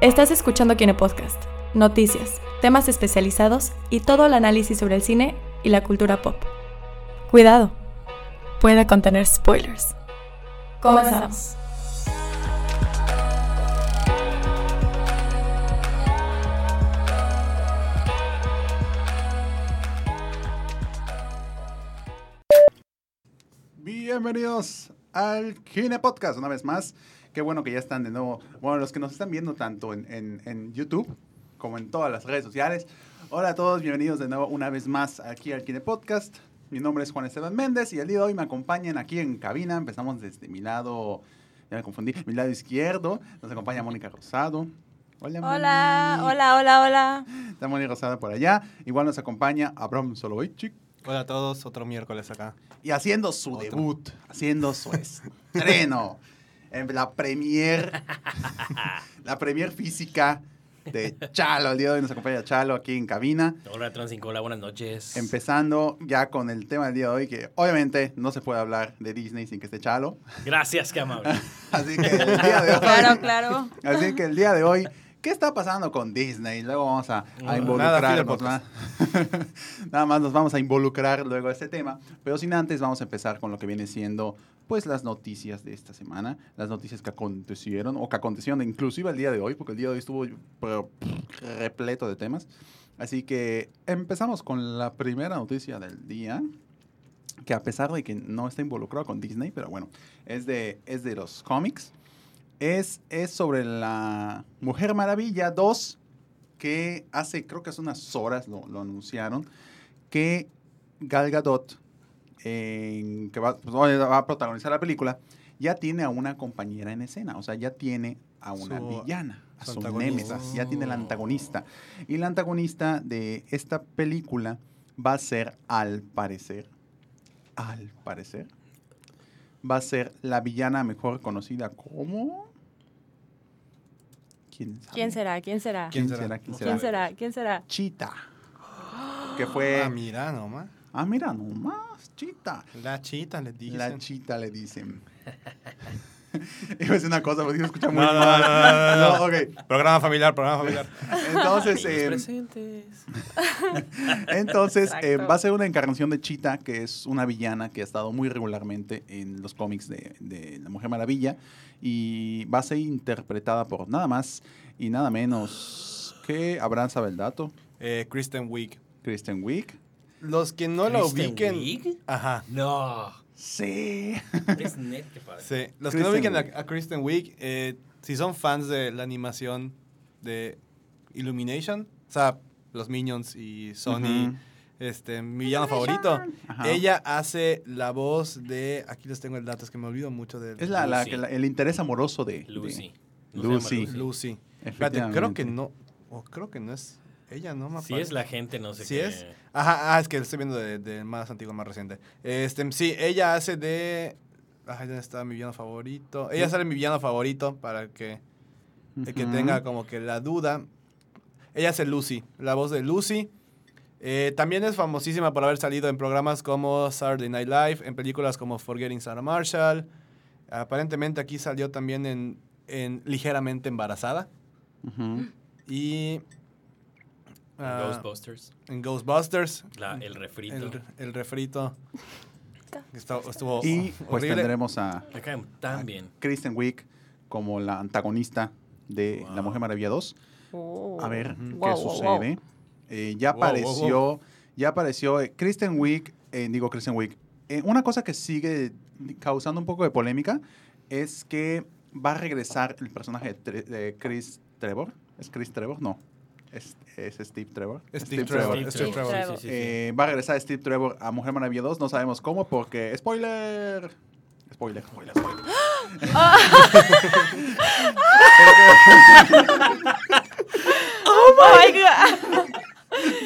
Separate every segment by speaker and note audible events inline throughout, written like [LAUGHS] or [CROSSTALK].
Speaker 1: Estás escuchando Kine Podcast, noticias, temas especializados y todo el análisis sobre el cine y la cultura pop. Cuidado, puede contener spoilers. Comenzamos.
Speaker 2: Bienvenidos al Kine Podcast una vez más. Qué bueno que ya están de nuevo. Bueno, los que nos están viendo tanto en, en- en YouTube como en todas las redes sociales. Hola a todos, bienvenidos de nuevo una vez más aquí al Kine Podcast. Mi nombre es Juan Esteban Méndez y el día de hoy me acompañan aquí en cabina. Empezamos desde mi lado, ya me confundí, mi lado izquierdo. Nos acompaña Mónica Rosado. Hola,
Speaker 3: Hola,
Speaker 2: Moni.
Speaker 3: hola, hola, hola.
Speaker 2: Está Mónica Rosado por allá. Igual nos acompaña Abraham Soloveitchik.
Speaker 4: Hola a todos, otro miércoles acá.
Speaker 2: Y haciendo su
Speaker 4: Otro.
Speaker 2: debut, haciendo su [LAUGHS] estreno en la premier, [LAUGHS] la premier física de Chalo. El día de hoy nos acompaña Chalo aquí en cabina.
Speaker 5: Hola Transinco, hola, buenas noches.
Speaker 2: Empezando ya con el tema del día de hoy, que obviamente no se puede hablar de Disney sin que esté Chalo.
Speaker 5: Gracias, qué amable. [LAUGHS]
Speaker 2: Así que el día de hoy,
Speaker 3: Claro, claro.
Speaker 2: así que el día de hoy, ¿qué está pasando con Disney? Luego vamos a, a
Speaker 5: Nada,
Speaker 2: involucrarnos.
Speaker 4: fin del
Speaker 2: ¿no? Nada más nos vamos a involucrar luego a este tema. Pero sin antes, vamos a empezar con lo que viene siendo pues las noticias de esta semana, las noticias que acontecieron o que acontecieron inclusive el día de hoy, porque el día de hoy estuvo pero, repleto de temas. Así que empezamos con la primera noticia del día, que a pesar de que no está involucrado con Disney, pero bueno, es de, es de los cómics, es, es sobre la Mujer Maravilla 2, que hace, creo que hace unas horas lo, lo anunciaron, que Gal Gadot, que va, pues, va a protagonizar la película, ya tiene a una compañera en escena, o sea, ya tiene a una
Speaker 4: Su-
Speaker 2: villana, a
Speaker 4: su
Speaker 2: su némesis, ya tiene el antagonista. Y la antagonista de esta película va a ser, al parecer, al parecer, va a ser la villana mejor conocida como... ¿Quién sabe?
Speaker 3: ¿Quién será? ¿Quién será?
Speaker 2: ¿Quién será? ¿Quién será?
Speaker 3: ¿Quién será? ¿Quién será?
Speaker 2: Chita. [GASPS] Que fue...
Speaker 4: Ah, mira nomás.
Speaker 2: Ah, mira, nomás, Chita.
Speaker 4: La chita le dicen.
Speaker 2: La chita le dicen. [LAUGHS] [LAUGHS] Iba a decir una cosa, pero sí se escucha muy
Speaker 4: No, no,
Speaker 2: mal.
Speaker 4: no, no, no, no. [LAUGHS]
Speaker 2: ok.
Speaker 4: Programa familiar, programa familiar.
Speaker 2: Entonces, eh,
Speaker 5: presentes. [LAUGHS]
Speaker 2: entonces eh,
Speaker 3: Exacto.
Speaker 2: va a ser una encarnación de Chita, que es una villana que ha estado muy regularmente en los cómics de, de La Mujer Maravilla. Y va a ser interpretada por nada más y nada menos que Abraham sabe el dato,
Speaker 4: Eh, Kristen Wiig.
Speaker 2: Kristen Wiig.
Speaker 4: Los que no la
Speaker 5: ¿Kristen
Speaker 4: ubiquen.
Speaker 5: Wiig?
Speaker 4: Ajá.
Speaker 5: No.
Speaker 2: Sí.
Speaker 5: Es net, qué padre.
Speaker 4: Sí. Los que no ubiquen a, a Kristen Wiig, eh, si son fans de la animación de Illumination, o sea, los Minions y Sony, este, mi villano favorito.
Speaker 2: Ajá.
Speaker 4: Ella hace la voz de. Aquí les tengo el dato, es que me olvido mucho de.
Speaker 2: Es la, la-
Speaker 5: Lucy.
Speaker 2: el interés amoroso de... de-
Speaker 5: Lucy. Llama
Speaker 2: Lucy.
Speaker 4: Lucy. Espérate, creo que no. O creo que no es ella, ¿no? Me
Speaker 5: Si es la gente, no sé
Speaker 4: ¿Sí
Speaker 5: qué.
Speaker 4: es? Ajá, ah, es que estoy viendo de, de más antiguo, más reciente. Este, sí, ella hace de. Ay, ¿dónde está mi villano favorito? Ella sale mi villano favorito para que el que tenga como que la duda. Ella hace Lucy, la voz de Lucy. Eh, también es famosísima por haber salido en programas como Saturday Night Live, en películas como Forgetting Sarah Marshall. Aparentemente aquí salió también en, en Ligeramente Embarazada. Y. ah,
Speaker 5: Ghostbusters.
Speaker 4: en Ghostbusters.
Speaker 5: La, el refrito.
Speaker 4: El, el refrito. [LAUGHS] Estuvo, estuvo
Speaker 2: Y pues
Speaker 4: horrible.
Speaker 2: tendremos a
Speaker 5: bien.
Speaker 2: Kristen Wiig como la antagonista de La. Mujer Maravilla 2.
Speaker 3: Oh.
Speaker 2: A ver qué
Speaker 3: Wow, wow, wow.
Speaker 2: sucede. Eh, ya
Speaker 4: Wow, wow,
Speaker 2: apareció, ya apareció eh, Kristen Wiig, eh, digo Kristen Wiig. Eh, una cosa que sigue causando un poco de polémica es que va a regresar el personaje de, Tre- de Chris Trevor. ¿Es Chris Trevor? No. Es, es Steve Trevor.
Speaker 4: Steve Trevor.
Speaker 5: Steve
Speaker 4: Steve
Speaker 5: Trevor.
Speaker 3: Trevor.
Speaker 5: Sí, sí, sí, sí.
Speaker 2: Eh, va a regresar Steve Trevor a Mujer Maravilla 2. No sabemos cómo porque... ¡Spoiler! Spoiler, spoiler, spoiler.
Speaker 3: ¡Oh, my God!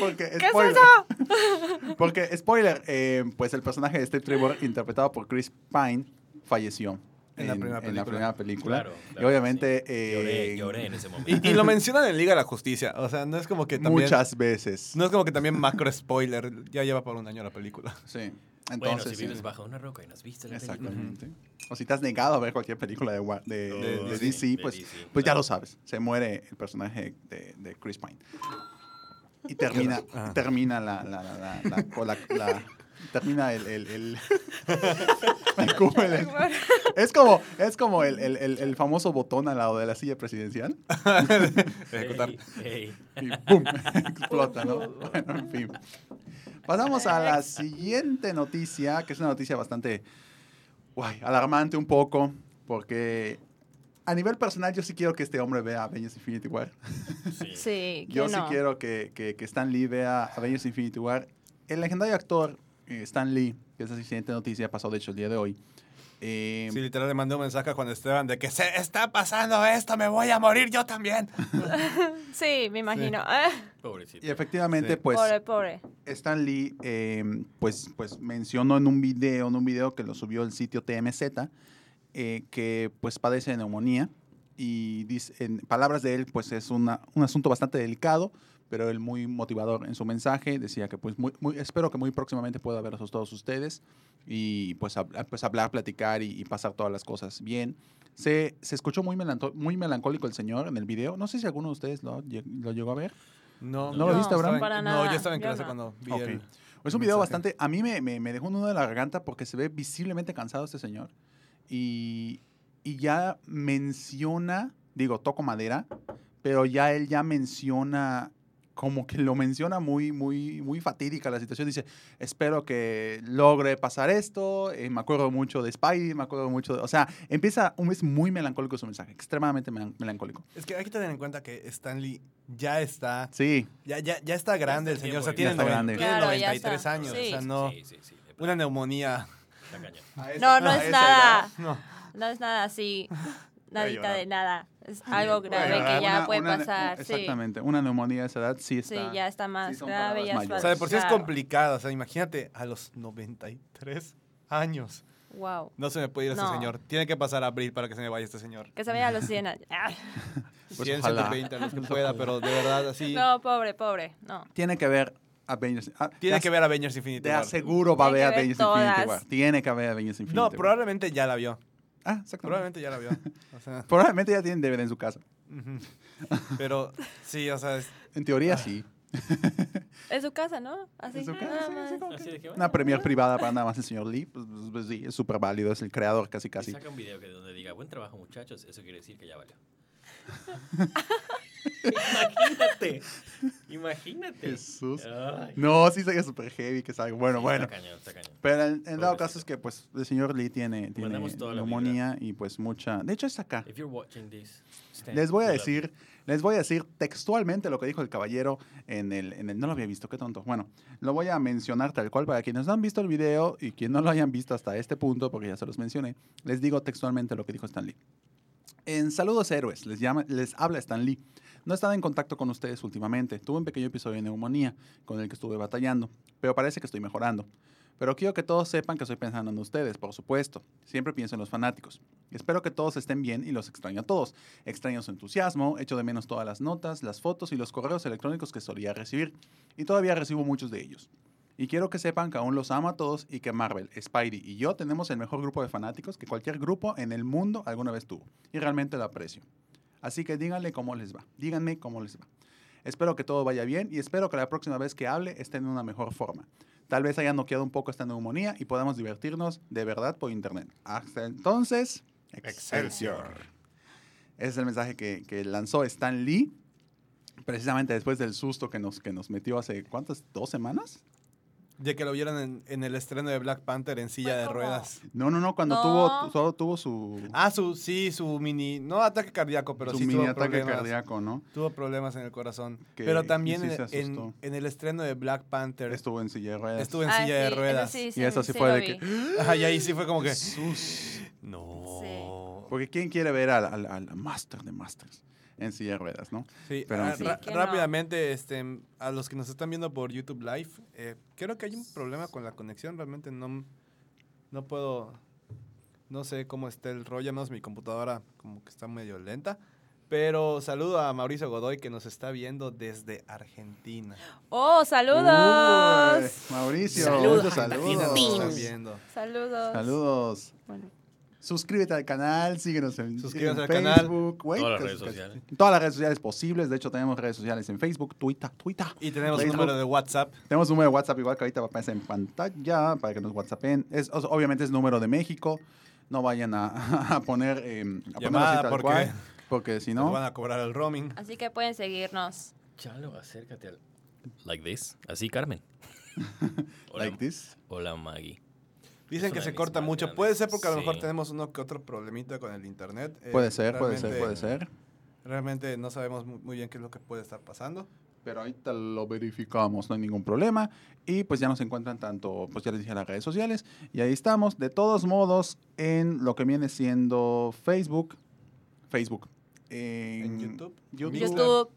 Speaker 2: Porque,
Speaker 3: ¿Qué es
Speaker 2: spoiler.
Speaker 3: eso?
Speaker 2: Porque, spoiler, eh, pues el personaje de Steve Trevor, interpretado por Chris Pine, falleció.
Speaker 4: En la primera
Speaker 2: en la
Speaker 4: película.
Speaker 2: primera película.
Speaker 5: Claro,
Speaker 2: y
Speaker 5: claro,
Speaker 2: obviamente...
Speaker 5: sí.
Speaker 2: eh,
Speaker 5: Lloré, lloré en ese momento.
Speaker 4: Y, y lo mencionan en Liga de la Justicia. O sea, no es como que también.
Speaker 2: Muchas veces.
Speaker 4: No es como que también macro spoiler. Ya lleva por un año la película.
Speaker 2: Sí.
Speaker 5: Bueno,
Speaker 2: Entonces,
Speaker 5: si vives
Speaker 2: sí.
Speaker 5: bajo una roca y no has visto la película.
Speaker 2: Exactamente. O si te has negado a ver cualquier película de, de,
Speaker 5: Oh,
Speaker 2: de- de
Speaker 5: sí,
Speaker 2: DC,
Speaker 5: de
Speaker 2: pues,
Speaker 5: DC,
Speaker 2: pues ya lo sabes. Se muere el personaje de, de Chris Pine. Y termina,
Speaker 4: Ah.
Speaker 2: termina la, la, la, la- la- o la- la- termina el, el, el- [LAUGHS] el es como, es como el, el, el, el famoso botón al lado de la silla presidencial [LAUGHS]
Speaker 4: Ejecutar.
Speaker 2: Y ¡pum! [LAUGHS] explota, ¿no? Bueno, en fin. Pasamos a la siguiente noticia, que es una noticia bastante guay, alarmante un poco, porque a nivel personal yo sí quiero que este hombre vea Avengers Infinity War.
Speaker 5: Sí.
Speaker 3: Sí,
Speaker 2: Yo
Speaker 3: ¿quién
Speaker 2: sí
Speaker 3: no?
Speaker 2: quiero que, que, que Stan Lee vea Avengers Infinity War. El legendario actor Stan Lee, que es la siguiente noticia, pasó de hecho el día de hoy. eh,
Speaker 4: Sí, literal le mandé un mensaje a Juan Esteban de que se está pasando esto, me voy a morir yo también. [LAUGHS]
Speaker 3: Sí, me imagino. Ah, [LAUGHS]
Speaker 5: Pobrecito.
Speaker 2: y efectivamente,
Speaker 4: Sí.
Speaker 2: pues
Speaker 3: pobre, pobre.
Speaker 2: Stan Lee eh, pues, pues mencionó en un video, en un video que lo subió el sitio TMZ, eh, que pues padece de neumonía y dice, en palabras de él, pues es una- un asunto bastante delicado, pero él muy motivador en su mensaje, decía que pues muy, muy- espero que muy próximamente pueda verlos todos ustedes y pues, hab- pues hablar, platicar y, y pasar todas las cosas bien. Se, se escuchó muy, muy melancólico el señor en el video, no sé si alguno de ustedes lo, lo llegó a ver.
Speaker 4: No,
Speaker 2: ¿No lo viste, Abraham?
Speaker 4: No,
Speaker 3: nada,
Speaker 4: yo estaba en clase
Speaker 3: no.
Speaker 4: cuando vi
Speaker 2: Ok.
Speaker 4: el...
Speaker 2: Es un video
Speaker 4: mensaje.
Speaker 2: bastante. A mí me, me, me dejó un nudo de la garganta porque se ve visiblemente cansado este señor. Y, y ya menciona, digo, toco madera, pero ya él ya menciona, como que lo menciona muy, muy, muy fatídica la situación. Dice: Espero que logre pasar esto. eh, me acuerdo mucho de Spidey, me acuerdo mucho de. O sea, empieza un mes muy melancólico su mensaje, extremadamente melan- melancólico.
Speaker 4: Es que hay que tener en cuenta que Stanley ya está...
Speaker 2: Sí,
Speaker 4: Ya, ya, ya está grande el
Speaker 5: está
Speaker 4: señor, o sea, tiene,
Speaker 2: ya está
Speaker 4: noven-
Speaker 2: grande.
Speaker 4: tiene
Speaker 3: Claro, ya
Speaker 4: 93
Speaker 3: está.
Speaker 4: años,
Speaker 3: Sí.
Speaker 4: o sea, no...
Speaker 5: Sí, sí,
Speaker 4: Una neumonía.
Speaker 3: No, no es nada.
Speaker 4: No.
Speaker 3: No es nada así. Nadita de nada. Es algo grave que ya
Speaker 2: una-
Speaker 3: puede
Speaker 2: una-
Speaker 3: pasar. Sí.
Speaker 2: Exactamente, una neumonía a esa edad sí
Speaker 3: Sí,
Speaker 2: está.
Speaker 3: ya está más grave. Ya.
Speaker 4: O sea, de por sí es
Speaker 3: claro.
Speaker 4: complicado. O sea, imagínate a los 93 años.
Speaker 3: Wow.
Speaker 4: No se me puede ir
Speaker 3: No.
Speaker 4: este señor. Tiene que pasar abril para que se me vaya este señor.
Speaker 3: Que se vea a los 100 años. Ay, [LAUGHS]
Speaker 2: Pues
Speaker 4: 100,
Speaker 2: ojalá.
Speaker 4: 120, los que pueda, pero de verdad así.
Speaker 3: No, pobre, pobre. No.
Speaker 2: Tiene que ver Avengers. ah,
Speaker 4: Tiene que ver Avengers Infinity War.
Speaker 2: aseguro va a ver
Speaker 3: ver
Speaker 2: Avengers Infinity. War. Tiene que haber Avengers Infinity
Speaker 4: No,
Speaker 2: War.
Speaker 4: probablemente ya la vio.
Speaker 2: Ah, exactamente.
Speaker 4: Probablemente ya la vio. O sea, [LAUGHS]
Speaker 2: Probablemente ya tienen DVD en su casa.
Speaker 4: pero sí, o sea, es-
Speaker 2: En teoría sí.
Speaker 3: Es su casa, ¿no? Así.
Speaker 2: En su casa,
Speaker 3: nada
Speaker 2: sí,
Speaker 3: más.
Speaker 5: Así que, bueno,
Speaker 2: Una premier privada para nada más el señor Lee. Pues, pues, pues, sí, es súper válido. Es el creador casi
Speaker 5: y
Speaker 2: casi.
Speaker 5: saca un video que donde diga, buen trabajo muchachos, eso quiere decir que ya valió. Imagínate. Imagínate.
Speaker 2: Jesús.
Speaker 5: Ay.
Speaker 2: No, sí sería súper heavy que salga. Bueno,
Speaker 5: Sí,
Speaker 2: bueno.
Speaker 5: Está cañón, está cañón.
Speaker 2: Pero en, en dado caso es que pues el señor Lee tiene, tiene neumonía y pues mucha... De hecho es acá.
Speaker 5: If you're watching this, Stan,
Speaker 2: Les voy a decir, les voy a decir textualmente lo que dijo el caballero en el, en el, no lo había visto, qué tonto. Bueno, lo voy a mencionar tal cual para quienes no han visto el video y quienes no lo hayan visto hasta este punto, porque ya se los mencioné, les digo textualmente lo que dijo Stan Lee. En Saludos Héroes, les, llama, les habla Stan Lee. No he estado en contacto con ustedes últimamente. Tuve un pequeño episodio de neumonía con el que estuve batallando, pero parece que estoy mejorando. Pero quiero que todos sepan que estoy pensando en ustedes, por supuesto. Siempre pienso en los fanáticos. Espero que todos estén bien y los extraño a todos. Extraño su entusiasmo, echo de menos todas las notas, las fotos y los correos electrónicos que solía recibir. Y todavía recibo muchos de ellos. Y quiero que sepan que aún los amo a todos y que Marvel, Spidey y yo tenemos el mejor grupo de fanáticos que cualquier grupo en el mundo alguna vez tuvo. Y realmente lo aprecio. Así que díganle cómo les va. Díganme cómo les va. Espero que todo vaya bien y espero que la próxima vez que hable esté en una mejor forma. Tal vez haya noqueado un poco esta neumonía y podamos divertirnos de verdad por internet. Hasta entonces, Excelsior. Ese es el mensaje que, que lanzó Stan Lee, precisamente después del susto que nos, que nos metió hace, ¿cuántas? ¿Dos semanas?
Speaker 4: Ya que lo vieron en, en el estreno de Black Panther en silla de ruedas.
Speaker 2: No, no, no, cuando
Speaker 3: No.
Speaker 2: tuvo, solo tuvo su,
Speaker 4: Ah, su, sí, su mini, no ataque cardíaco, pero
Speaker 2: su
Speaker 4: sí
Speaker 2: mini
Speaker 4: tuvo
Speaker 2: ataque
Speaker 4: problemas.
Speaker 2: cardíaco, ¿no?
Speaker 4: Tuvo problemas en el corazón.
Speaker 2: Que-
Speaker 4: pero también
Speaker 2: sí
Speaker 4: en, en- el estreno de Black Panther
Speaker 2: Estuvo en silla de ruedas.
Speaker 4: estuvo en
Speaker 3: Ah,
Speaker 4: silla de ruedas.
Speaker 3: sí,
Speaker 2: Y eso sí fue de
Speaker 3: vi.
Speaker 2: que- [GASPS]
Speaker 4: Ajá, y ahí sí fue como que...
Speaker 2: Jesús.
Speaker 4: No.
Speaker 2: Porque ¿quién quiere ver al, al, al master de masters en silla de ruedas, no?
Speaker 4: Sí,
Speaker 2: Pero,
Speaker 4: ah,
Speaker 3: Sí, ¿quién
Speaker 4: rápidamente, este, a los que nos están viendo por YouTube Live, eh, creo que hay un problema con la conexión. Realmente no, no puedo, no sé cómo está el rollo, al menos mi computadora como que está medio lenta. Pero saludo a Mauricio Godoy que nos está viendo desde Argentina.
Speaker 3: ¡Oh, saludos!
Speaker 2: Uy, Mauricio,
Speaker 5: Saludos,
Speaker 2: saludos.
Speaker 4: está viendo.
Speaker 3: Saludos.
Speaker 2: Saludos. Suscríbete al canal, síguenos en, en
Speaker 4: al canal.
Speaker 2: Facebook, güey,
Speaker 5: Todas las
Speaker 2: que-
Speaker 5: redes
Speaker 2: que-
Speaker 5: sociales.
Speaker 2: Todas las redes sociales posibles. De hecho, tenemos redes sociales en Facebook, Twitter, Twitter.
Speaker 4: Y tenemos un número de WhatsApp.
Speaker 2: Tenemos un número de WhatsApp igual que ahorita va a aparecer en pantalla para que nos WhatsAppen. Es, o- obviamente es número de México. No vayan a, [LAUGHS] a poner, eh, a
Speaker 4: Llamada,
Speaker 2: así tal
Speaker 4: porque
Speaker 2: cual, porque si no,
Speaker 4: van a cobrar el roaming.
Speaker 3: así que pueden seguirnos.
Speaker 5: Chalo, acércate al. Like this. Así, Carmen. [LAUGHS] Hola,
Speaker 2: like this.
Speaker 5: hola, Maggie.
Speaker 4: Dicen
Speaker 5: Es
Speaker 4: que se corta mucho.
Speaker 5: grandes.
Speaker 4: Puede ser porque a lo mejor
Speaker 5: Sí.
Speaker 4: tenemos uno que otro problemita con el internet. Eh,
Speaker 2: Puede ser, puede ser, puede ser.
Speaker 4: Realmente no sabemos mu- muy bien qué es lo que puede estar pasando.
Speaker 2: Pero ahorita lo verificamos, no hay ningún problema. Y pues ya nos encuentran tanto, pues ya les dije las redes sociales. Y ahí estamos. De todos modos, en lo que viene siendo Facebook. Facebook. En,
Speaker 4: En YouTube.
Speaker 2: YouTube.
Speaker 3: YouTube.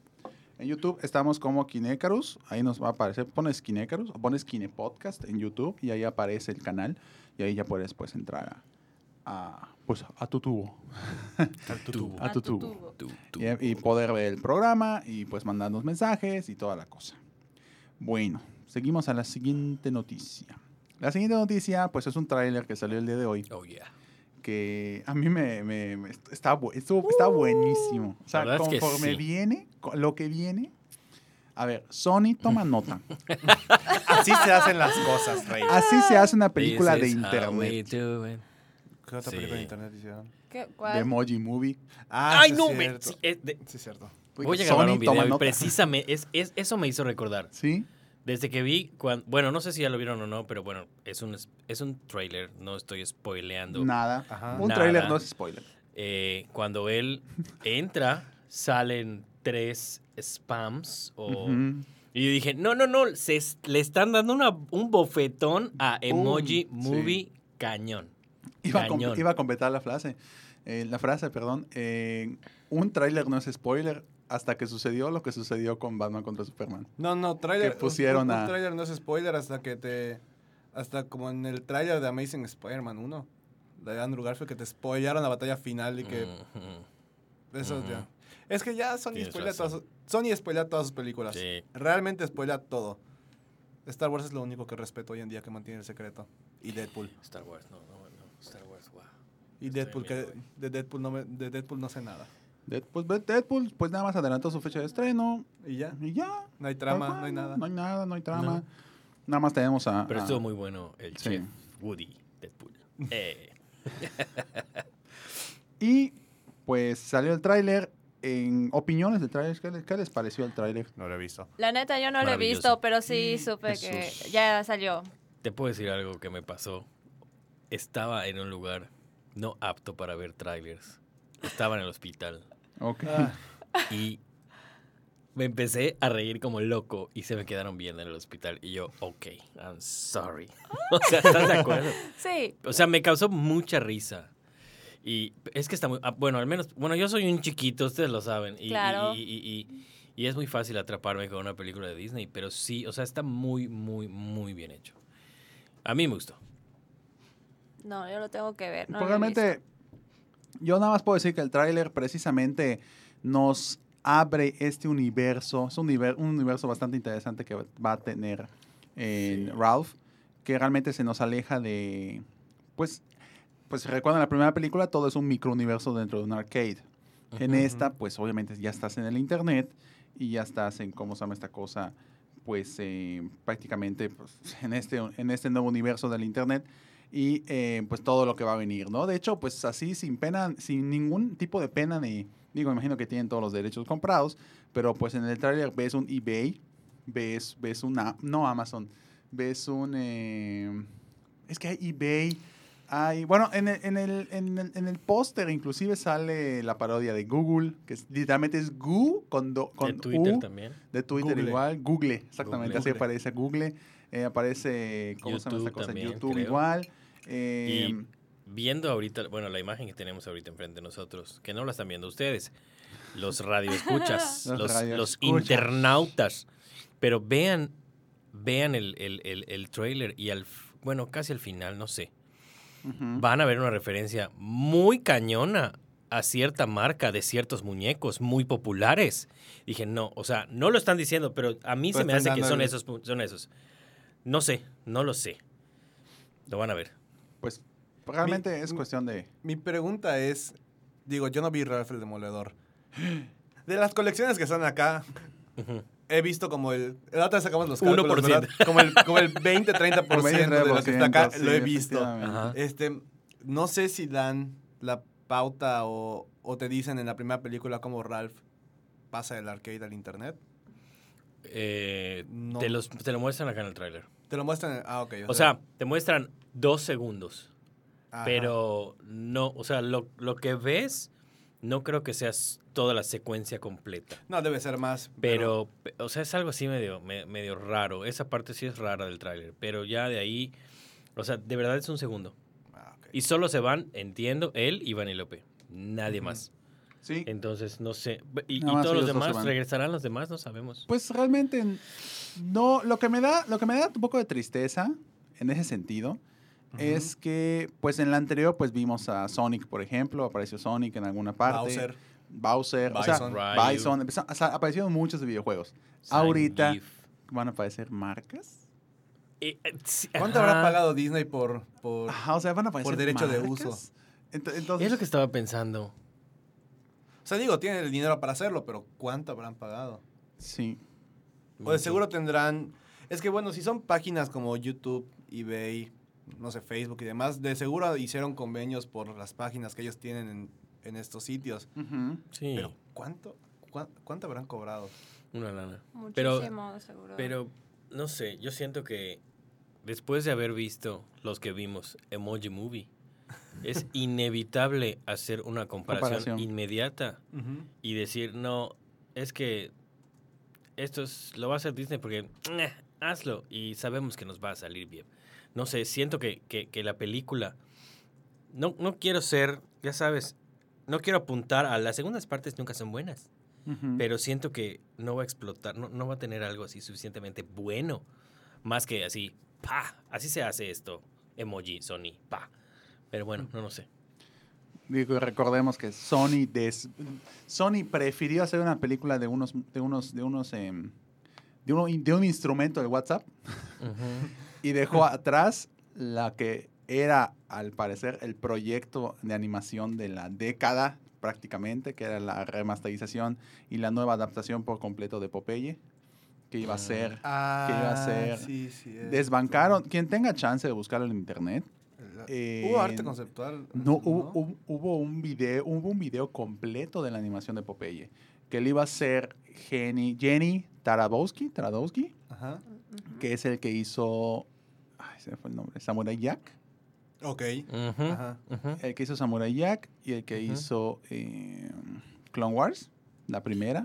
Speaker 2: En YouTube estamos como Kinecarus. Ahí nos va a aparecer. Pones Kinecarus o pones Kine Podcast en YouTube y ahí aparece el canal. Y ahí ya puedes pues entrar a, a, pues, a tu tubo. [LAUGHS]
Speaker 5: Tubo.
Speaker 2: A tu tubo.
Speaker 3: tubo.
Speaker 5: Tu- tu-
Speaker 2: Y, y poder ver el programa y pues mandarnos mensajes y toda la cosa. Bueno, seguimos a la siguiente noticia. La siguiente noticia pues es un tráiler que salió el día de hoy
Speaker 5: Oh, yeah.
Speaker 2: Que a mí me, me- me- está, estuvo- está buenísimo. O sea,
Speaker 5: verdad es que
Speaker 2: conforme
Speaker 5: sí.
Speaker 2: viene, lo que viene. A ver, Sony toma [LAUGHS] nota.
Speaker 4: Así se hacen las cosas, Rey.
Speaker 2: Así se hace una película de internet.
Speaker 4: ¿Qué otra
Speaker 5: Sí.
Speaker 4: película de internet hicieron?
Speaker 3: ¿Qué?
Speaker 2: De
Speaker 3: ¿Cuál?
Speaker 2: Emoji Movie.
Speaker 4: Ah,
Speaker 5: Ay,
Speaker 4: sí
Speaker 5: no,
Speaker 4: es
Speaker 5: me,
Speaker 4: cierto.
Speaker 5: sí, es de-
Speaker 4: Sí, es cierto.
Speaker 5: voy a
Speaker 2: Sony
Speaker 5: grabar un
Speaker 2: toma
Speaker 5: video y precisamente es, es- eso me hizo recordar.
Speaker 2: ¿Sí?
Speaker 5: Desde que vi, cuan- bueno, no sé si ya lo vieron o no, pero bueno, es un, es un trailer, no estoy spoileando.
Speaker 2: Nada.
Speaker 4: Ajá.
Speaker 2: Un
Speaker 5: Nada.
Speaker 2: tráiler no es spoiler.
Speaker 5: Eh, cuando él [LAUGHS] entra, salen tres spams o... Y yo dije, no, no, no, se es- le están dando una- un bofetón a Emoji
Speaker 2: Boom,
Speaker 5: Movie cañón.
Speaker 2: Iba, a com-
Speaker 5: Cañón.
Speaker 2: iba a completar la frase. Eh, la frase, perdón. Eh, un tráiler no es spoiler hasta que sucedió lo que sucedió con Batman contra Superman.
Speaker 4: No, no, trailer.
Speaker 2: Que pusieron
Speaker 4: un, un trailer no es spoiler hasta que te. Hasta como en el trailer de Amazing Spider-Man 1. De Andrew Garfield, que te spoilaron la batalla final y que. Eso ya. Es que ya Sony spoilea todas, sus- Sony spoilea todas sus películas.
Speaker 5: Sí.
Speaker 4: Realmente spoilea todo. Star Wars es lo único que respeto hoy en día que mantiene el secreto. Y Deadpool.
Speaker 5: Star Wars, no, no, no. Star Wars, wow.
Speaker 4: Y
Speaker 5: Estoy
Speaker 4: Deadpool, que de Deadpool, no me- de Deadpool no sé nada.
Speaker 2: Deadpool, pues, Deadpool, pues nada más adelantó su fecha de estreno
Speaker 4: Y ya.
Speaker 2: y ya.
Speaker 4: No hay trama, no hay nada.
Speaker 2: No hay nada, no hay trama.
Speaker 5: No.
Speaker 2: Nada más tenemos a...
Speaker 5: Pero
Speaker 2: a-
Speaker 5: estuvo muy bueno el.
Speaker 2: Sí.
Speaker 5: chef Woody Deadpool. Eh, [LAUGHS]
Speaker 2: Y pues salió el tráiler. En opiniones del tráiler, ¿qué, les- qué les pareció el tráiler?
Speaker 4: No lo he visto.
Speaker 3: La neta, yo no lo he visto, pero sí supe que ya salió.
Speaker 5: Te puedo decir algo que me pasó. Estaba en un lugar no apto para ver trailers. Estaba en el hospital
Speaker 2: Ok.
Speaker 4: Ah,
Speaker 5: y me empecé a reír como loco y se me quedaron viendo en el hospital. Y yo, ok, I'm sorry. [LAUGHS] o sea, ¿estás de acuerdo?
Speaker 3: Sí.
Speaker 5: O sea, me causó mucha risa. Y es que está muy... ah, Bueno, al menos... Bueno, yo soy un chiquito, ustedes lo saben. Y,
Speaker 3: Claro.
Speaker 5: y, y- y- y es muy fácil atraparme con una película de Disney, pero sí, o sea, está muy, muy, muy bien hecho. A mí me gustó.
Speaker 3: No, yo lo tengo que ver. No lo he
Speaker 2: realmente, yo nada más puedo decir que el tráiler precisamente nos abre este universo. Es un, univer- un universo bastante interesante que va a tener en
Speaker 5: Sí.
Speaker 2: Ralph, que realmente se nos aleja de... Pues, pues si recuerdan la primera película, todo es un microuniverso dentro de un arcade. En esta, pues obviamente ya estás en el internet y ya estás en, ¿cómo se llama esta cosa? Pues eh, prácticamente pues, en, este, en este nuevo universo del internet y eh, pues todo lo que va a venir, ¿no? De hecho, pues así sin pena, sin ningún tipo de pena ni, digo, imagino que tienen todos los derechos comprados, pero pues en el trailer ves un eBay, ves, ves una, no Amazon, ves un, eh, es que hay eBay, hay, bueno, en el, en el, en el, en el póster inclusive sale la parodia de Google, que es- literalmente es Goo con, do- con
Speaker 5: de Twitter
Speaker 2: U,
Speaker 5: también.
Speaker 2: de Twitter
Speaker 4: Google.
Speaker 2: igual, Google, exactamente,
Speaker 5: Google.
Speaker 2: así aparece Google, eh, aparece, ¿cómo se llama esta
Speaker 5: YouTube
Speaker 2: cosa?
Speaker 5: también,
Speaker 2: YouTube
Speaker 5: creo.
Speaker 2: igual. Eh,
Speaker 5: Y viendo ahorita, bueno, la imagen que tenemos ahorita enfrente de nosotros, que no la están viendo ustedes, los radioescuchas, [LAUGHS]
Speaker 2: Los
Speaker 5: los, internautas, pero vean, vean el, el, el, el trailer y al, bueno, casi al final, no sé, van a ver una referencia muy cañona a cierta marca de ciertos muñecos muy populares. Dije, no, o sea, no lo están diciendo, pero a mí se me hace que son esos, son esos. No sé, no lo sé. Lo van a ver.
Speaker 2: Pues realmente
Speaker 4: Mi-
Speaker 2: es cuestión de...
Speaker 4: Mi pregunta es, digo, yo no vi Ralph el Demoledor. [GASPS] De las colecciones que están acá, he visto como el... La otra sacamos los
Speaker 5: 1%.
Speaker 4: cálculos, ¿verdad? Como el, como el 20-30% [LAUGHS] de lo que está acá,
Speaker 2: sí,
Speaker 4: lo he visto.
Speaker 5: Ajá.
Speaker 4: Este, no sé si dan la pauta o, o te dicen en la primera película cómo Ralph pasa del arcade al internet.
Speaker 5: Eh,
Speaker 4: No.
Speaker 5: te, los, te lo muestran acá en el tráiler.
Speaker 4: Te lo muestran. Ah, ok.
Speaker 5: O sea, te muestran dos segundos,
Speaker 4: ajá.
Speaker 5: pero no, o sea, lo, lo que ves no creo que sea toda la secuencia completa.
Speaker 4: No, debe ser más.
Speaker 5: Pero, pe- o sea, es algo así medio, me- medio raro. Esa parte sí es rara del tráiler, pero ya de ahí, o sea, de verdad es un segundo.
Speaker 4: Ah.
Speaker 5: Y solo se van, entiendo, él y Vanellope. Nadie
Speaker 4: Ujú.
Speaker 5: más.
Speaker 2: Sí,
Speaker 5: Entonces, no sé. Y, y todos los demás. ¿regresarán los demás? No sabemos.
Speaker 2: pues realmente no, lo que me da, lo que me da un poco de tristeza en ese sentido es que pues en la anterior pues vimos a Sonic, por ejemplo, apareció Sonic en alguna parte.
Speaker 4: Bowser.
Speaker 2: Bowser, o sea,
Speaker 4: Bison.
Speaker 2: Bison, o sea, aparecieron muchos de videojuegos. Ahorita van a aparecer marcas.
Speaker 5: Eh, eh, sí,
Speaker 4: ¿Cuánto
Speaker 5: ajá.
Speaker 4: habrá pagado Disney por, por
Speaker 2: Ajá, o sea, van a aparecer
Speaker 4: Por derecho de uso.
Speaker 2: Entonces,
Speaker 5: Es lo que estaba pensando.
Speaker 4: O sea, digo, tienen el dinero para hacerlo, pero ¿cuánto habrán pagado?
Speaker 2: sí.
Speaker 4: O de seguro tendrán... Es que bueno, si son páginas como YouTube, eBay, no sé, Facebook y demás, de seguro hicieron convenios por las páginas que ellos tienen en, en estos sitios.
Speaker 5: Sí,
Speaker 4: Pero ¿cuánto, cuán- ¿cuánto habrán cobrado?
Speaker 5: una lana.
Speaker 3: Muchísimo,
Speaker 5: Pero-
Speaker 3: de seguro.
Speaker 5: Pero, no sé, yo siento que después de haber visto los que vimos Emoji Movie, [LAUGHS] es inevitable hacer una comparación,
Speaker 2: Comparación.
Speaker 5: inmediata y decir, no, es que esto es, lo va a hacer Disney porque "Nah, hazlo y sabemos que nos va a salir bien. No sé, siento que, que- que la película, no, no quiero ser, ya sabes, no quiero apuntar a las segundas partes nunca son buenas. Pero siento que no va a explotar, no, no va a tener algo así suficientemente bueno. Más que así, pa, así se hace esto. Emoji, Sony, pa. Pero bueno, no lo sé.
Speaker 2: Digo, recordemos que Sony des- Sony prefirió hacer una película de unos de unos de unos em, de, uno- de un instrumento de WhatsApp [LAUGHS] y dejó atrás la que era al parecer el proyecto de animación de la década prácticamente, que era la remasterización y la nueva adaptación por completo de Popeye, que iba a ser
Speaker 4: Ah,
Speaker 2: iba a ser-
Speaker 4: Sí, sí.
Speaker 2: desbancaron, quien tenga chance de buscarlo en internet, eh,
Speaker 4: ¿Hubo arte conceptual?
Speaker 2: No, hubo, hubo- hubo un video, hubo un video completo de la animación de Popeye, que le iba a ser Jenny, Jenny Tarabowski, Taradowski,
Speaker 4: Ajá.
Speaker 2: que es el que hizo, ay, se me fue el nombre, Samurai Jack,
Speaker 4: Ok. Ajá.
Speaker 2: el que hizo Samurai Jack y el que hizo eh, Clone Wars, la primera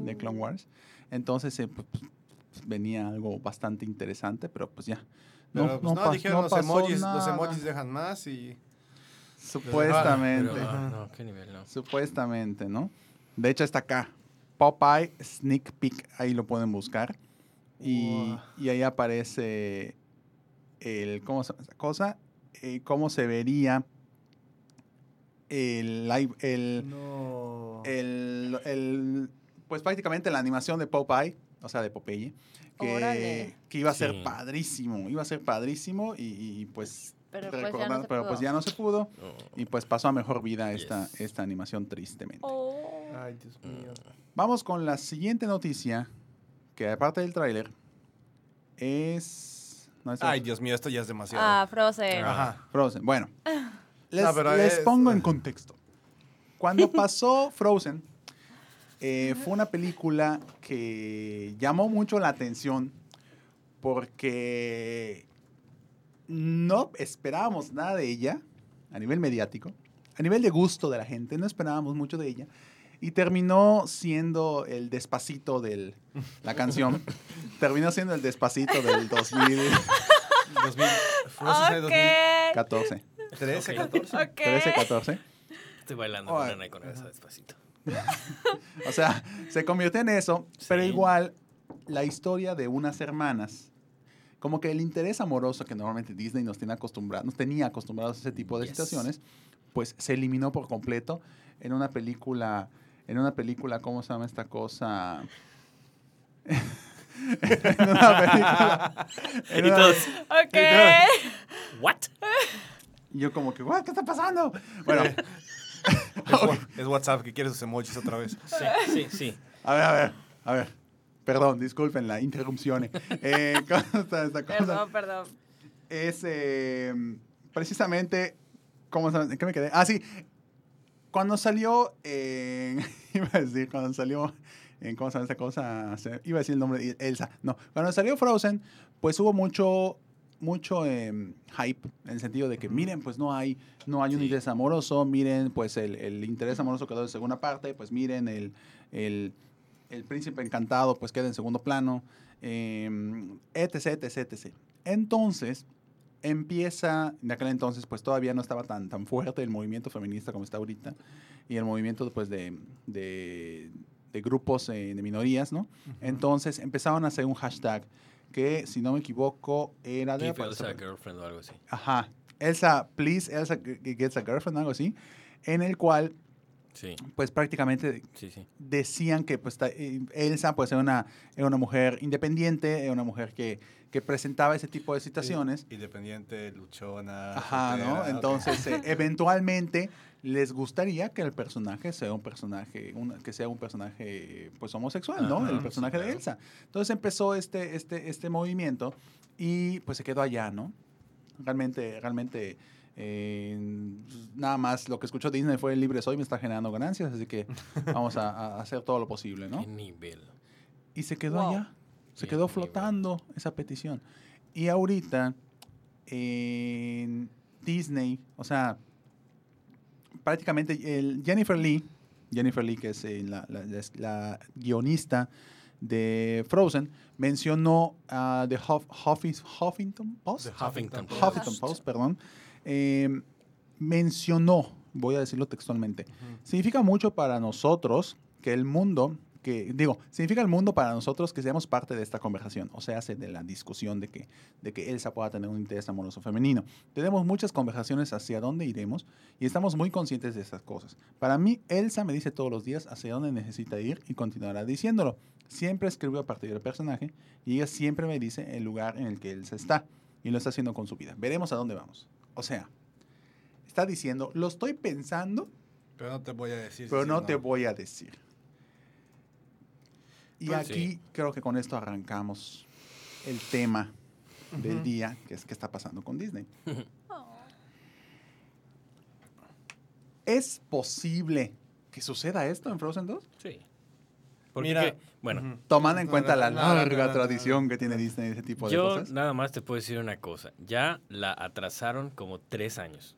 Speaker 2: de Clone Wars. Entonces eh, pues, pues, venía algo bastante interesante, pero pues ya.
Speaker 4: Pero, pues, no,
Speaker 2: pa-
Speaker 4: dijeron
Speaker 2: no
Speaker 4: los
Speaker 2: pasó
Speaker 4: emojis, los emojis dejan más y...
Speaker 2: Supuestamente.
Speaker 5: Pero, ah, no, qué nivel, no.
Speaker 2: Supuestamente, ¿no? De hecho, está acá. Popeye Sneak Peek, ahí lo pueden buscar. Y ahí aparece el, ¿cómo se cosa? Eh, cómo se vería el live, el,
Speaker 4: No.
Speaker 2: el, el- pues prácticamente la animación de Popeye, o sea, de Popeye, que, que iba a ser
Speaker 5: Sí.
Speaker 2: padrísimo, iba a ser padrísimo y, y, pues,
Speaker 3: Pero pues ya
Speaker 2: recordando-
Speaker 3: no se
Speaker 2: pero
Speaker 3: pudo.
Speaker 2: pues ya no se pudo y pues pasó a mejor vida esta,
Speaker 5: Yes.
Speaker 2: esta animación tristemente.
Speaker 3: Oh.
Speaker 4: Ay, Dios mío.
Speaker 2: Vamos con la siguiente noticia, que aparte del tráiler, es... no es
Speaker 4: Ay, Dios mío, esto ya es demasiado.
Speaker 3: Ah, Frozen.
Speaker 4: Ajá.
Speaker 2: Frozen. Bueno, les,
Speaker 4: No, pero
Speaker 2: les
Speaker 4: es-
Speaker 2: pongo en [LAUGHS] contexto. Cuando [LAUGHS] pasó Frozen, eh, fue una película que llamó mucho la atención porque no esperábamos nada de ella a nivel mediático, a nivel de gusto de la gente, no esperábamos mucho de ella. Y terminó siendo el despacito de la canción. [LAUGHS] terminó siendo el despacito del 2014.
Speaker 4: 2000, Frozen es
Speaker 3: Ok.
Speaker 4: 2013,
Speaker 5: Ok.
Speaker 4: 14.
Speaker 3: Ok.
Speaker 2: 13, 14.
Speaker 5: Estoy bailando
Speaker 2: Oh,
Speaker 5: con Ana con esa despacito. [LAUGHS]
Speaker 2: O sea, se convirtió en eso, pero igual la historia de unas hermanas como que el interés amoroso que normalmente Disney nos tiene acostumbrados, nos tenía acostumbrados a ese tipo de
Speaker 5: Yes.
Speaker 2: situaciones, pues se eliminó por completo en una película, en una película, ¿cómo se llama esta cosa? [LAUGHS] en una película. en
Speaker 5: Y
Speaker 2: una-
Speaker 5: todos,
Speaker 3: Ok.
Speaker 5: ¿what?
Speaker 2: y yo como que, "What, ¿qué está pasando? Bueno, [LAUGHS]
Speaker 4: Es, WhatsApp que quiere sus emojis otra vez.
Speaker 5: Sí, sí, sí.
Speaker 2: a ver, a ver, a ver. Perdón, disculpen la interrupción. Eh, [LAUGHS] ¿cómo está esta cosa?
Speaker 3: Perdón, perdón.
Speaker 2: es eh, precisamente. ¿Cómo se ¿En qué me quedé? Ah, sí. Cuando salió. en- [LAUGHS] iba a decir, cuando salió. En, ¿Cómo se llama esta cosa? Se- iba a decir el nombre de Elsa. No. Cuando salió Frozen, pues hubo mucho. Mucho em, hype en el sentido de que miren, pues no hay, no hay un
Speaker 5: Sí.
Speaker 2: interés amoroso, miren, pues el, el interés amoroso quedó en segunda parte, pues miren, el, el, el príncipe encantado pues queda en segundo plano, em, etc, etc, etc. Entonces, empieza, en aquel entonces pues todavía no estaba tan, tan fuerte el movimiento feminista como está ahorita, y el movimiento pues de, de, de grupos eh, de minorías, ¿no? Entonces empezaron a hacer un hashtag que, si no me equivoco, era de...
Speaker 5: Give Elsa a girlfriend o algo así.
Speaker 2: Ajá. Elsa, please, Elsa gets a girlfriend, algo así, en el cual
Speaker 5: Sí,
Speaker 2: pues prácticamente
Speaker 5: sí, sí.
Speaker 2: decían que pues, eh, Elsa pues, era, una, era una mujer independiente, era una mujer que, que presentaba ese tipo de situaciones.
Speaker 4: Independiente, luchona.
Speaker 2: Ajá, ¿no?
Speaker 4: soltera, ok.
Speaker 2: Entonces, eh, [LAUGHS] eventualmente les gustaría que el personaje sea un personaje, un- que sea un personaje pues homosexual, ¿no?
Speaker 4: Ajá,
Speaker 2: el
Speaker 4: sí,
Speaker 2: personaje de
Speaker 4: claro.
Speaker 2: Elsa. Entonces empezó este, este, este movimiento y pues se quedó allá, ¿no? Realmente, realmente, eh, nada más lo que escuchó Disney fue el libre soy, me está generando ganancias, así que [LAUGHS] vamos a, a hacer todo lo posible, ¿no?
Speaker 5: Qué nivel.
Speaker 2: Y se quedó
Speaker 3: Wow.
Speaker 2: allá. Se
Speaker 5: Bien,
Speaker 2: quedó
Speaker 5: bien,
Speaker 2: flotando esa petición. Y ahorita, en Disney, o sea, prácticamente el Jennifer Lee, Jennifer Lee, que es eh, la, la- la- la guionista de Frozen, mencionó a The Huff- Huffis- Huffington Post.
Speaker 4: The
Speaker 5: Huffington Post.
Speaker 2: Huffington Post, perdón, eh, mencionó, voy a decirlo textualmente, significa mucho para nosotros que el mundo, que digo, significa el mundo para nosotros que seamos parte de esta conversación, o sea, de la discusión de que, de que Elsa pueda tener un interés amoroso femenino. Tenemos muchas conversaciones hacia dónde iremos y estamos muy conscientes de esas cosas. Para mí, Elsa me dice todos los días hacia dónde necesita ir y continuará diciéndolo. Siempre escribo a partir del personaje y ella siempre me dice el lugar en el que Elsa está y lo está haciendo con su vida. Veremos a dónde vamos. O sea, está diciendo, lo estoy pensando,
Speaker 4: Pero no te voy a decir.
Speaker 2: pero
Speaker 4: si
Speaker 2: no te voy a decir. Y
Speaker 5: Pues
Speaker 2: aquí
Speaker 5: sí.
Speaker 2: creo que con esto arrancamos el tema del día, que es qué está pasando con Disney.
Speaker 3: Oh. [LAUGHS]
Speaker 2: ¿Es posible que suceda esto en Frozen 2?
Speaker 5: Sí. Porque,
Speaker 4: Mira,
Speaker 5: bueno.
Speaker 2: Tomando en
Speaker 4: No,
Speaker 2: cuenta la larga tradición que tiene Disney ese tipo de
Speaker 5: yo
Speaker 2: cosas.
Speaker 5: nada más te puedo decir una cosa. Ya la atrasaron como tres años.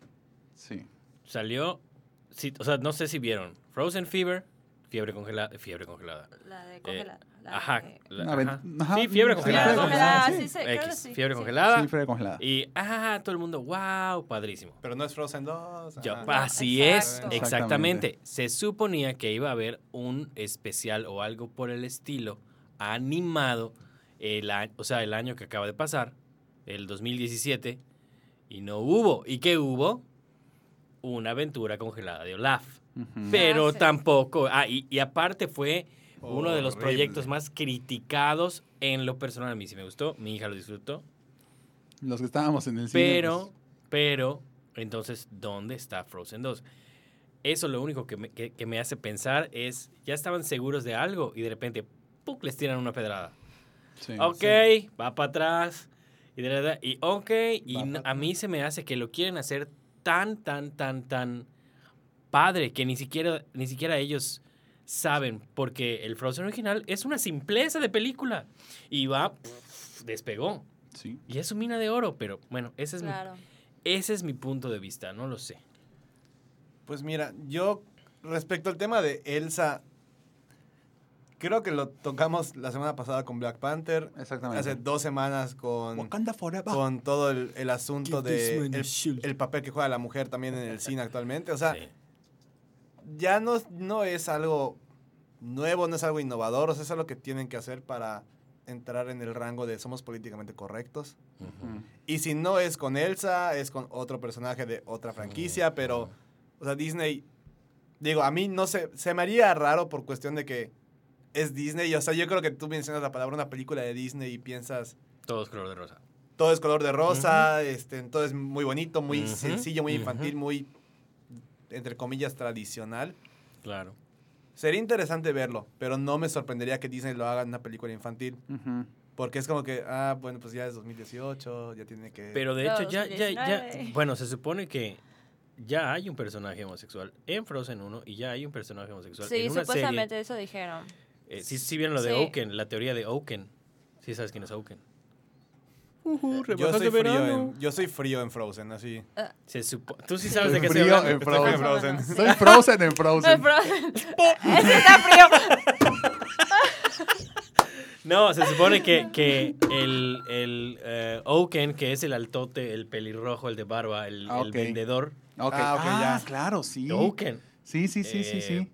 Speaker 2: Sí.
Speaker 5: Salió, sí, o sea, no sé si vieron Frozen Fever, fiebre congelada, fiebre congelada.
Speaker 3: La de la
Speaker 5: Eh, Ajá,
Speaker 3: de-
Speaker 5: la-
Speaker 2: Una ven-
Speaker 5: ajá.
Speaker 2: ajá,
Speaker 5: Sí, fiebre
Speaker 2: sí,
Speaker 5: congelada.
Speaker 3: Fiebre congelada,
Speaker 2: sí.
Speaker 3: sí, sí, creo que
Speaker 5: X,
Speaker 3: sí,
Speaker 5: fiebre
Speaker 3: sí.
Speaker 5: congelada.
Speaker 2: Sí, fue congelada.
Speaker 5: Y, ah, todo el mundo, wow, padrísimo.
Speaker 4: Pero no es Frozen 2.
Speaker 5: Yo,
Speaker 4: ajá.
Speaker 5: así
Speaker 3: exacto.
Speaker 5: es, exactamente. Se suponía que iba a haber un especial o algo por el estilo animado, el año, o sea, el año que acaba de pasar, el 2017, y no hubo. ¿Y qué hubo? Una aventura congelada de Olaf. Pero tampoco, ah, y, y aparte fue uno de los
Speaker 4: Horrible.
Speaker 5: proyectos más criticados en lo personal. A mí sí me gustó, mi hija lo disfrutó.
Speaker 2: Los que estábamos en el cine.
Speaker 5: Pero,
Speaker 2: pues,
Speaker 5: pero, entonces, ¿dónde está Frozen 2? Eso lo único que me, que- que me hace pensar es, ya estaban seguros de algo y de repente, ¡puc! les tiran una pedrada.
Speaker 2: sí,
Speaker 5: ok,
Speaker 2: sí.
Speaker 5: va para atrás. Y, de verdad, y ok, y a mí se me hace que lo quieren hacer tan, tan, tan, tan padre que ni siquiera, ni siquiera ellos saben, porque el Frozen original es una simpleza de película y va, despegó.
Speaker 2: Sí.
Speaker 5: Y es su mina de oro, pero bueno, ese es, mi, ese es mi punto de vista, no lo sé.
Speaker 4: Pues mira, yo respecto al tema de Elsa, creo que lo tocamos la semana pasada con Black Panther,
Speaker 2: Exactamente.
Speaker 4: hace dos semanas con,
Speaker 2: Wakanda Forever.
Speaker 4: con todo el, el asunto
Speaker 5: Give
Speaker 4: de el papel que juega la mujer también en el [LAUGHS] cine actualmente. O sea,
Speaker 5: Sí.
Speaker 4: Ya no, no es algo nuevo, no es algo innovador, o sea, es algo que tienen que hacer para entrar en el rango de somos políticamente correctos. Y si no es con Elsa, es con otro personaje de otra franquicia, pero, o sea, Disney, digo, a mí no sé, se me haría raro por cuestión de que es Disney. O sea, yo creo que tú mencionas la palabra una película de Disney y piensas,
Speaker 5: Todo es color de rosa.
Speaker 4: todo es color de rosa, este, todo es muy bonito, muy sencillo, muy infantil, muy, entre comillas, tradicional.
Speaker 5: Claro.
Speaker 4: Sería interesante verlo, pero no me sorprendería que Disney lo haga en una película infantil. Porque es como que, ah, bueno, pues ya es 2018, ya tiene que...
Speaker 5: Pero de hecho, ya, ya, ya.
Speaker 3: 2019.
Speaker 5: Bueno, se supone que ya hay un personaje homosexual en Frozen 1 y ya hay un personaje homosexual
Speaker 3: Sí,
Speaker 5: en una
Speaker 3: supuestamente eso dijeron.
Speaker 5: Eh, sí, sí vieron lo de
Speaker 3: Sí.
Speaker 5: Oaken, la teoría de Oaken. Sí sabes quién es Oaken.
Speaker 4: Yo, soy frío en, yo soy frío en Frozen, así.
Speaker 5: Se supo- Tú sí sabes de qué
Speaker 2: Frío
Speaker 5: hablando.
Speaker 2: en Frozen.
Speaker 4: en Frozen.
Speaker 3: Sí.
Speaker 2: Soy Frozen en Frozen. [LAUGHS]
Speaker 3: Ese está frío. [LAUGHS]
Speaker 5: No, se supone que, que el, el eh, Oaken, que es el altote, el pelirrojo, el de barba, el,
Speaker 2: Ah,
Speaker 5: el vendedor.
Speaker 2: Ok.
Speaker 4: Ah, ok,
Speaker 2: Ah,
Speaker 4: ya.
Speaker 2: claro, sí.
Speaker 5: Oaken.
Speaker 2: Sí, sí, sí, sí,
Speaker 5: Eh,
Speaker 2: sí.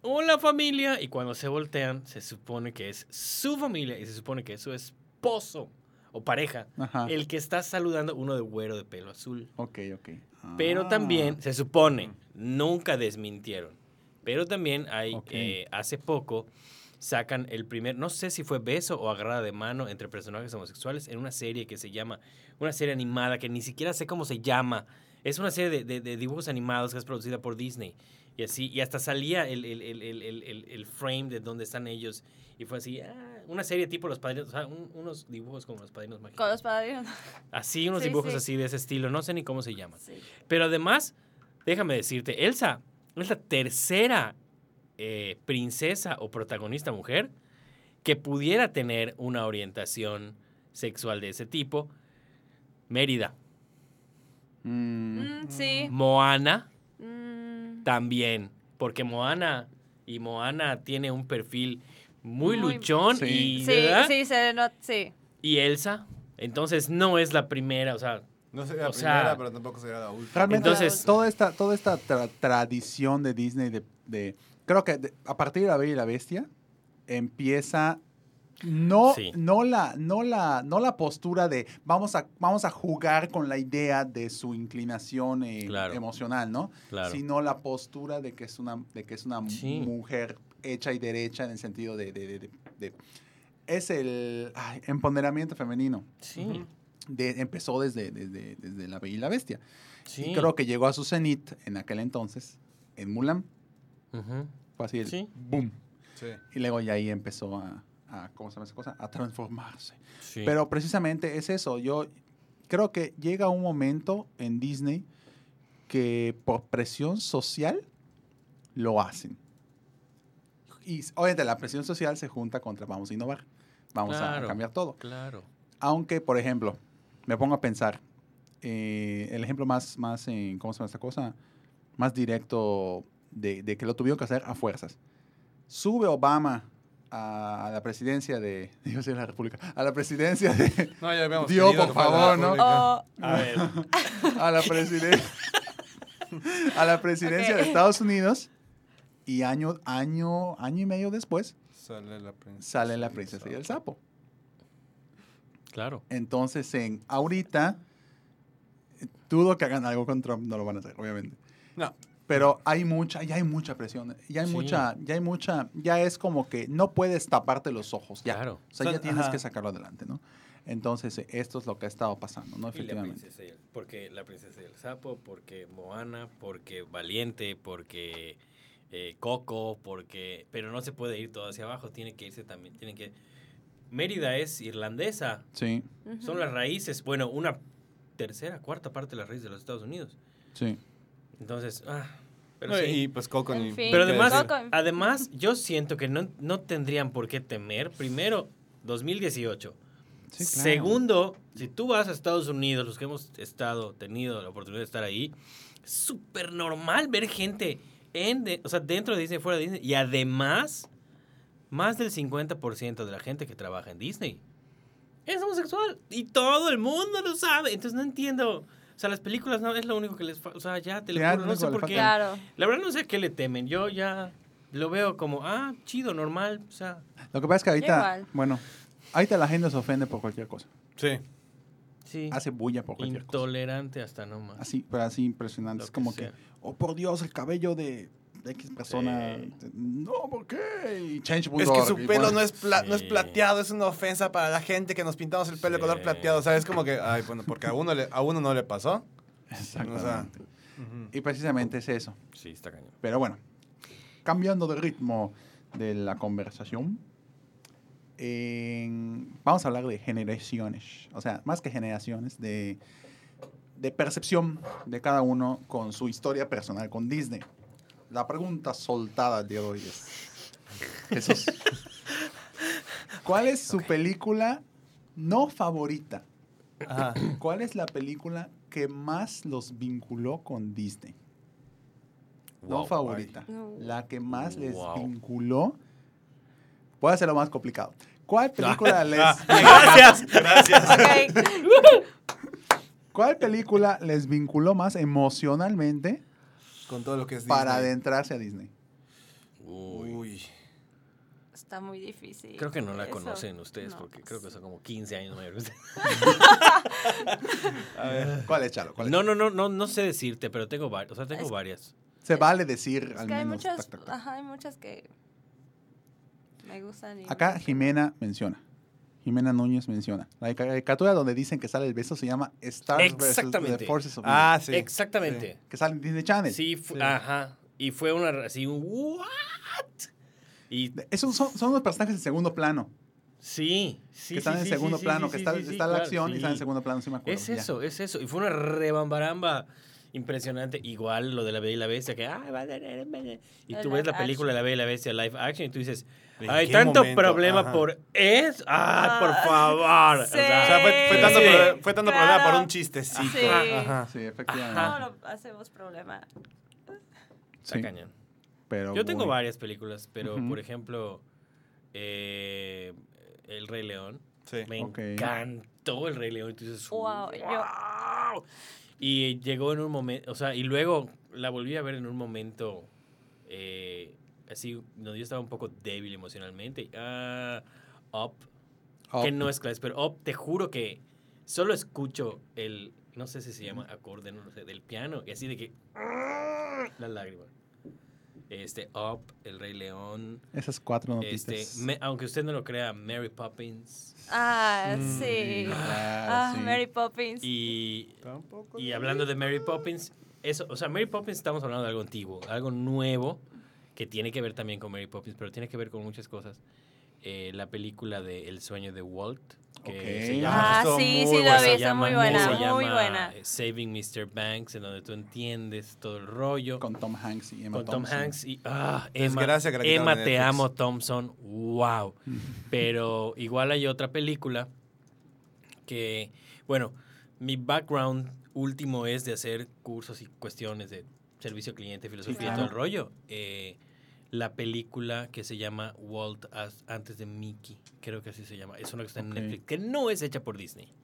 Speaker 5: Hola familia. Y cuando se voltean, se supone que es su familia y se supone que es su esposo o pareja.
Speaker 2: Ajá.
Speaker 5: El que está saludando uno de güero de pelo azul.
Speaker 2: Ok, ok.
Speaker 5: Pero
Speaker 2: Ah.
Speaker 5: también, se supone, nunca desmintieron. Pero también hay,
Speaker 2: Ok.
Speaker 5: eh, hace poco, sacan el primer, no sé si fue beso o agarrada de mano entre personajes homosexuales en una serie que se llama, una serie animada que ni siquiera sé cómo se llama. Es una serie de, de- de dibujos animados que es producida por Disney. Y así, y hasta salía el- el- el- el frame de donde están ellos. Y fue así, ah, una serie tipo Los Padrinos, o sea, un- unos dibujos como Los Padrinos Mágicos.
Speaker 3: Con los padrinos.
Speaker 5: Así, unos
Speaker 3: Sí,
Speaker 5: dibujos
Speaker 3: sí.
Speaker 5: así de ese estilo, no sé ni cómo se llaman.
Speaker 3: Sí.
Speaker 5: Pero además, déjame decirte, Elsa es la tercera eh, princesa o protagonista mujer que pudiera tener una orientación sexual de ese tipo. Mérida.
Speaker 2: Mm,
Speaker 3: Mm, sí.
Speaker 5: Moana
Speaker 3: Mm,
Speaker 5: también. Porque Moana y Moana tiene un perfil muy,
Speaker 3: Muy-
Speaker 5: luchón
Speaker 2: Sí.
Speaker 5: y,
Speaker 3: sí, sí, se nota, sí.
Speaker 5: y Elsa. Entonces no es la primera, o sea,
Speaker 4: No sería la
Speaker 5: O sea-
Speaker 4: primera, pero tampoco sería la última.
Speaker 2: Realmente,
Speaker 5: Entonces-
Speaker 2: toda esta, toda esta tra- tradición de Disney de, de- creo que de- a partir de La Bella y la Bestia empieza no,
Speaker 5: Sí.
Speaker 2: no, la, no, la, no la postura de vamos a, vamos a jugar con la idea de su inclinación eh,
Speaker 5: Claro.
Speaker 2: emocional, ¿no?
Speaker 5: claro.
Speaker 2: Sino la postura de que es una, de que es una
Speaker 5: Sí.
Speaker 2: mujer hecha y derecha en el sentido de... de- de- de- de- es el ay, empoderamiento femenino.
Speaker 5: Sí,
Speaker 2: De, empezó desde, desde, desde La Bella y la Bestia.
Speaker 5: sí.
Speaker 2: Y creo que llegó a su cenit en aquel entonces, en Mulan.
Speaker 5: Ujú.
Speaker 2: Fue así el
Speaker 5: Sí.
Speaker 2: boom.
Speaker 4: Sí.
Speaker 2: Y luego ya ahí empezó a, a- ¿cómo se llama esa cosa? A transformarse.
Speaker 5: Sí.
Speaker 2: Pero precisamente es eso. Yo creo que llega un momento en Disney que por presión social lo hacen. Y obviamente la presión social se junta contra vamos a innovar. Vamos a- a
Speaker 5: Claro.
Speaker 2: cambiar todo.
Speaker 5: Claro.
Speaker 2: Aunque, por ejemplo, me pongo a pensar, eh, el ejemplo más, más eh, ¿cómo se llama esta cosa? Más directo de, de que lo tuvieron que hacer a fuerzas. Sube Obama a, a la presidencia de, [LAUGHS] iba a la República, a la presidencia de, [LAUGHS]
Speaker 4: No, ya habíamos
Speaker 2: Dios, por favor, ¿no?
Speaker 4: República.
Speaker 3: O,
Speaker 5: A ver. [LAUGHS]
Speaker 2: a la presidencia, a la presidencia de
Speaker 3: Ok.
Speaker 2: Estados Unidos y año, año, año y medio después
Speaker 4: Sale la princesa.
Speaker 2: sale la princesa y el sapo.
Speaker 5: Claro.
Speaker 2: Entonces, en ahorita, dudo que hagan algo con Trump, no lo van a hacer, obviamente.
Speaker 4: No.
Speaker 2: Pero hay mucha, ya hay mucha presión, ya hay
Speaker 5: Sí.
Speaker 2: mucha, ya hay mucha, ya es como que no puedes taparte los ojos, ya.
Speaker 5: Claro.
Speaker 2: O sea, ya tienes
Speaker 4: ajá.
Speaker 2: que sacarlo adelante, ¿no? Entonces, esto es lo que ha estado pasando, ¿no?
Speaker 5: Y la
Speaker 2: Efectivamente.
Speaker 5: princesa y el- porque la princesa y el sapo, porque Moana, porque Valiente, porque eh, Coco, porque... Pero no se puede ir todo hacia abajo, tiene que irse también, tiene que... Mérida es irlandesa,
Speaker 2: Sí,
Speaker 5: son las raíces, bueno, una tercera, cuarta parte de las raíces de los Estados Unidos.
Speaker 2: sí.
Speaker 5: Entonces, ah, pero
Speaker 4: No,
Speaker 5: sí.
Speaker 4: Y pues Coco
Speaker 3: En
Speaker 4: ni-
Speaker 3: fin.
Speaker 5: Pero además.
Speaker 3: Coco-
Speaker 5: además, yo siento que no, no tendrían por qué temer. Primero, 2018.
Speaker 2: Sí, claro.
Speaker 5: Segundo, si tú vas a Estados Unidos, los que hemos estado, tenido la oportunidad de estar ahí, es súper normal ver gente en de- o sea, dentro de Disney, fuera de Disney. Y además, más del 50% de la gente que trabaja en Disney es homosexual. Y todo el mundo lo sabe. Entonces no entiendo. O sea, las películas no es lo único que les falta. O sea, ya te lo
Speaker 2: Ya,
Speaker 5: juro, no sé por qué.
Speaker 3: Claro.
Speaker 5: La verdad no sé a qué le temen. Yo ya lo veo como, ah, chido, normal. O sea,
Speaker 2: Lo que pasa es que ahorita,
Speaker 3: Igual.
Speaker 2: bueno, Ahorita la gente se ofende por cualquier cosa.
Speaker 4: Sí.
Speaker 5: Sí.
Speaker 2: Hace bulla por cualquier cosa.
Speaker 5: Intolerante hasta no más.
Speaker 2: Así, pero así impresionante.
Speaker 5: Lo
Speaker 2: Es como que, oh por Dios, el cabello de X persona.
Speaker 5: Sí.
Speaker 2: No, ¿por qué? Y change
Speaker 4: Es que su pelo no, es pla- no es plateado, es una ofensa para la gente que nos pintamos el pelo de color plateado. O sea, es como que, ay, bueno, porque a uno, le- a uno no le pasó. [LAUGHS]
Speaker 2: Exactamente. Y precisamente es eso.
Speaker 5: Sí, está cañón.
Speaker 2: Pero bueno, cambiando de ritmo de la conversación, en- vamos a hablar de generaciones. O sea, más que generaciones, de, de percepción de cada uno con su historia personal con Disney. La pregunta soltada de hoy es, Jesús, [LAUGHS] ¿cuál es su película no favorita?
Speaker 4: Ajá.
Speaker 2: ¿Cuál es la película que más los vinculó con Disney? no favorita.
Speaker 3: No.
Speaker 2: La que más les
Speaker 5: Wow.
Speaker 2: vinculó. Puede ser lo más complicado. ¿Cuál película [LAUGHS] les,
Speaker 5: Gracias.
Speaker 4: Gracias. [LAUGHS]
Speaker 2: ¿Cuál película les vinculó más emocionalmente
Speaker 4: Con todo lo que es
Speaker 2: para adentrarse a Disney?
Speaker 5: Uy.
Speaker 4: Uy.
Speaker 3: Está muy difícil.
Speaker 5: Creo que no la
Speaker 3: Eso.
Speaker 5: conocen ustedes
Speaker 3: No,
Speaker 5: porque creo que son como 15 años mayores. [LAUGHS]
Speaker 4: A ver.
Speaker 2: ¿Cuál es, Chalo? ¿Cuál es?
Speaker 5: No, no, no, no, no sé decirte, pero tengo varias. O sea, tengo
Speaker 3: Es-
Speaker 5: varias.
Speaker 2: Se vale decir
Speaker 3: Es
Speaker 2: al
Speaker 3: que hay
Speaker 2: menos.
Speaker 3: muchas,
Speaker 2: tac, tac, tac.
Speaker 3: ajá, hay muchas que me gustan. Y
Speaker 2: Acá. Jimena menciona. Jimena Núñez menciona. La caricatura donde dicen que sale el beso se llama Star versus
Speaker 5: Exactamente.
Speaker 2: The Forces of
Speaker 4: Ah, sí.
Speaker 5: Exactamente.
Speaker 2: Que sale en Disney Channel.
Speaker 5: Sí,
Speaker 4: Sí.
Speaker 5: ajá. Y fue una así un what? Y
Speaker 2: Esos son, son los personajes en segundo plano.
Speaker 5: sí, sí,
Speaker 2: que están
Speaker 5: sí,
Speaker 2: en
Speaker 5: sí,
Speaker 2: segundo
Speaker 5: sí,
Speaker 2: plano.
Speaker 5: sí,
Speaker 2: que
Speaker 5: sí,
Speaker 2: está,
Speaker 5: sí, sí,
Speaker 2: está la
Speaker 5: claro,
Speaker 2: acción y están en
Speaker 5: sí.
Speaker 2: segundo plano, sí me acuerdo.
Speaker 5: Es
Speaker 2: ya.
Speaker 5: eso, es eso. Y fue una rebambaramba impresionante. Igual lo de la Bella y la Bestia, que "Ay, va a tener- Y
Speaker 3: El
Speaker 5: tú ves la película de la Bella y la Bestia live action y tú dices,
Speaker 4: ¿En
Speaker 5: hay
Speaker 4: qué
Speaker 5: tanto
Speaker 4: momento?
Speaker 5: problema
Speaker 4: Ajá.
Speaker 5: por eso. ¡Ah, por favor! O
Speaker 3: sí.
Speaker 4: O sea, fue, tanto,
Speaker 5: Sí.
Speaker 4: pro- fue tanto problema por un chistecito.
Speaker 3: Sí.
Speaker 4: Ajá.
Speaker 2: Sí, efectivamente.
Speaker 3: No, no hacemos problema.
Speaker 5: está cañón.
Speaker 2: pero
Speaker 5: Yo tengo varias películas, pero por ejemplo, eh, El Rey León.
Speaker 4: Sí.
Speaker 5: Me encantó El Rey León. Y tú dices,
Speaker 3: Wow, yo-
Speaker 5: "Wow". Y llegó en un momento, o sea, y luego la volví a ver en un momento eh, así, donde yo estaba un poco débil emocionalmente. Ah, Up, que no es clase, pero Up, te juro que solo escucho el, no sé si se llama acorde, no sé, del piano, y así de que, la lágrima. Este, Up, El Rey León,
Speaker 2: Esas cuatro noticias.
Speaker 5: este, me- aunque usted no lo crea, Mary Poppins.
Speaker 3: Ah,
Speaker 4: Mm,
Speaker 3: sí. Ah,
Speaker 2: sí.
Speaker 3: Mary Poppins.
Speaker 5: Y,
Speaker 4: Tampoco.
Speaker 5: y hablando de Mary Poppins, eso, o sea, Mary Poppins estamos hablando de algo antiguo, algo nuevo, que tiene que ver también con Mary Poppins, pero tiene que ver con muchas cosas. Eh, la película de El sueño de Walt, que
Speaker 2: Ok.
Speaker 5: se llama...
Speaker 3: Ah, sí,
Speaker 4: muy
Speaker 3: sí,
Speaker 4: buena.
Speaker 3: lo vi, está muy buena,
Speaker 5: se
Speaker 3: muy
Speaker 5: llama,
Speaker 3: buena.
Speaker 5: eh, Saving Mr. Banks, en donde tú entiendes todo el rollo.
Speaker 2: Con Tom Hanks y Emma
Speaker 5: con Tom
Speaker 2: Thompson.
Speaker 5: Hanks y ah, Emma, Emma te amo Thompson, wow. [LAUGHS] Pero igual hay otra película que, bueno, mi background último es de hacer cursos y cuestiones de servicio al cliente, filosofía y
Speaker 2: claro.
Speaker 5: todo el rollo. Eh, la película que se llama Walt as- antes de Mickey, creo que así se llama. Es una que está en. Netflix, que no es hecha por Disney.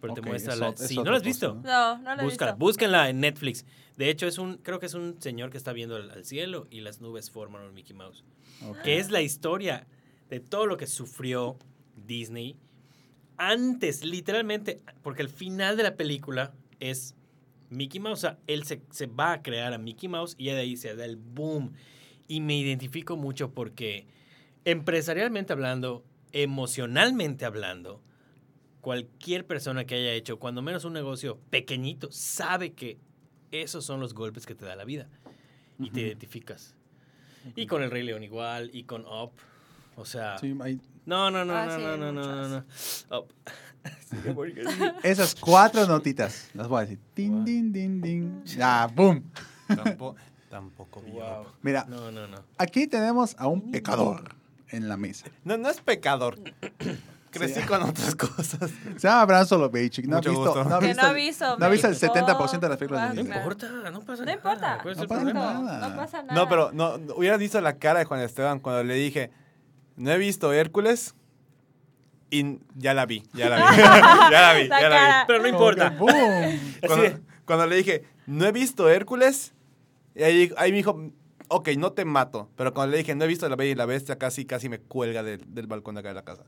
Speaker 5: Pero te muestra
Speaker 2: es
Speaker 5: la... Sí, ¿no la has visto?
Speaker 2: ¿no?
Speaker 3: No, lo he
Speaker 5: Búscala,
Speaker 3: visto.
Speaker 5: búsquenla en Netflix. De hecho, es un, creo que es un señor que está viendo al, al cielo y las nubes forman un Mickey Mouse. Que es la historia de todo lo que sufrió Disney antes, literalmente, porque el final de la película es Mickey Mouse. O sea, él se, se va a crear a Mickey Mouse y ya de ahí se da el boom. Y me identifico mucho porque empresarialmente hablando, emocionalmente hablando, cualquier persona que haya hecho, cuando menos un negocio pequeñito, sabe que esos son los golpes que te da la vida. Y te identificas. Y con el Rey León igual, y con Up. O sea,
Speaker 2: Sí, hay-
Speaker 5: no, no, no,
Speaker 3: Ah,
Speaker 5: no,
Speaker 3: sí,
Speaker 5: no,
Speaker 3: hay
Speaker 5: no, no, no, no. [LAUGHS]
Speaker 2: Esas cuatro notitas, las voy a decir. Din,
Speaker 5: Wow.
Speaker 2: din, din, din. Ya, boom.
Speaker 4: Tampoco, tampoco
Speaker 5: Wow.
Speaker 2: Mira,
Speaker 5: No, no, no.
Speaker 2: aquí tenemos a un pecador en la mesa.
Speaker 4: No, no es pecador. Crecí
Speaker 2: Sí.
Speaker 4: con otras cosas.
Speaker 2: Se llama Abraham Soloveitchik. No ha visto, no ha visto,
Speaker 3: no ha visto.
Speaker 2: no ha visto el
Speaker 3: México.
Speaker 2: 70% de las películas de
Speaker 3: Ah,
Speaker 5: No importa, no pasa
Speaker 3: No
Speaker 5: nada.
Speaker 3: importa.
Speaker 5: ¿Cuál es
Speaker 2: No pasa nada.
Speaker 3: No pasa nada.
Speaker 4: No, pero no, no, hubieras visto la cara de Juan Esteban cuando le dije, no he visto Hércules y ya la vi, ya la vi, [LAUGHS] ya la vi, ya la
Speaker 3: cara.
Speaker 5: Pero no importa.
Speaker 4: vi. [LAUGHS] Cuando, cuando le dije, no he visto Hércules, y ahí, ahí me dijo, ok, no te mato. Pero cuando le dije, no he visto La Bella y la Bestia, casi, casi me cuelga del, del balcón de acá de la casa.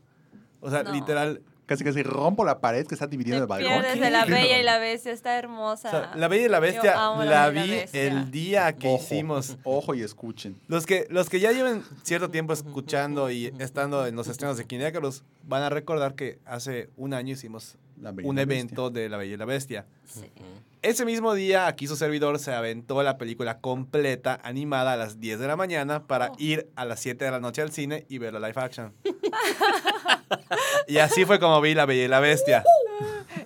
Speaker 4: O sea,
Speaker 3: No.
Speaker 4: literal.
Speaker 2: Casi casi rompo la pared que está dividiendo el balcón.
Speaker 3: pierdes de la. Bella y la Bestia, está hermosa.
Speaker 4: o sea, la Bella y la Bestia la,
Speaker 3: La
Speaker 4: vi
Speaker 3: Bestia.
Speaker 4: el día que
Speaker 2: Ojo,
Speaker 4: hicimos.
Speaker 2: Ojo y escuchen.
Speaker 4: Los que, los que ya lleven cierto tiempo escuchando y estando en los estrenos de Kinécaros van a recordar que hace un año hicimos un evento de La Bella y la Bestia.
Speaker 3: Sí.
Speaker 4: Ese mismo día, aquí su servidor se aventó la película completa, animada a las 10 de la mañana, para
Speaker 3: Oh.
Speaker 4: ir a las 7 de la noche al cine y ver la live action. [LAUGHS] y así fue como vi La Bella y la Bestia.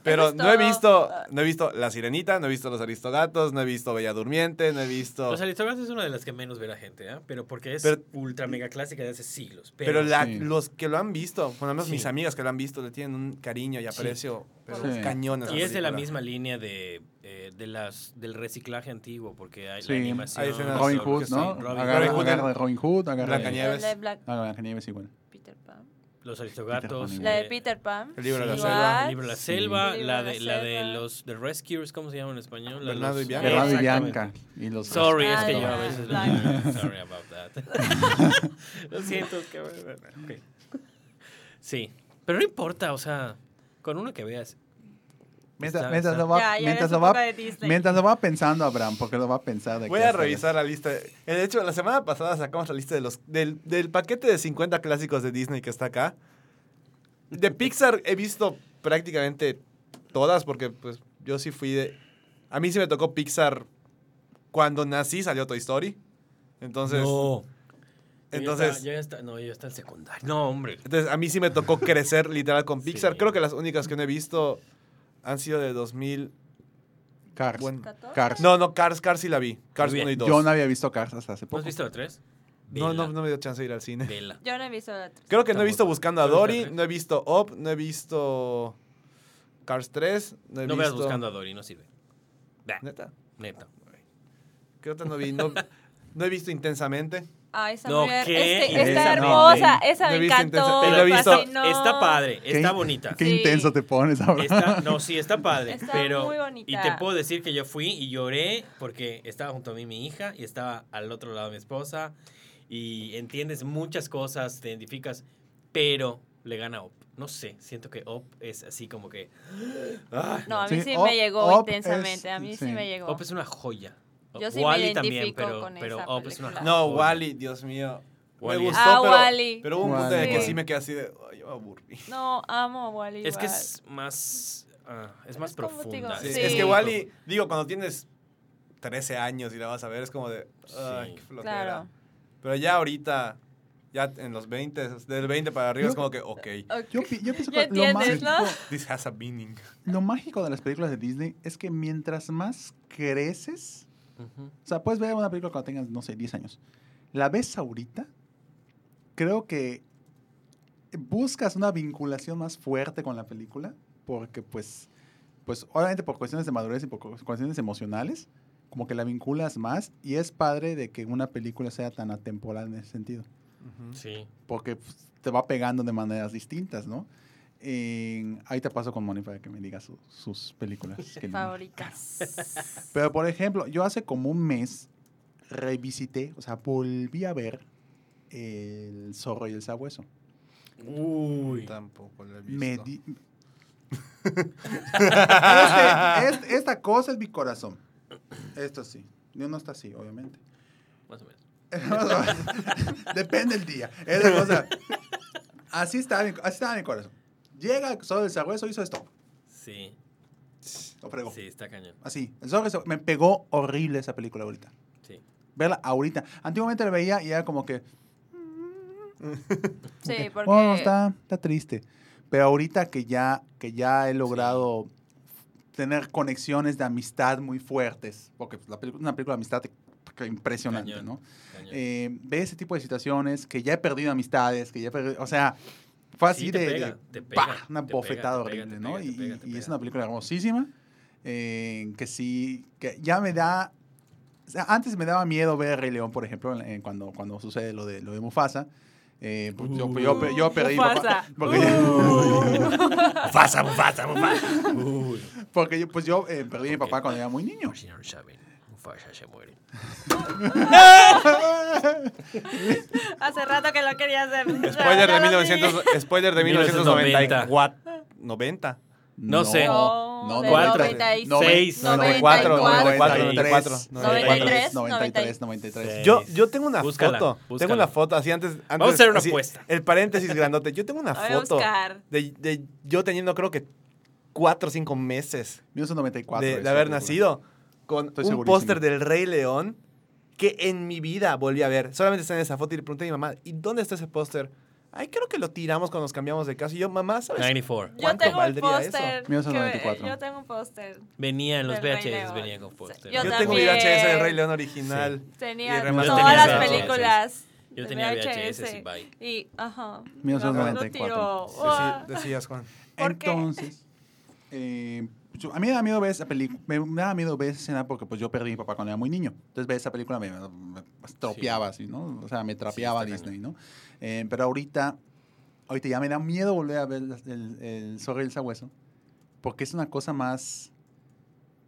Speaker 4: Pero
Speaker 3: Eso es
Speaker 4: no he visto, no he visto La Sirenita, no he visto Los Aristogatos, no he visto Bella Durmiente, no he visto...
Speaker 5: Los Aristogatos es una de las que menos ve la gente, ¿ah? Pero porque es
Speaker 4: Pero-
Speaker 5: ultra mega clásica de hace siglos.
Speaker 4: Pero la-
Speaker 2: Sí.
Speaker 4: los que lo han visto, por lo menos
Speaker 5: Sí.
Speaker 4: mis amigas que lo han visto, le tienen un cariño y
Speaker 5: Sí.
Speaker 4: aprecio, pero
Speaker 2: Sí.
Speaker 4: cañones.
Speaker 5: Y es de la misma línea de, de las, del reciclaje antiguo, porque hay
Speaker 2: Sí,
Speaker 5: la
Speaker 2: hay
Speaker 5: animación.
Speaker 4: escenas
Speaker 2: Robin Hood, ¿no?
Speaker 5: Robin
Speaker 2: agarra,
Speaker 4: Hood.
Speaker 2: agarra de Robin Hood, agarra de...
Speaker 4: Blancanieves.
Speaker 3: La de Black
Speaker 2: Ah, Blancanieves igual.
Speaker 3: Peter Pan.
Speaker 5: Los Aristogatos.
Speaker 3: La de Peter Pan.
Speaker 4: El libro de la selva.
Speaker 5: El libro de la selva, la
Speaker 3: de
Speaker 5: de,
Speaker 3: la
Speaker 5: la de los The Rescuers, ¿cómo se llama en español? La de
Speaker 4: Bernardo
Speaker 5: los-
Speaker 4: y Bianca.
Speaker 2: Bernardo y
Speaker 5: Exactamente.
Speaker 2: Bianca. Y los...
Speaker 5: Sorry, es que
Speaker 3: de
Speaker 5: yo a
Speaker 3: la-
Speaker 5: veces...
Speaker 3: la-
Speaker 5: Sorry about that. [LAUGHS] Lo siento, ok. Sí, pero no importa, o sea, con uno que veas...
Speaker 2: Mientras,
Speaker 5: Está-
Speaker 2: mientras
Speaker 5: está-
Speaker 2: lo va,
Speaker 3: Ya, ya
Speaker 2: mientras lo va, mientras lo va pensando Abraham, porque lo va a pensar de
Speaker 4: Voy a revisar la lista. De hecho, la semana pasada sacamos la lista de los, del, del paquete de 50 clásicos de Disney que está acá. De Pixar he visto prácticamente todas porque pues yo sí fui de... A mí sí me tocó Pixar cuando nací, salió Toy Story. Entonces,
Speaker 5: no.
Speaker 4: entonces,
Speaker 5: Yo ya está, no, yo ya está en secundaria. No, hombre.
Speaker 4: entonces, a mí sí me tocó crecer literal con Pixar.
Speaker 5: Sí.
Speaker 4: Creo que las únicas que no he visto han sido de 2000...
Speaker 2: Cars.
Speaker 4: Bueno,
Speaker 3: ¿14?
Speaker 2: Cars.
Speaker 4: no, no, Cars, Cars sí la vi. Cars
Speaker 5: Muy bien.
Speaker 4: 1 y 2.
Speaker 2: Yo no había visto Cars hasta hace
Speaker 5: ¿No
Speaker 2: poco.
Speaker 5: has visto la 3?
Speaker 4: no, no, no me dio chance de ir al cine.
Speaker 5: Vela.
Speaker 3: Yo no he visto la tres.
Speaker 4: Creo que no he visto Buscando a
Speaker 5: ¿No viste
Speaker 4: Dory, no he visto Up, no he visto Cars 3, no he
Speaker 5: No
Speaker 4: visto...
Speaker 5: veas buscando a Dory, no sirve. Bah,
Speaker 4: ¿Neta?
Speaker 5: neta.
Speaker 4: ¿Qué otra no vi? No, no he visto Intensamente.
Speaker 3: Ah, esa
Speaker 5: No,
Speaker 3: mujer.
Speaker 5: ¿qué?
Speaker 3: Este- está
Speaker 2: Esa no,
Speaker 3: hermosa. Esa
Speaker 4: No he
Speaker 3: me encantó.
Speaker 5: Pero
Speaker 4: lo he visto-.
Speaker 5: Está padre,
Speaker 2: Qué
Speaker 5: está
Speaker 2: in-
Speaker 5: bonita.
Speaker 2: Qué
Speaker 3: Sí.
Speaker 2: intenso te pones, Abraham.
Speaker 5: Está, no, sí, está padre.
Speaker 3: Está
Speaker 5: pero,
Speaker 3: muy bonita.
Speaker 5: Y te puedo decir que yo fui y lloré porque estaba junto a mí mi hija y estaba al otro lado mi esposa. Y entiendes muchas cosas, te identificas, pero le gana Op. No sé, siento que Op es así como que. Ah,
Speaker 3: No, a mí
Speaker 2: Sí,
Speaker 3: sí, me llegó
Speaker 2: Up
Speaker 3: intensamente.
Speaker 2: es-
Speaker 3: a mí sí,
Speaker 2: sí.
Speaker 3: me llegó.
Speaker 5: Op es una joya.
Speaker 3: Yo sí me
Speaker 5: Wall-E
Speaker 3: identifico
Speaker 5: también, pero,
Speaker 3: con
Speaker 5: pero
Speaker 3: esa
Speaker 5: Op es una
Speaker 3: película.
Speaker 4: No. Wally, Dios mío.
Speaker 5: Wall-E.
Speaker 4: Me gustó,
Speaker 3: Ah,
Speaker 4: pero,
Speaker 3: Wall-E.
Speaker 4: pero hubo un punto en el que sí me quedé así de... Ay, yo me aburrí.
Speaker 3: No, amo a Wally.
Speaker 5: Es que es más. ah, es más
Speaker 3: Es
Speaker 5: profunda.
Speaker 4: Sí,
Speaker 3: Sí.
Speaker 4: Es que Wally, digo, cuando tienes 13 años y la vas a ver, es como de... Ay,
Speaker 5: Sí.
Speaker 4: qué flojera.
Speaker 3: Claro.
Speaker 4: Pero ya ahorita, ya en los 20, del 20 para arriba,
Speaker 2: Yo-
Speaker 4: es como que, ok,
Speaker 3: Ok.
Speaker 2: Yo, yo pienso que lo mágico,
Speaker 3: ¿no?
Speaker 4: this has a meaning.
Speaker 2: lo mágico de las películas de Disney es que mientras más creces, O sea, puedes ver una película cuando tengas, no sé, 10 años. La ves ahorita, creo que buscas una vinculación más fuerte con la película, porque pues, pues obviamente por cuestiones de madurez y por cu- cuestiones emocionales, como que la vinculas más y es padre de que una película sea tan atemporal en ese sentido.
Speaker 4: Ujú.
Speaker 5: Sí.
Speaker 2: porque pues, te va pegando de maneras distintas, ¿no? En- ahí te paso con Moni para que me diga su- sus películas. [LAUGHS] que-
Speaker 3: Favoritas.
Speaker 2: Pero, por ejemplo, yo hace como un mes revisité, o sea, volví a ver El zorro y el sabueso.
Speaker 5: Uy.
Speaker 4: Tampoco lo he visto.
Speaker 2: Me di- [LAUGHS] Este- este- esta cosa es mi corazón. Esto sí. No, no está así, obviamente.
Speaker 5: Más o menos. [LAUGHS]
Speaker 2: Depende del día. Cosa. Así mi, así estaba mi corazón. Llega el zorro del sabueso, hizo esto.
Speaker 5: Sí.
Speaker 2: Lo fregó.
Speaker 5: Sí, está cañón.
Speaker 2: Así. El zorro del sabueso- me pegó horrible esa película ahorita.
Speaker 5: Sí.
Speaker 2: Verla ahorita. Antiguamente la veía y era como que. [LAUGHS]
Speaker 3: Sí, porque.
Speaker 2: Bueno, está, está triste. Pero ahorita que ya, que ya he logrado tener conexiones de amistad muy fuertes, porque la película, una película de amistad que impresionante,
Speaker 5: Cañón.
Speaker 2: ¿no?
Speaker 5: cañón.
Speaker 2: Eh, ve ese tipo de situaciones que ya he perdido amistades, que ya he perdido, o sea, fue así
Speaker 5: Sí, te
Speaker 2: de,
Speaker 5: pega,
Speaker 2: de
Speaker 5: te pega,
Speaker 2: ¡pah! una
Speaker 5: te
Speaker 2: bofetada
Speaker 5: pega,
Speaker 2: horrible, ¿no? y es una película hermosísima, eh, que sí, que ya me da, o sea, antes me daba miedo ver Rey León, por ejemplo, en- en cuando, cuando sucede lo de, lo de Mufasa. Eh, pues yo,
Speaker 5: Uh.
Speaker 2: yo, [LAUGHS] yo perdí mi
Speaker 3: Mufasa.
Speaker 2: papá. Porque,
Speaker 5: Mufasa, Mufasa, Mufasa. Uy.
Speaker 2: porque yo, pues yo eh, perdí a mi papá cuando era muy niño.
Speaker 5: Se muere.
Speaker 3: Hace rato que lo quería hacer.
Speaker 4: Spoiler de,
Speaker 3: lo
Speaker 4: 1900, spoiler de 1994. 90.
Speaker 5: No sé.
Speaker 3: No,
Speaker 2: No,
Speaker 3: de
Speaker 2: 93.
Speaker 3: 96,
Speaker 4: 94, 94,
Speaker 2: 93,
Speaker 3: 93,
Speaker 2: 93, 93.
Speaker 4: Yo, yo tengo una
Speaker 5: Búscala,
Speaker 4: foto.
Speaker 5: búscala.
Speaker 4: Tengo una foto así antes. antes
Speaker 5: Vamos a hacer una
Speaker 4: así,
Speaker 5: apuesta.
Speaker 4: El paréntesis grandote. Yo tengo una foto de, de yo teniendo creo que cuatro o cinco meses
Speaker 2: 1994.
Speaker 4: de, de haber
Speaker 2: película.
Speaker 4: Con
Speaker 2: Estoy
Speaker 4: un póster del Rey León que en mi vida volví a ver. Solamente está en esa foto y le pregunté a mi mamá, ¿y dónde está ese póster? Ay, creo que lo tiramos cuando nos cambiamos de casa. Y yo, mamá, ¿sabes?
Speaker 5: 94.
Speaker 3: Yo
Speaker 4: ¿Cuánto
Speaker 3: tengo un
Speaker 4: valdría eso?
Speaker 3: póster. que-
Speaker 2: 1994.
Speaker 3: Yo tengo un póster.
Speaker 5: Venía en los VHS, venía con
Speaker 3: Sí.
Speaker 5: póster.
Speaker 3: Yo
Speaker 4: Yo tengo mi. VHS del Rey León original.
Speaker 3: Tenía
Speaker 4: Y
Speaker 3: todas
Speaker 4: remasterizado.
Speaker 3: las
Speaker 5: Yo tenía
Speaker 3: películas.
Speaker 5: Yo tenía
Speaker 3: VHS.
Speaker 5: VHS y bye.
Speaker 3: Y, ajá.
Speaker 2: 1994.
Speaker 3: Lo tiró.
Speaker 4: Deci-
Speaker 3: Uah.
Speaker 4: decías, Juan.
Speaker 3: ¿Por qué?
Speaker 2: Entonces, eh, yo- a mí me da miedo ver esa película, me, me da miedo ver esa escena porque pues yo perdí a mi papá cuando era muy niño. Entonces ver esa película me, me estropeaba así, ¿no? O sea, me trapeaba
Speaker 5: está
Speaker 2: Disney, ¿no? Eh, pero ahorita, ahorita ya me da miedo volver a ver el, el, el Zorro y el Sabueso porque es una cosa más...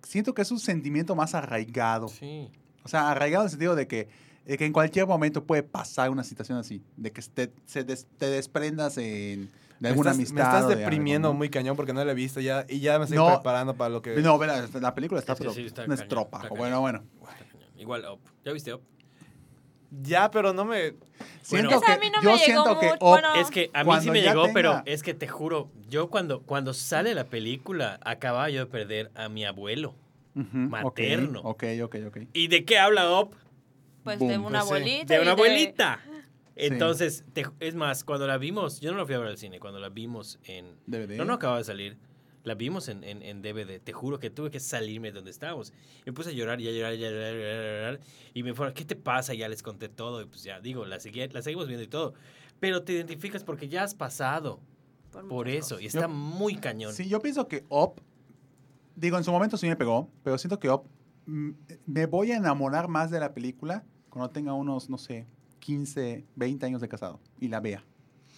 Speaker 2: Siento que es un sentimiento más arraigado.
Speaker 5: Sí.
Speaker 2: O sea, arraigado en el sentido de que, de que en cualquier momento puede pasar una situación así, de que te, se des- te desprendas en, de alguna
Speaker 4: me estás,
Speaker 2: amistad.
Speaker 4: Me estás
Speaker 2: o de algo,
Speaker 4: deprimiendo
Speaker 2: ¿no?
Speaker 4: muy cañón porque no la he visto ya y ya me estoy
Speaker 2: No.
Speaker 4: preparando para lo que...
Speaker 2: No, la, la película está,
Speaker 5: Es que
Speaker 2: pero
Speaker 5: sí, está
Speaker 2: un
Speaker 5: cañón,
Speaker 2: estropajo.
Speaker 5: está
Speaker 2: Bueno, bueno.
Speaker 5: Igual Up. ¿Ya viste Up?
Speaker 4: Ya, pero no me...
Speaker 2: Siento
Speaker 3: a
Speaker 2: que,
Speaker 3: mí no
Speaker 2: yo
Speaker 3: me llegó
Speaker 2: siento que
Speaker 3: mucho, bueno,
Speaker 5: Es que a mí sí me llegó,
Speaker 2: tenga-
Speaker 5: pero es que te juro, yo cuando, cuando sale la película, acababa yo de perder a mi abuelo. Materno.
Speaker 2: Ok, ok, ok.
Speaker 5: ¿Y de qué habla Up?
Speaker 3: Pues de una
Speaker 4: Pues sí.
Speaker 3: abuelita.
Speaker 5: De una abuelita. Entonces, te- es más, cuando la vimos, yo no la fui a ver al cine, cuando la vimos en...
Speaker 2: DVD.
Speaker 5: No, no acababa de salir. La vimos en, en, en DVD. Te juro que tuve que salirme de donde estábamos. Y me puse a llorar y a llorar y a llorar, y a llorar, y me fueron, ¿qué te pasa? Ya les conté todo. Y pues ya, digo, la, la seguimos viendo y todo. Pero te identificas porque ya has pasado por eso.
Speaker 3: cosas.
Speaker 5: Y está
Speaker 2: Yo-
Speaker 5: muy cañón.
Speaker 2: Sí, yo pienso que Up, digo, en su momento sí me pegó, pero siento que Up, mm, me voy a enamorar más de la película cuando tenga unos, no sé, 15, 20 años de casado y la vea.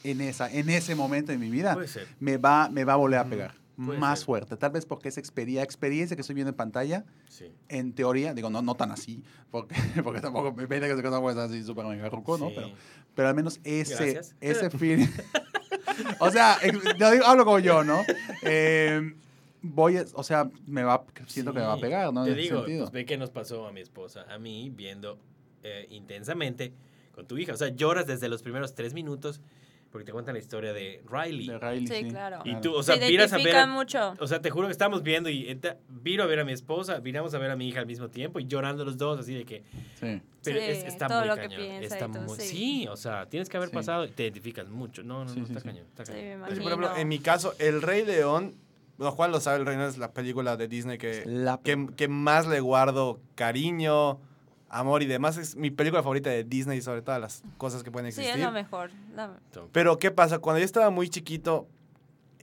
Speaker 2: En, esa, en ese momento de mi vida me va, me va a volver a pegar.
Speaker 5: Puede
Speaker 2: más
Speaker 5: ser.
Speaker 2: fuerte. Tal vez porque esa experiencia, experiencia que estoy viendo en pantalla,
Speaker 5: Sí.
Speaker 2: en teoría, digo, no, no tan así, porque, [LAUGHS] porque tampoco me pena que se pues así súper mega ruco, ¿no?
Speaker 5: Sí.
Speaker 2: Pero, pero al menos ese,
Speaker 5: Gracias.
Speaker 2: ese feeling. [LAUGHS] o sea, yo digo- hablo como yo, ¿no? Eh, voy, a- o sea, me va, siento que me va a
Speaker 5: Sí.
Speaker 2: pegar, ¿no?
Speaker 5: Te
Speaker 2: En
Speaker 5: digo, pues ve qué nos pasó a mi esposa, a mí, viendo eh, intensamente con tu hija. O sea, lloras desde los primeros tres minutos porque te cuentan la historia de Riley.
Speaker 2: De Riley,
Speaker 3: Sí, claro.
Speaker 5: Y tú, o sea,
Speaker 3: Se
Speaker 5: miras a ver.
Speaker 3: identifican
Speaker 5: a-
Speaker 3: mucho.
Speaker 5: O sea, te juro que estábamos viendo y enta- viro a ver a mi esposa, viramos a ver a mi hija al mismo tiempo y llorando los dos, así de que.
Speaker 2: Sí.
Speaker 5: Pero
Speaker 3: Sí,
Speaker 5: es- está
Speaker 3: todo
Speaker 5: muy
Speaker 3: lo que
Speaker 5: cañón.
Speaker 3: piensa
Speaker 5: está
Speaker 3: todo,
Speaker 5: muy-
Speaker 3: sí.
Speaker 5: sí. o sea, tienes que haber
Speaker 2: Sí.
Speaker 5: pasado y te identificas mucho. No, no,
Speaker 2: Sí,
Speaker 5: no,
Speaker 2: sí,
Speaker 5: está
Speaker 2: sí.
Speaker 5: cañón. Está
Speaker 3: Sí,
Speaker 5: cañón.
Speaker 3: me
Speaker 4: Pues,
Speaker 3: imagino.
Speaker 4: por ejemplo, en mi caso, El Rey León, bueno, Juan lo sabe, El Rey León es la película de Disney que,
Speaker 2: La-
Speaker 4: que, que más le guardo cariño, amor y demás. Es mi película favorita de Disney sobre todas las cosas que pueden
Speaker 3: Sí,
Speaker 4: existir.
Speaker 3: es lo mejor. la-
Speaker 4: Pero ¿qué pasa? Cuando yo estaba muy chiquito,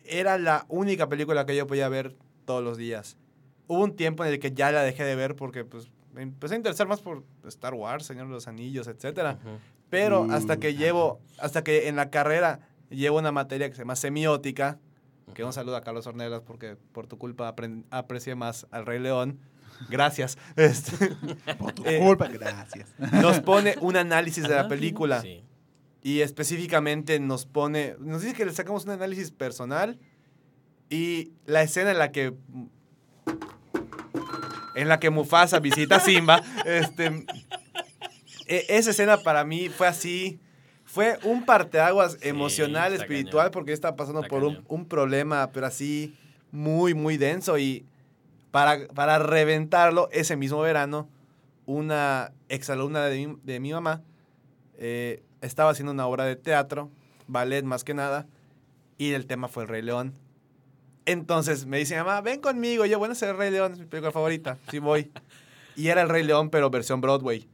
Speaker 4: era la única película que yo podía ver todos los días. Hubo un tiempo en el que ya la dejé de ver porque pues, me empecé a interesar más por Star Wars, Señor de los Anillos, etcétera.
Speaker 5: Ujú.
Speaker 4: Pero
Speaker 2: Mm,
Speaker 4: hasta que llevo, hasta que en la carrera llevo una materia que se llama semiótica, que un saludo a Carlos Ornelas porque por tu culpa aprecié más al Rey León. Gracias. [LAUGHS] Este,
Speaker 2: Por tu
Speaker 4: Eh,
Speaker 2: culpa, gracias.
Speaker 4: nos pone un análisis de la película.
Speaker 5: Sí.
Speaker 4: Y específicamente nos pone, nos dice que le sacamos un análisis personal y la escena en la que en la que Mufasa visita a Simba, [LAUGHS] este e- esa escena para mí fue así, fue un parteaguas
Speaker 5: Sí,
Speaker 4: emocional, espiritual
Speaker 5: cañón.
Speaker 4: porque estaba pasando
Speaker 5: Está
Speaker 4: por un, un problema, pero así muy muy denso y para, para reventarlo ese mismo verano una exalumna de mi, de mi mamá eh, estaba haciendo una obra de teatro, ballet más que nada, y el tema fue el Rey León. Entonces me dice, mamá, ven conmigo. Yo, bueno, ese es el Rey León, es mi película favorita. Sí voy. Y era el Rey León, pero versión Broadway.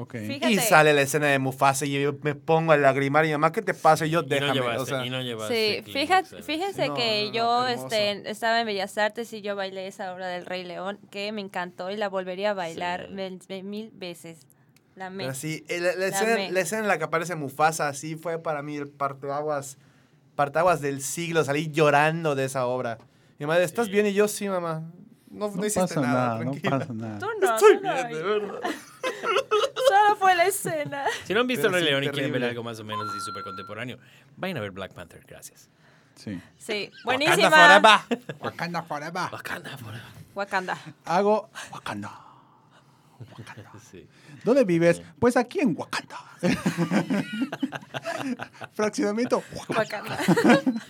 Speaker 2: Ok.
Speaker 3: Fíjate.
Speaker 4: Y sale la escena de Mufasa y yo me pongo a lagrimar. Y mamá, ¿qué te pasa? Y yo,
Speaker 5: Y no
Speaker 4: déjame.
Speaker 5: llevaste,
Speaker 4: o sea,
Speaker 5: y no llevaste
Speaker 3: Sí, fíjate, fíjense
Speaker 4: No,
Speaker 3: que
Speaker 4: no, no,
Speaker 3: yo este, estaba en Bellas Artes y yo bailé esa obra del Rey León, que me encantó y la volvería a bailar
Speaker 5: Sí.
Speaker 3: mil, mil veces. La amé.
Speaker 4: Pero sí, eh, la, la escena,
Speaker 3: Dame.
Speaker 4: la escena en la que aparece Mufasa, así fue para mí el parteaguas, parteaguas del siglo. Salí llorando de esa obra. Mi madre, ¿estás
Speaker 5: Sí.
Speaker 4: bien? Y yo, sí, mamá. No, no,
Speaker 2: No
Speaker 4: hiciste
Speaker 2: pasa
Speaker 4: nada,
Speaker 2: nada, no pasa nada.
Speaker 3: Tú no,
Speaker 4: Estoy
Speaker 3: tú no.
Speaker 4: bien, de verdad. [LAUGHS]
Speaker 3: Solo fue la escena.
Speaker 5: Si no han visto Rey
Speaker 4: sí,
Speaker 5: León y quieren ver algo más o menos así súper contemporáneo, vayan a ver Black Panther. Gracias.
Speaker 2: Sí.
Speaker 3: Sí,
Speaker 4: Wakanda
Speaker 3: buenísima.
Speaker 4: forever.
Speaker 2: Wakanda forever.
Speaker 5: Wakanda forever.
Speaker 3: Wakanda.
Speaker 2: Hago Wakanda. [LAUGHS]
Speaker 5: Sí.
Speaker 2: ¿Dónde vives? Pues aquí en Wakanda. [LAUGHS] Fraccionamiento Wakanda.
Speaker 3: Wakanda. [LAUGHS]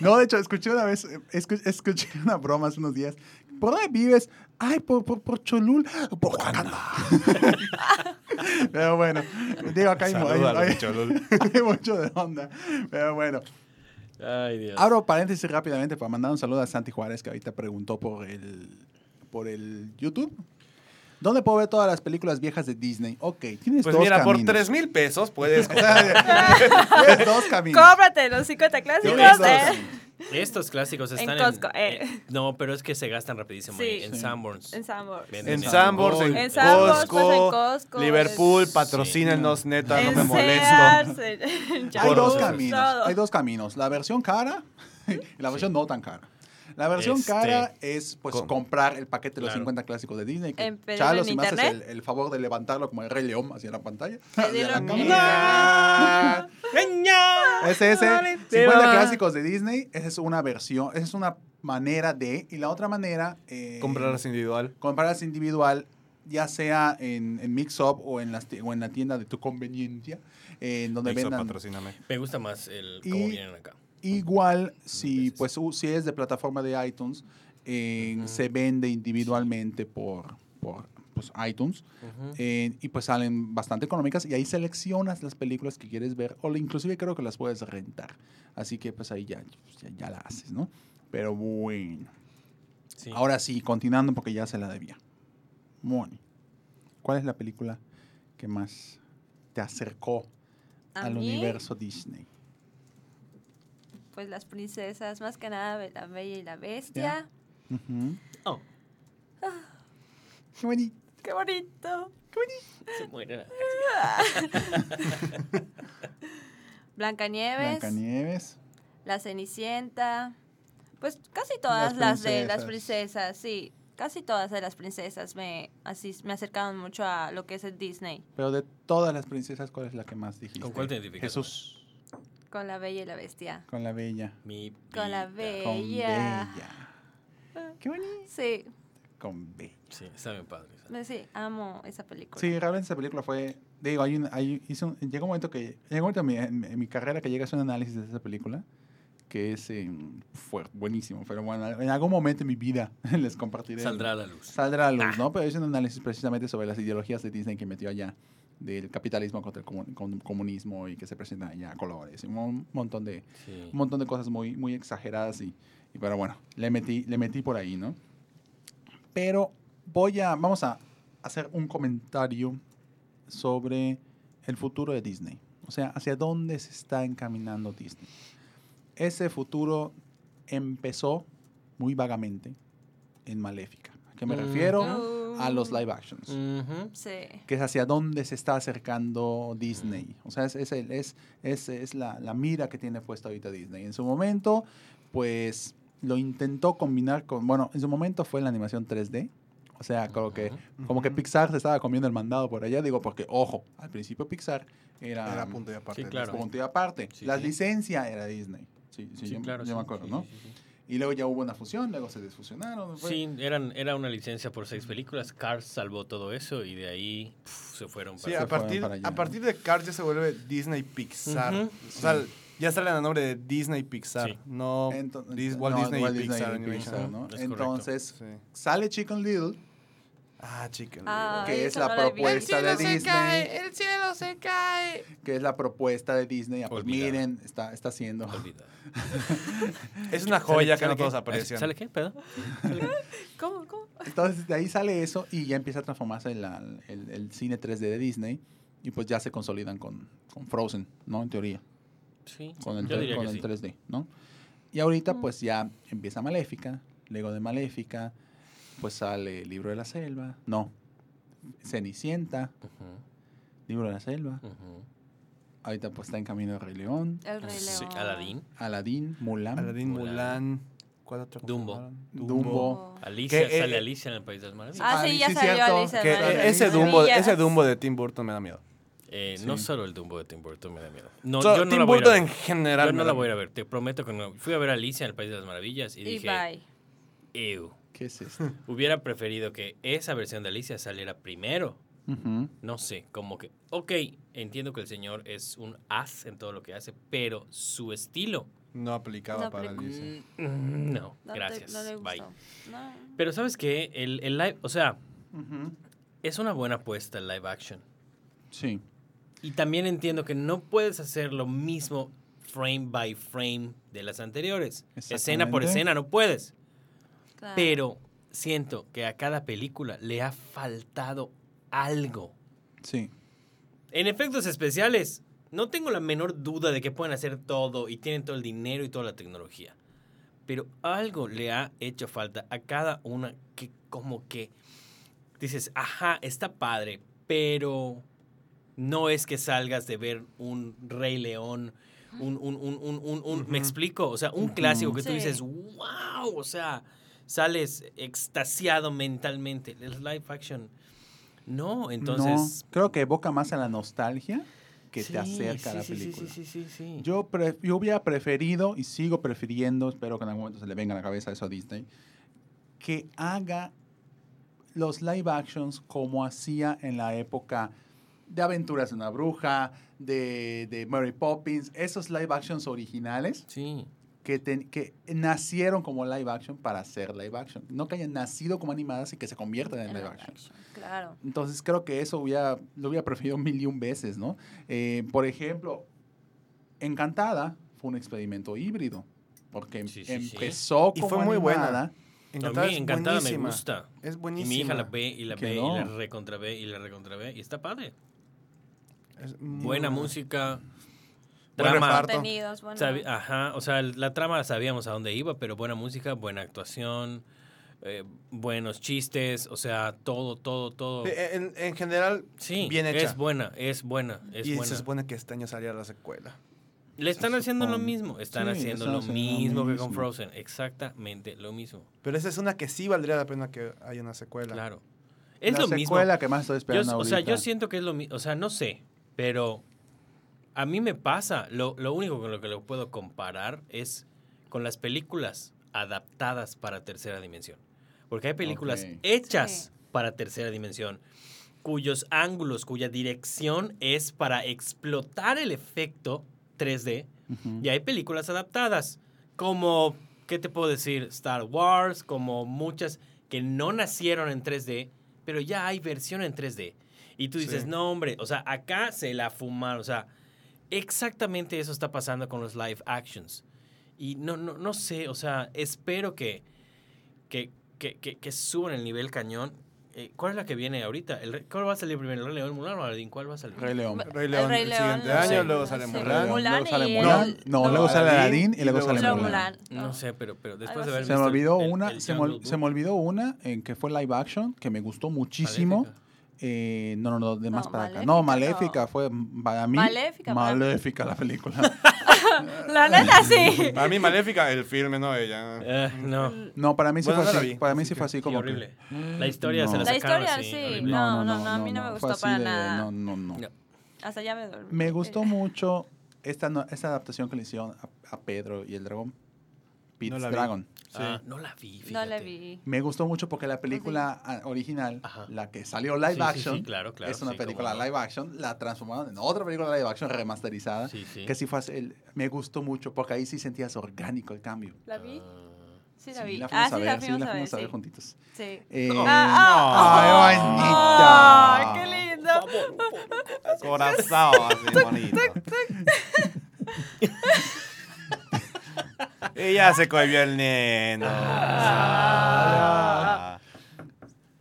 Speaker 2: No, de hecho, escuché una vez, escu- escuché una broma hace unos días. ¿Por dónde vives? Ay, por, por, por Cholul. Por Wakanda. [LAUGHS] Pero bueno, digo, acá hay, hay- [LAUGHS] hay mucho de onda. Pero bueno,
Speaker 5: Ay, Dios.
Speaker 2: abro paréntesis rápidamente para mandar un saludo a Santi Juárez, que ahorita preguntó por el, por el YouTube. ¿Dónde puedo ver todas las películas viejas de Disney? Ok, tienes
Speaker 4: Pues
Speaker 2: dos
Speaker 4: mira, por
Speaker 2: caminos.
Speaker 4: 3 mil pesos puedes. [LAUGHS]
Speaker 2: tienes dos caminos.
Speaker 3: Cómprate los 50 clásicos. Eh.
Speaker 5: Estos clásicos
Speaker 3: En
Speaker 5: están
Speaker 3: Costco, eh.
Speaker 5: en- No, pero es que se gastan rapidísimo ahí,
Speaker 3: Sí.
Speaker 5: en
Speaker 2: Sí.
Speaker 5: Sanborns.
Speaker 3: En Sanborns.
Speaker 4: En
Speaker 5: eso.
Speaker 4: Sanborns, en,
Speaker 3: En pues, en
Speaker 4: Costco,
Speaker 3: Costco,
Speaker 4: Liverpool,
Speaker 3: en-
Speaker 4: patrocínenos, neta, no
Speaker 3: En
Speaker 4: me molesto.
Speaker 3: Sears, en- en
Speaker 2: Hay dos
Speaker 4: Por-
Speaker 2: caminos.
Speaker 3: todo.
Speaker 2: Hay dos caminos. La versión cara [LAUGHS] y la versión no tan cara. La versión
Speaker 5: Este,
Speaker 2: cara es pues comprar el paquete de los
Speaker 5: Claro.
Speaker 2: 50 clásicos de Disney. Que,
Speaker 3: En- pedirlo
Speaker 2: Chalo,
Speaker 3: en
Speaker 2: si me haces el, favor de levantarlo como el Rey León hacia la pantalla. Hacia la
Speaker 3: en
Speaker 2: cámara. Ese, ese.
Speaker 5: Te
Speaker 2: 50
Speaker 5: va.
Speaker 2: clásicos de Disney. Esa es una versión. Esa es una manera de. Y la otra manera. Eh,
Speaker 4: Comprarlas individual.
Speaker 2: comprarlas individual, ya sea en, en Mix Up o en, las o en la tienda de tu conveniencia, eh, en donde
Speaker 4: Mixup,
Speaker 2: vendan.
Speaker 4: patrocíname.
Speaker 5: Me gusta más el
Speaker 2: Y-
Speaker 5: cómo vienen acá.
Speaker 2: Igual, si, pues, si es de plataforma de iTunes, eh, se vende individualmente por, por pues, iTunes eh, y pues salen bastante económicas y ahí seleccionas las películas que quieres ver o inclusive creo que las puedes rentar. Así que pues ahí ya, ya, ya la haces, ¿no? Pero bueno.
Speaker 5: Sí.
Speaker 2: Ahora sí, continuando porque ya se la debía. Moni, ¿cuál es la película que más te acercó al
Speaker 3: mí,
Speaker 2: universo Disney?
Speaker 3: Pues las princesas, más que nada La Bella y la Bestia.
Speaker 5: Oh,
Speaker 2: Qué bonito.
Speaker 3: ¡Qué bonito!
Speaker 5: se muere. [LAUGHS]
Speaker 3: Blancanieves,
Speaker 2: Blancanieves.
Speaker 3: La Cenicienta. Pues casi todas las, de las
Speaker 2: princesas.
Speaker 3: princesas, sí. Casi todas de las princesas me, así, me acercaron mucho a lo que es el Disney.
Speaker 2: Pero de todas las princesas, ¿cuál es la que más dijiste?
Speaker 5: ¿Con cuál te identificas
Speaker 2: Jesús.
Speaker 3: Con La Bella y la Bestia.
Speaker 2: Con la bella.
Speaker 5: Mi
Speaker 3: Con la
Speaker 5: vida.
Speaker 2: Con
Speaker 3: Bella.
Speaker 2: bella. Qué bonito.
Speaker 3: Sí,
Speaker 2: Con bella.
Speaker 5: Sí, está bien padre. esa.
Speaker 3: sí, amo esa película.
Speaker 2: Sí, realmente esa película fue. Digo, hay un, hay, un- llega un momento que. Llega un momento en mi, en, en mi carrera que llega a hacer un análisis de esa película. Que es. eh, fue buenísimo. Pero bueno, en algún momento en mi vida [LAUGHS] les compartiré.
Speaker 5: Saldrá a la luz.
Speaker 2: Saldrá a la
Speaker 5: Ah.
Speaker 2: luz, ¿no? Pero es un análisis precisamente sobre las ideologías de Disney que metió allá. Del capitalismo contra el comunismo y que se presentan allá a colores. y Un montón de,
Speaker 5: Sí.
Speaker 2: un montón de cosas muy, muy exageradas y, y pero bueno, le metí, le metí por ahí, ¿no? Pero voy a, vamos a hacer un comentario sobre el futuro de Disney. O sea, hacia dónde se está encaminando Disney. Ese futuro empezó muy vagamente en Maléfica. ¿A qué me
Speaker 5: Mm.
Speaker 2: refiero?
Speaker 3: Uh,
Speaker 2: A los live actions.
Speaker 3: Sí.
Speaker 2: que es hacia dónde se está acercando Disney. O sea, es, es, el- es, es, es la, la mira que tiene puesta ahorita Disney. En su momento, pues lo intentó combinar con, bueno, en su momento fue la animación 3D. O sea, como que, como que. Pixar se estaba comiendo el mandado por allá. Digo, porque, ojo, al principio Pixar era,
Speaker 4: Era punto y aparte.
Speaker 5: Sí, claro.
Speaker 2: Punto y aparte.
Speaker 5: Sí,
Speaker 2: la
Speaker 5: sí.
Speaker 2: licencia era Disney. Sí, sí,
Speaker 5: Sí,
Speaker 2: yo,
Speaker 5: claro.
Speaker 2: yo
Speaker 5: sí,
Speaker 2: me acuerdo,
Speaker 5: sí,
Speaker 2: ¿no?
Speaker 5: Sí, sí.
Speaker 2: Y luego ya hubo una fusión, luego se desfusionaron. fue-
Speaker 5: Sí, eran, era una licencia por seis películas. Cars salvó todo eso y de ahí se fueron
Speaker 4: Sí,
Speaker 5: para
Speaker 2: Se
Speaker 4: a
Speaker 2: fueron
Speaker 4: partir,
Speaker 2: para allá.
Speaker 4: a partir de Cars ya se vuelve Disney Pixar.
Speaker 5: Ujú.
Speaker 4: O sea, ya salen a nombre de Disney Pixar,
Speaker 5: Sí.
Speaker 4: no
Speaker 2: Ento-
Speaker 4: Dis- Walt
Speaker 2: no,
Speaker 4: Disney
Speaker 2: Walt
Speaker 4: Pixar
Speaker 2: Disney
Speaker 4: Animation.
Speaker 2: Pixar, ¿no? Entonces,
Speaker 4: Sí.
Speaker 2: sale Chicken Little,
Speaker 4: Ah, chica.
Speaker 3: Ah,
Speaker 2: que es la
Speaker 3: no
Speaker 2: propuesta de Disney,
Speaker 4: el cielo se cae.
Speaker 2: que es la propuesta de Disney. Ah, pues miren, está, está haciendo. [LAUGHS]
Speaker 4: Es una joya
Speaker 5: ¿Sale-
Speaker 4: que no todos aprecian.
Speaker 5: ¿Sale qué? ¿Pedo? [LAUGHS]
Speaker 3: ¿Cómo? ¿Cómo?
Speaker 2: Entonces de ahí sale eso y ya empieza a transformarse en la- el, el cine 3D de Disney y pues ya se consolidan con, con Frozen, ¿no? En teoría,
Speaker 5: Sí,
Speaker 2: con el,
Speaker 5: yo diría
Speaker 2: con
Speaker 5: que
Speaker 2: el
Speaker 5: sí.
Speaker 2: 3D, ¿no? Y ahorita pues ya empieza Maléfica, luego de Maléfica pues sale Libro de la Selva, no, Cenicienta, Libro de la Selva,
Speaker 5: ujú.
Speaker 2: ahorita pues está en camino de Rey León,
Speaker 3: El Rey
Speaker 5: Sí,
Speaker 3: León.
Speaker 5: Aladdin.
Speaker 2: Aladdin, Mulan.
Speaker 4: Aladdin,
Speaker 5: Mulan.
Speaker 4: Mulan. ¿Cuál otra
Speaker 5: Dumbo.
Speaker 2: Dumbo.
Speaker 5: Alicia,
Speaker 4: eh,
Speaker 5: sale
Speaker 4: eh,
Speaker 5: Alicia en el País de las Maravillas.
Speaker 3: Ah, sí, ya
Speaker 2: sí,
Speaker 3: salió
Speaker 2: cierto.
Speaker 3: Alicia.
Speaker 4: Que
Speaker 3: en País de
Speaker 4: eh,
Speaker 3: las
Speaker 4: ese Dumbo, ese Dumbo de Tim Burton me da miedo.
Speaker 5: Eh,
Speaker 2: Sí.
Speaker 5: No solo el Dumbo de Tim Burton me da miedo. No,
Speaker 4: So,
Speaker 5: yo no
Speaker 4: Tim
Speaker 5: la voy
Speaker 4: Burton
Speaker 5: a
Speaker 4: en general.
Speaker 5: Yo no la voy a ir
Speaker 4: miedo.
Speaker 5: a ver, te prometo que no. Fui a ver a Alicia en el País de las Maravillas y,
Speaker 3: Y
Speaker 5: dije,
Speaker 3: bye.
Speaker 5: ew.
Speaker 2: ¿Qué es esto? [LAUGHS]
Speaker 5: Hubiera preferido que esa versión de Alicia saliera primero. No sé, como que, ok, entiendo que el señor es un as en todo lo que hace, pero su estilo,
Speaker 4: No aplicaba
Speaker 3: No
Speaker 4: para. Alicia.
Speaker 5: mm, no,
Speaker 3: No te-
Speaker 5: gracias,
Speaker 3: no le
Speaker 5: bye.
Speaker 3: No.
Speaker 5: Pero ¿sabes qué? El, el live, o sea, es una buena apuesta el live action.
Speaker 2: Sí.
Speaker 5: Y también entiendo que no puedes hacer lo mismo frame by frame de las anteriores. Escena por escena, no puedes.
Speaker 3: Claro.
Speaker 5: Pero siento que a cada película le ha faltado algo.
Speaker 2: Sí.
Speaker 5: En efectos especiales, no tengo la menor duda de que pueden hacer todo y tienen todo el dinero y toda la tecnología. Pero algo le ha hecho falta a cada una que como que dices, ajá, está padre, pero no es que salgas de ver un Rey León, un, un, un, un, un- un-
Speaker 4: Ujú.
Speaker 5: me explico, o sea, un clásico que tú dices, wow, o sea, sales extasiado mentalmente. El live action, no, entonces...
Speaker 2: No, creo que evoca más a la nostalgia que
Speaker 5: Sí,
Speaker 2: te acerca a la
Speaker 5: sí, sí,
Speaker 2: película.
Speaker 5: Sí, sí, sí, sí.
Speaker 2: Yo, yo hubiera preferido, y sigo prefiriendo, espero que en algún momento se le venga a la cabeza eso a Disney, que haga los live actions como hacía en la época de Aventuras de una Bruja, de, de Mary Poppins, esos live actions originales
Speaker 5: Sí.
Speaker 2: Que, ten- que nacieron como live action para ser live action. No que hayan nacido como animadas y que se conviertan en
Speaker 3: En
Speaker 2: live
Speaker 3: live
Speaker 2: action.
Speaker 3: action, Claro.
Speaker 2: Entonces creo que eso hubiera, lo hubiera preferido mil y un veces, ¿no? Eh, por ejemplo, Encantada fue un experimento híbrido, porque
Speaker 5: Sí, sí, sí.
Speaker 2: empezó
Speaker 4: Y
Speaker 2: como
Speaker 4: fue muy buena.
Speaker 2: animada,
Speaker 4: Encantada
Speaker 5: a mí Encantada me gusta.
Speaker 4: Es
Speaker 5: Y
Speaker 4: buenísima.
Speaker 5: mi hija la ve y la ve y
Speaker 2: no.
Speaker 5: la recontra ve y la recontra ve y está padre.
Speaker 4: Es muy
Speaker 5: Buena música.
Speaker 4: Buen
Speaker 5: Trama.
Speaker 4: reparto.
Speaker 3: Contenidos, bueno.
Speaker 5: ajá, o sea, la trama sabíamos a dónde iba, pero buena música, buena actuación, eh, buenos chistes, o sea, todo, todo, todo.
Speaker 4: Sí, En, en general,
Speaker 5: Sí,
Speaker 4: bien hecha.
Speaker 5: es buena, es buena, es
Speaker 4: y
Speaker 5: buena.
Speaker 4: se supone que este año salía la secuela.
Speaker 5: Le están
Speaker 2: se
Speaker 5: haciendo lo
Speaker 2: supone.
Speaker 5: mismo, están
Speaker 2: Sí,
Speaker 5: haciendo lo
Speaker 2: haciendo lo
Speaker 5: mismo que con
Speaker 2: mismo.
Speaker 5: Frozen, exactamente lo mismo,
Speaker 4: Pero esa es una que sí valdría la pena que haya una secuela.
Speaker 5: claro. Es
Speaker 2: la
Speaker 5: lo mismo.
Speaker 2: secuela que más estoy
Speaker 5: Yo,
Speaker 2: esperando
Speaker 5: o sea, yo siento que es lo mismo, o sea, no sé, pero a mí me pasa, lo, lo único con lo que lo puedo comparar es con las películas adaptadas para tercera dimensión. Porque hay películas hechas
Speaker 3: Sí.
Speaker 5: para tercera dimensión, cuyos ángulos, cuya dirección es para explotar el efecto 3D,
Speaker 2: Ujú.
Speaker 5: y hay películas adaptadas, como, ¿qué te puedo decir? Star Wars, como muchas que no nacieron en 3D, pero ya hay versión en 3D. Y tú dices,
Speaker 4: Sí.
Speaker 5: no, hombre, o sea, acá se la fumaron, o sea, exactamente eso está pasando con los live actions. Y no, no, no sé, o sea, espero que, que, que, que, que suban el nivel cañón. Eh, ¿Cuál es la que viene ahorita? El, ¿Cuál va a salir primero? ¿El Rey León, Mulan o Aladdin? ¿Cuál va a salir?
Speaker 2: Rey León.
Speaker 4: Rey
Speaker 3: El
Speaker 4: León
Speaker 3: Rey
Speaker 4: el
Speaker 3: León,
Speaker 4: siguiente
Speaker 3: no
Speaker 4: año, luego sale
Speaker 3: Sí.
Speaker 4: Mulan.
Speaker 2: Luego sale Mulan. No,
Speaker 3: no,
Speaker 2: luego sale
Speaker 4: Aladdin,
Speaker 2: y luego sale Mulan.
Speaker 3: Mulan.
Speaker 5: No sé, pero, pero después de haber.
Speaker 2: Se me
Speaker 5: visto
Speaker 2: olvidó
Speaker 5: el-
Speaker 2: una,
Speaker 5: el
Speaker 2: se, me, me olvidó una en que fue live action, que me gustó muchísimo.
Speaker 5: Maléfica.
Speaker 2: Eh, no, no, no, de más
Speaker 3: No,
Speaker 2: para acá.
Speaker 3: Maléfica
Speaker 2: No,
Speaker 3: no.
Speaker 2: Maléfica fue para mí.
Speaker 3: Maléfica,
Speaker 2: Maléfica la película. [LAUGHS]
Speaker 3: La neta, [LAUGHS] sí.
Speaker 4: Para mí, Maléfica, el filme, no ella.
Speaker 5: Eh, no.
Speaker 2: No, para mí sí
Speaker 4: Bueno,
Speaker 2: fue
Speaker 4: no
Speaker 2: así. Para mí sí
Speaker 4: que-
Speaker 2: fue así
Speaker 5: Sí,
Speaker 2: como que-
Speaker 5: horrible. La historia se la
Speaker 2: No.
Speaker 3: La historia,
Speaker 5: así,
Speaker 3: sí,
Speaker 5: horrible.
Speaker 3: no, no, a mí no me gustó para
Speaker 2: de-
Speaker 3: nada.
Speaker 2: No, no, no.
Speaker 5: No.
Speaker 3: Hasta ya me dormí.
Speaker 2: Me gustó mucho esta, no- esta adaptación que le hicieron a, a Pedro y el dragón. Pete's
Speaker 4: No la vi.
Speaker 2: Dragon.
Speaker 5: Ah, no la vi, fíjate.
Speaker 3: No la vi.
Speaker 2: Me gustó mucho porque la película ah, original,
Speaker 5: Ajá.
Speaker 2: la que salió live
Speaker 5: Sí, sí,
Speaker 2: action,
Speaker 5: sí, claro, claro,
Speaker 2: es una
Speaker 5: sí,
Speaker 2: película
Speaker 5: no.
Speaker 2: live action, la transformaron en otra película live action remasterizada.
Speaker 5: Sí, sí.
Speaker 2: Que sí fue así, el- me gustó mucho porque ahí sí sentías orgánico el cambio.
Speaker 3: ¿La vi?
Speaker 5: Ah.
Speaker 3: Sí, la
Speaker 2: Sí,
Speaker 3: vi.
Speaker 2: la fuimos
Speaker 3: Ah,
Speaker 2: a
Speaker 3: sí,
Speaker 2: ver,
Speaker 3: la
Speaker 2: sí,
Speaker 3: fuimos
Speaker 2: la
Speaker 3: a ver,
Speaker 2: fuimos a ver
Speaker 3: sí.
Speaker 2: juntitos.
Speaker 3: Sí.
Speaker 2: Eh,
Speaker 3: Ah,
Speaker 2: ¡Ay, bonita!
Speaker 3: ¡Ay, qué lindo!
Speaker 4: Corazón, así bonito. [LAUGHS] [LAUGHS] y ya se cohibió el neno. Ah.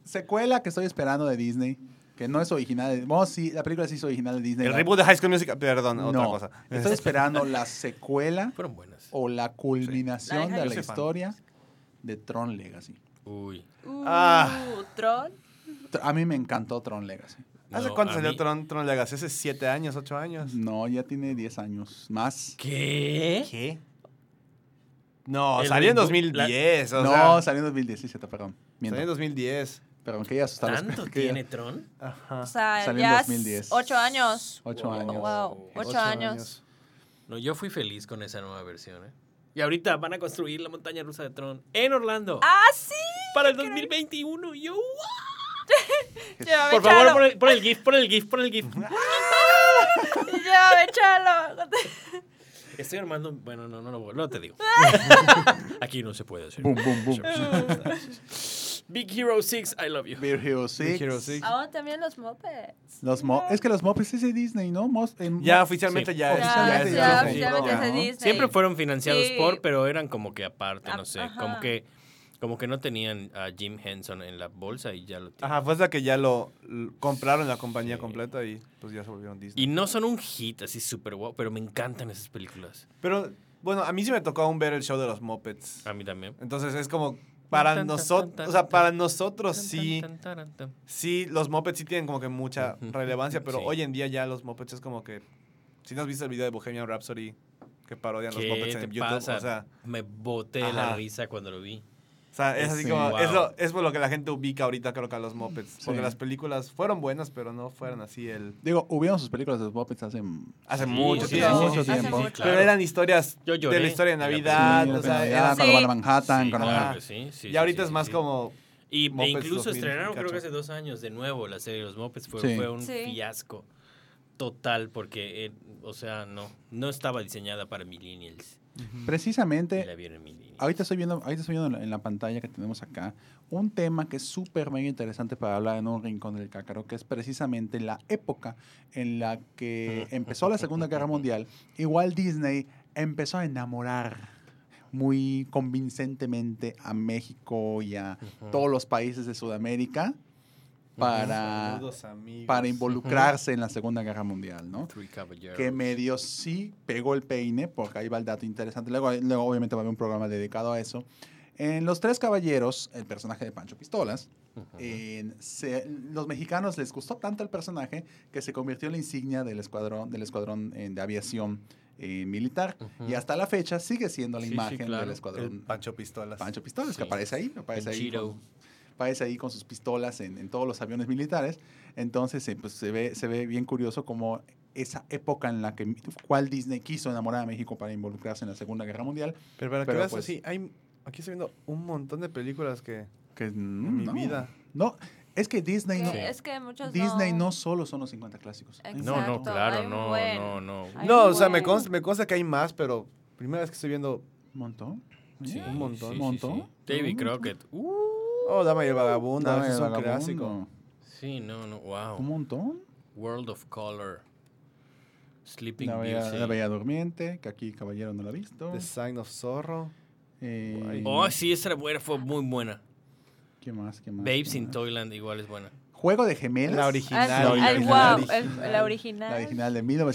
Speaker 2: Secuela que estoy esperando de Disney, que no es original. De, bueno, sí, la película sí es original de Disney.
Speaker 4: El
Speaker 2: la-
Speaker 4: reboot de High School Musical, perdón, otra cosa.
Speaker 2: Estoy [LAUGHS] esperando la secuela
Speaker 5: Fueron buenas.
Speaker 2: o la culminación
Speaker 3: La de
Speaker 2: la
Speaker 4: fan.
Speaker 2: historia de Tron Legacy.
Speaker 5: Uy.
Speaker 3: Uh,
Speaker 4: Ah.
Speaker 3: Tron.
Speaker 2: Tr- A mí me encantó Tron Legacy.
Speaker 4: ¿Hace
Speaker 5: No,
Speaker 4: cuánto salió
Speaker 5: mí-
Speaker 4: Tron, Tron Legacy? ¿Hace siete años, ocho años?
Speaker 2: No, ya tiene 10 años más.
Speaker 5: ¿Qué?
Speaker 4: ¿Qué? No,
Speaker 5: El
Speaker 4: salió en
Speaker 5: reboot,
Speaker 4: 2010. O
Speaker 2: no, salió en 2017, perdón. Miento.
Speaker 4: salió en 2010.
Speaker 2: Perdón, que ya asustar
Speaker 5: ¿Tanto
Speaker 2: ya- [LAUGHS]
Speaker 5: tiene Tron?
Speaker 4: Ajá.
Speaker 3: O sea,
Speaker 2: Salió en
Speaker 3: ya
Speaker 2: 2010.
Speaker 3: ocho años.
Speaker 2: Ocho
Speaker 5: Wow.
Speaker 2: años.
Speaker 3: Wow, ocho,
Speaker 4: Ocho
Speaker 3: años.
Speaker 5: No, yo fui feliz con esa nueva versión, ¿eh? Y ahorita van a construir la montaña rusa de Tron en Orlando.
Speaker 3: ¡Ah, sí!
Speaker 5: para el 2021. Y yo,
Speaker 3: Llévame, [LAUGHS]
Speaker 5: por favor, pon el, pon el GIF, pon el GIF, pon el GIF. [LAUGHS]
Speaker 3: Llévame, Chalo.
Speaker 5: Estoy armando. Bueno, no, no, no, no te digo. [LAUGHS] Aquí no se puede hacer.
Speaker 2: Boom, boom, boom. [LAUGHS]
Speaker 5: Big Hero 6, I love you.
Speaker 2: Big Hero 6.
Speaker 4: Big Hero 6.
Speaker 3: Ahora también los mopeds.
Speaker 2: Los mo- es que los Muppets es de Disney, ¿no? Mos- en-
Speaker 4: Ya oficialmente
Speaker 5: Sí.
Speaker 4: ya es.
Speaker 2: Oficialmente
Speaker 4: ya es
Speaker 2: ya,
Speaker 4: Disney.
Speaker 3: oficialmente es de. Disney.
Speaker 5: Siempre fueron financiados
Speaker 3: Sí.
Speaker 5: por, pero eran como que aparte, no sé.
Speaker 3: ajá.
Speaker 5: Como que, como que no tenían a Jim Henson en la bolsa y ya lo tienen.
Speaker 4: Ajá, fue hasta que ya lo l- compraron la compañía
Speaker 5: Sí.
Speaker 4: completa y pues ya se volvieron Disney.
Speaker 5: Y no son un hit así súper guau, pero me encantan esas películas.
Speaker 4: Pero bueno, a mí sí me tocó aún ver el show de los Muppets.
Speaker 5: A mí también.
Speaker 4: Entonces es como para nosotros, o sea, para nosotros sí, sí, los Muppets sí tienen como que mucha [LAUGHS] relevancia, pero
Speaker 5: Sí.
Speaker 4: hoy en día ya los Muppets es como que, si no has visto el video de Bohemian Rhapsody que parodian los
Speaker 5: ¿Qué
Speaker 4: Muppets
Speaker 5: te
Speaker 4: en YouTube,
Speaker 5: pasa?
Speaker 4: o sea,
Speaker 5: Me boté la risa cuando lo vi.
Speaker 4: O sea, es así
Speaker 2: Sí.
Speaker 4: como,
Speaker 5: Wow.
Speaker 4: es, lo, es por lo que la gente ubica ahorita creo que a los Muppets, porque las películas fueron buenas, pero no fueron así el...
Speaker 2: Digo, hubieron sus películas de los Muppets hace...
Speaker 4: Hace
Speaker 5: Sí,
Speaker 4: mucho
Speaker 5: sí,
Speaker 4: tiempo.
Speaker 2: sí, sí,
Speaker 3: Hace
Speaker 2: tiempo.
Speaker 3: mucho.
Speaker 5: claro.
Speaker 4: Pero eran historias
Speaker 5: Yo lloré
Speaker 4: de la historia de
Speaker 5: la
Speaker 4: Navidad,
Speaker 2: Sí,
Speaker 4: o sea, era-
Speaker 2: cuando van a Manhattan,
Speaker 5: Sí,
Speaker 2: cuando
Speaker 5: claro
Speaker 2: van a-
Speaker 5: que sí, sí,
Speaker 4: y ahorita
Speaker 5: sí,
Speaker 4: es más
Speaker 5: sí.
Speaker 4: como...
Speaker 5: Y, e
Speaker 4: Muppets
Speaker 5: incluso
Speaker 4: 2000,
Speaker 5: estrenaron creo que hace dos años de nuevo la serie de los Muppets. Fue,
Speaker 2: Sí.
Speaker 5: fue un
Speaker 3: Sí.
Speaker 5: fiasco total porque, eh, o sea, no, no estaba diseñada para millennials. Y la
Speaker 2: Precisamente,
Speaker 5: vieron millennials.
Speaker 2: Ahorita estoy viendo, ahorita estoy viendo en la, pantalla que tenemos acá un tema que es súper mega interesante para hablar en un rincón del cácaro, que es precisamente la época en la que [LAUGHS] empezó la Segunda Guerra Mundial. Igual Disney empezó a enamorar muy convincentemente a México y a todos los países de Sudamérica para, para involucrarse en la Segunda Guerra Mundial, ¿no? Que medio sí pegó el peine, porque ahí va el dato interesante. Luego, luego obviamente va a haber un programa dedicado a eso. En Los Tres Caballeros, el personaje de Pancho Pistolas, se- los mexicanos les gustó tanto el personaje que se convirtió en la insignia del escuadrón, del escuadrón eh, de aviación eh, militar. Y hasta la fecha sigue siendo la
Speaker 5: Sí, sí,
Speaker 2: imagen
Speaker 5: claro.
Speaker 2: del
Speaker 4: El
Speaker 2: escuadrón
Speaker 4: Pancho Pistolas.
Speaker 2: Pancho Pistolas, que aparece ahí, aparece
Speaker 5: El
Speaker 2: ahí, con, aparece ahí con sus pistolas en, en todos los aviones militares. Entonces, eh, pues se ve, se ve bien curioso como esa época en la que Walt Disney quiso enamorar a México para involucrarse en la Segunda Guerra Mundial,
Speaker 4: Pero para que
Speaker 2: Pero,
Speaker 4: veas
Speaker 2: pues-
Speaker 4: así, hay, aquí estoy viendo un montón de películas que
Speaker 2: que
Speaker 4: en mi
Speaker 2: no,
Speaker 4: vida.
Speaker 2: No, es que Disney no,
Speaker 3: Que Es que muchos
Speaker 2: Disney no
Speaker 3: no.
Speaker 2: solo son los 50 clásicos.
Speaker 3: Exacto.
Speaker 5: No, no, claro,
Speaker 3: un
Speaker 5: no,
Speaker 3: buen.
Speaker 5: no, no.
Speaker 4: No,
Speaker 3: un
Speaker 4: o sea, me consta, me consta que hay más, pero primera vez que estoy viendo
Speaker 2: Un montón.
Speaker 5: Sí,
Speaker 4: un montón.
Speaker 5: sí, sí,
Speaker 2: ¿Montón?
Speaker 5: sí. David
Speaker 2: Un
Speaker 5: Crockett. Uh,
Speaker 4: Oh, Dama y el Vagabundo,
Speaker 2: Dame
Speaker 4: ese es
Speaker 2: el
Speaker 4: un
Speaker 2: vagabundo.
Speaker 4: clásico.
Speaker 5: sí, no, no, wow.
Speaker 2: Un montón.
Speaker 5: World of Color. Sleeping
Speaker 2: La bella,
Speaker 5: Beauty.
Speaker 2: la Bella Durmiente, que aquí Caballero no la ha visto.
Speaker 4: The Sign of Zorro.
Speaker 2: Eh.
Speaker 5: Oh, sí, esa era buena, fue muy buena.
Speaker 2: ¿Qué más? ¿Qué más?
Speaker 5: Babes
Speaker 2: ¿Qué
Speaker 5: in
Speaker 2: más?
Speaker 5: Toyland igual es buena.
Speaker 2: Juego de gemelas.
Speaker 4: La
Speaker 3: Ah,
Speaker 4: original.
Speaker 3: sí,
Speaker 2: La
Speaker 3: el
Speaker 2: original.
Speaker 3: wow, el- la original.
Speaker 2: La original de
Speaker 5: El, pro-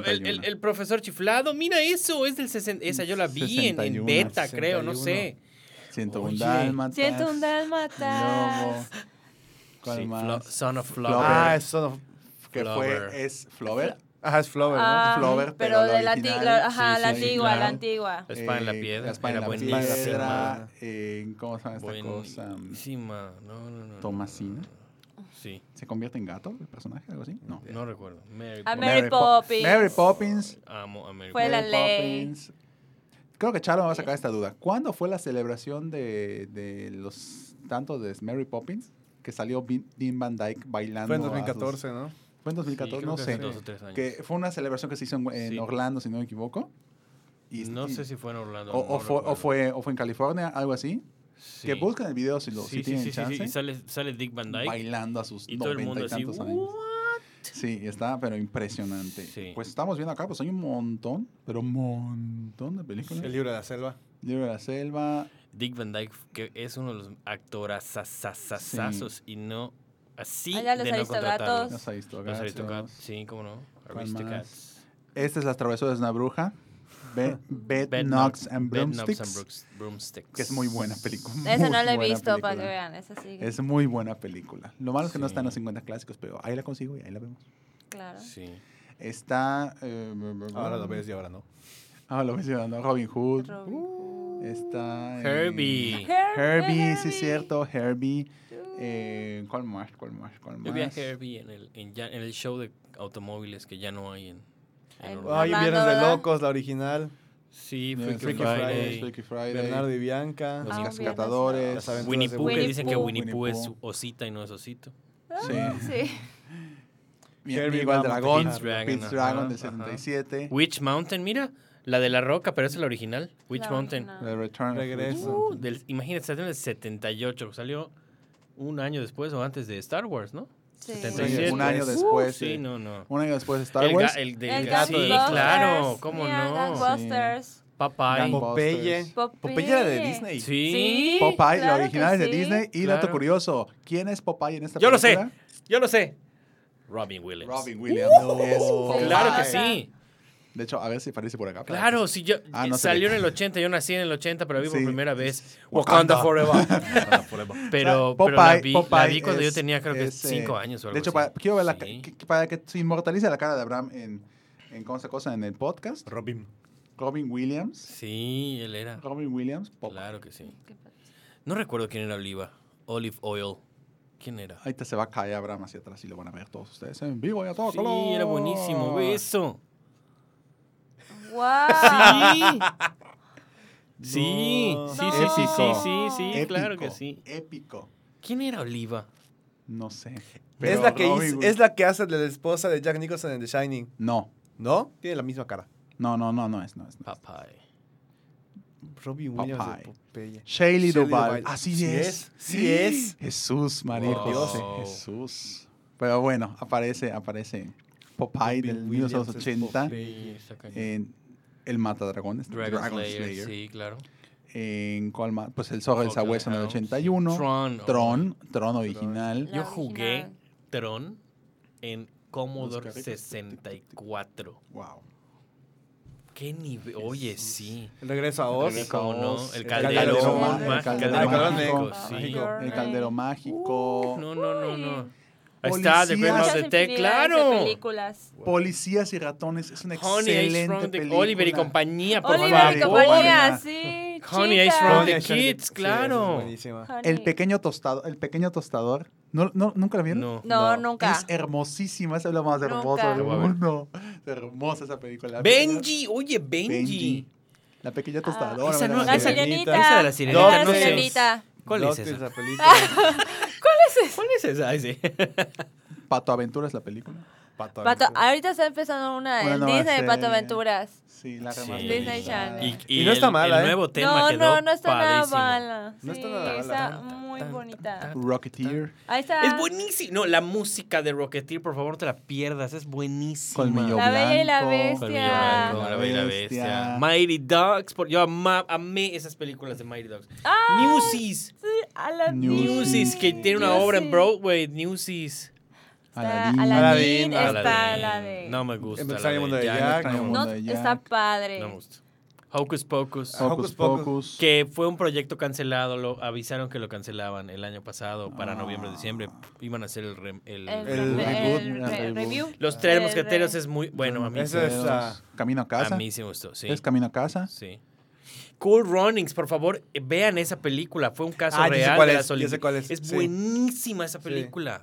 Speaker 2: 1961.
Speaker 5: el- el- el profesor chiflado, mira eso, es del 60. Esa yo la vi en, en
Speaker 2: 61,
Speaker 5: beta, creo, no
Speaker 4: 61.
Speaker 5: sé.
Speaker 2: 101
Speaker 5: Oye.
Speaker 2: dálmatas.
Speaker 3: Siento un
Speaker 2: Lobo.
Speaker 3: dálmatas. [LAUGHS]
Speaker 2: ¿Cuál
Speaker 5: Sí,
Speaker 2: más?
Speaker 5: Flo- Son of
Speaker 2: Flower.
Speaker 4: Ah, es Son of...
Speaker 2: que
Speaker 5: Flower.
Speaker 2: fue, es Flower.
Speaker 4: Ajá, es Flower,
Speaker 3: Ah,
Speaker 4: ¿no?
Speaker 2: Flower, pero
Speaker 3: pero de la antigua, ajá,
Speaker 5: Sí,
Speaker 3: la
Speaker 5: sí,
Speaker 3: antigua,
Speaker 5: claro.
Speaker 3: la antigua.
Speaker 5: La espada en la
Speaker 2: Eh,
Speaker 5: piedra.
Speaker 2: La espada en la piedra. eh, ¿Cómo se llama esta cosa?
Speaker 5: Buenísima. No, no, no.
Speaker 2: Tomasina.
Speaker 5: Sí,
Speaker 2: ¿Se convierte en gato el personaje? ¿Algo así? No.
Speaker 5: no recuerdo. Mary
Speaker 3: A
Speaker 5: Poppins.
Speaker 3: Mary
Speaker 2: Po-
Speaker 3: Poppins.
Speaker 2: Mary Poppins.
Speaker 5: Amo a Mary
Speaker 3: Fue la ley.
Speaker 2: Poppins. Creo que Charo me va a sacar esta duda. ¿Cuándo fue la celebración de, de los tanto de Mary Poppins que salió Dean Van Dyke bailando?
Speaker 4: Fue en
Speaker 2: a sus-
Speaker 4: 2014, ¿no?
Speaker 2: Fue en
Speaker 5: Sí,
Speaker 2: 2014,
Speaker 5: creo
Speaker 2: no
Speaker 5: que
Speaker 2: sé.
Speaker 5: dos o tres años.
Speaker 2: Que fue una celebración que se hizo en, en
Speaker 5: Sí.
Speaker 2: Orlando, si no me equivoco. Y-
Speaker 5: no
Speaker 2: y-
Speaker 5: sé si fue en Orlando.
Speaker 2: o,
Speaker 5: no
Speaker 2: o fue, o, fue, o fue en California, algo así.
Speaker 5: Sí.
Speaker 2: Que busquen el video si, lo,
Speaker 5: Sí,
Speaker 2: si
Speaker 5: sí,
Speaker 2: tienen
Speaker 5: sí, sí,
Speaker 2: chance.
Speaker 5: sí, Y sale, sale Dick Van Dyke.
Speaker 2: bailando a sus
Speaker 5: Y todo el
Speaker 2: 90
Speaker 5: mundo
Speaker 2: y
Speaker 5: así.
Speaker 2: tantos años. Sí, está, pero impresionante.
Speaker 5: Sí.
Speaker 2: Pues estamos viendo acá, pues hay un montón, pero un montón de películas.
Speaker 4: El libro de la selva.
Speaker 2: Libro de la selva.
Speaker 5: Dick Van Dyke, que es uno de los actorazazazazazos y no así
Speaker 3: Ah, ya los
Speaker 5: de
Speaker 3: ha
Speaker 5: no
Speaker 3: gatos.
Speaker 2: Los Aristocats.
Speaker 5: Los Aristocats, sí, cómo no.
Speaker 2: ¿Cuál
Speaker 5: Aristocats.
Speaker 2: Esta es Las travesuras de una bruja. Be- Bed,
Speaker 5: Knobs-
Speaker 2: and
Speaker 5: Bed
Speaker 2: Broomsticks.
Speaker 5: and Brooks- Broomsticks.
Speaker 2: Que es muy buena película.
Speaker 3: Esa no la he visto para que vean, esa sí.
Speaker 2: Es muy buena película. Lo malo es que no está en los
Speaker 5: Sí.
Speaker 2: 50 clásicos, pero ahí la consigo y ahí la vemos.
Speaker 3: Claro.
Speaker 5: Sí.
Speaker 2: Está. eh,
Speaker 4: Ahora lo ves y ahora no.
Speaker 2: Ah, lo mencionando. Robin Hood.
Speaker 3: Robin Hood.
Speaker 2: Está. eh,
Speaker 5: Herbie.
Speaker 2: Herbie, sí es cierto. Herbie. Eh, ¿Cuál más? ¿Cuál más? ¿Cuál
Speaker 5: Yo vi a
Speaker 2: más?
Speaker 5: Herbie en el, en, ya- en el show de automóviles que ya no hay en...
Speaker 4: Ay, Viernes de. Locos, la original.
Speaker 5: Sí, Freaky,
Speaker 4: Freaky
Speaker 5: Friday.
Speaker 4: Friday.
Speaker 2: Freaky Friday.
Speaker 4: Bernardo y Bianca.
Speaker 2: Los
Speaker 3: Ah,
Speaker 4: aventuras
Speaker 5: Winnie Pooh, que dicen que. Winnie Pooh es osita y no es osito.
Speaker 2: Sí.
Speaker 3: Sí. [LAUGHS]
Speaker 2: Mi
Speaker 4: Herbie
Speaker 2: amigo el
Speaker 4: Vamos,
Speaker 2: dragón.
Speaker 5: Pete's Dragon,
Speaker 2: Dragon del
Speaker 5: ajá.
Speaker 2: 77.
Speaker 5: Witch Mountain, mira, la de la roca, pero esa es la original. Witch
Speaker 3: La
Speaker 5: Mountain.
Speaker 3: original.
Speaker 2: The Return
Speaker 4: Regreso.
Speaker 5: Uh, del, imagínate, salió en el 78, salió un año después o antes de Star Wars, ¿no?
Speaker 3: Sí.
Speaker 5: 77.
Speaker 2: Un año
Speaker 5: Uh,
Speaker 2: después,
Speaker 5: sí,
Speaker 2: sí.
Speaker 5: no, no.
Speaker 2: Un año después de Star
Speaker 5: el,
Speaker 2: Wars.
Speaker 5: ga- el de
Speaker 3: El
Speaker 5: sí,
Speaker 3: Ghostbusters.
Speaker 5: claro, cómo
Speaker 3: Yeah,
Speaker 5: no.
Speaker 3: Ghostbusters.
Speaker 5: Popeye.
Speaker 4: Popeye. Popeye era de Disney.
Speaker 5: Sí.
Speaker 3: Sí.
Speaker 2: Popeye, la
Speaker 3: claro
Speaker 2: original es de
Speaker 3: sí.
Speaker 2: Disney. Y dato
Speaker 5: Claro.
Speaker 2: curioso, ¿quién es Popeye en esta
Speaker 5: Yo lo sé,
Speaker 2: película?
Speaker 5: yo lo sé. Robin Williams.
Speaker 2: Robin Williams.
Speaker 4: No.
Speaker 2: es Popeye.
Speaker 5: Claro que
Speaker 3: Sí.
Speaker 2: De hecho, a ver si aparece por acá.
Speaker 5: Claro, si yo
Speaker 2: Ah, no
Speaker 5: salió en el 80, yo nací en el 80, pero vi por
Speaker 2: Sí.
Speaker 5: primera vez
Speaker 2: Wakanda.
Speaker 5: Wakanda Forever. [LAUGHS] [LAUGHS] Pero,
Speaker 2: Popeye-
Speaker 5: pero la, vi, la vi cuando yo tenía creo que
Speaker 2: es, eh,
Speaker 5: 5 años o algo
Speaker 2: De hecho,
Speaker 5: así.
Speaker 2: para, quiero ver la, ca-
Speaker 5: Sí.
Speaker 2: que- para que se inmortalice la cara de Abraham en, en ¿cómo se cosa? En el podcast.
Speaker 4: Robin.
Speaker 2: Robin Williams.
Speaker 5: Sí, él era.
Speaker 2: Robin Williams. Popeye.
Speaker 5: Claro que sí. No recuerdo quién era Oliva. Olive Oil. ¿Quién era?
Speaker 2: Ahí te se va a caer Abraham hacia atrás y lo van a ver todos ustedes en vivo y a todo
Speaker 5: Sí,
Speaker 2: color.
Speaker 5: era buenísimo. Ve eso.
Speaker 3: Wow.
Speaker 5: Sí.
Speaker 4: No.
Speaker 5: Sí, sí, sí, sí, sí, sí,
Speaker 2: Épico,
Speaker 5: claro que sí.
Speaker 2: Épico.
Speaker 5: ¿Quién era Oliva?
Speaker 2: No sé.
Speaker 4: Es la, que hizo- es la que hace de la esposa de Jack Nicholson en The Shining.
Speaker 2: No.
Speaker 4: ¿No? Tiene la misma cara.
Speaker 2: No, no, no, no es, no es. no es.
Speaker 5: Popeye.
Speaker 4: Robin Williams de
Speaker 2: Popeye.
Speaker 4: Popeye.
Speaker 2: Shaylee. Duvall. Así
Speaker 4: Sí
Speaker 2: es.
Speaker 4: es, sí es.
Speaker 2: Jesús, María
Speaker 5: Wow.
Speaker 2: José. Jesús. Pero bueno, aparece, aparece Popeye
Speaker 4: Robin
Speaker 2: del
Speaker 4: Williams es
Speaker 2: 1980
Speaker 4: Popeye.
Speaker 5: Está cañón.
Speaker 2: en El Matadragones.
Speaker 5: Dragon,
Speaker 2: Dragon
Speaker 5: Slayer,
Speaker 2: Slayer.
Speaker 5: sí, claro.
Speaker 2: En cuál más? Pues El Zorro del Sabueso en el
Speaker 5: House.
Speaker 2: 81.
Speaker 5: Tron.
Speaker 2: Tron, Tron original.
Speaker 3: La
Speaker 5: Yo jugué
Speaker 3: original.
Speaker 5: Tron en Commodore
Speaker 2: Busca-
Speaker 5: 64.
Speaker 2: Wow.
Speaker 5: ¿Qué nivel? Oye, sí.
Speaker 4: El regreso a Oz.
Speaker 5: ¿Cómo no? El
Speaker 2: el
Speaker 5: caldero,
Speaker 2: el
Speaker 5: mágico.
Speaker 2: El Caldero Mágico.
Speaker 5: No, no, no, no. Ahí está, The Great. Mouse
Speaker 3: Muchas
Speaker 5: Detect,
Speaker 3: infinidades de
Speaker 5: claro.
Speaker 3: películas.
Speaker 2: Policías y ratones. Es una
Speaker 5: Honey,
Speaker 2: excelente
Speaker 5: From the
Speaker 2: película.
Speaker 5: Oliver y compañía, por
Speaker 3: Oliver y
Speaker 5: favor.
Speaker 3: compañía, sí.
Speaker 5: Honey, Ace
Speaker 3: chicas.
Speaker 5: From the Kids,
Speaker 4: sí,
Speaker 5: claro.
Speaker 2: El pequeño tostador. El pequeño tostador. ¿No, no, ¿Nunca la vieron?
Speaker 5: No.
Speaker 3: No, nunca.
Speaker 2: Es hermosísima. Es lo más
Speaker 3: Nunca.
Speaker 2: hermoso del mundo. Es hermosa esa película.
Speaker 5: Benji, oye,
Speaker 2: Benji.
Speaker 5: Benji.
Speaker 2: La pequeña
Speaker 3: Ah,
Speaker 2: tostadora.
Speaker 5: esa no-
Speaker 2: ¿verdad?
Speaker 3: La
Speaker 5: esa-
Speaker 3: sirenita.
Speaker 5: esa de la sirenita,
Speaker 3: La
Speaker 5: no sé.
Speaker 3: sirenita. [LAUGHS]
Speaker 5: ¿Cuál es esa?
Speaker 4: esa película.
Speaker 5: ¿Cuál es esa? Ay, sí.
Speaker 2: Pato Aventura es la película.
Speaker 4: Pato.
Speaker 3: Pato, ahorita está empezando una Disney de Pato. Aventuras.
Speaker 2: Sí, la
Speaker 5: Sí.
Speaker 3: Disney Channel.
Speaker 5: Y,
Speaker 4: Y no está
Speaker 5: el-
Speaker 4: mala,
Speaker 5: El
Speaker 4: ¿eh?
Speaker 5: nuevo tema
Speaker 3: No,
Speaker 5: quedó
Speaker 3: no, no está nada mala.
Speaker 4: No está nada mala.
Speaker 3: está muy bonita.
Speaker 2: Rocketeer.
Speaker 3: Ahí está.
Speaker 5: Es buenísimo. No, la música de Rocketeer, por favor, no te la pierdas. Es buenísima.
Speaker 2: Colmillo
Speaker 3: La Bella y la. Bestia.
Speaker 5: Blanco,
Speaker 2: La
Speaker 5: La Bella y la
Speaker 2: Bestia.
Speaker 5: Bestia. Mighty Dogs. por- yo ama- amé esas películas de Mighty Dogs.
Speaker 3: Ah,
Speaker 5: Newsies.
Speaker 3: sí, a la
Speaker 2: Newsies.
Speaker 5: Newsies, que tiene una
Speaker 3: Newsies.
Speaker 5: obra en Broadway. Newsies.
Speaker 3: Está
Speaker 2: Aladdin.
Speaker 3: Aladdin,
Speaker 4: Aladdin.
Speaker 3: está
Speaker 5: Aladdin.
Speaker 3: la de...
Speaker 5: No me gusta.
Speaker 4: Extraño mundo de
Speaker 5: Jack.
Speaker 4: No,
Speaker 2: mundo
Speaker 3: No,
Speaker 2: de
Speaker 3: está
Speaker 2: Jack.
Speaker 3: padre.
Speaker 5: No me gusta. Hocus Pocus.
Speaker 2: Hocus
Speaker 4: Pocus.
Speaker 5: Que fue un proyecto cancelado, lo avisaron que lo cancelaban el año pasado para
Speaker 2: Ah.
Speaker 5: noviembre, diciembre. Iban a hacer el, rem- el-
Speaker 3: El,
Speaker 4: El
Speaker 3: re-
Speaker 4: reboot.
Speaker 3: el
Speaker 2: El
Speaker 3: re-
Speaker 2: reboot.
Speaker 3: review.
Speaker 5: Los tres
Speaker 3: El
Speaker 5: mosqueteros
Speaker 3: re-
Speaker 5: es muy bueno a mí.
Speaker 4: Ese es, ah,
Speaker 2: Camino a
Speaker 5: A
Speaker 2: casa.
Speaker 5: mí sí me gustó, sí.
Speaker 2: ¿Es Camino a casa?
Speaker 5: Sí. Cool Runnings, por favor, eh, vean esa película. Fue un caso
Speaker 4: Ah, ya sé
Speaker 5: real
Speaker 4: cuál
Speaker 5: de
Speaker 4: es,
Speaker 5: las
Speaker 4: ya sé cuál es,
Speaker 5: Es
Speaker 4: sí.
Speaker 5: buenísima esa película.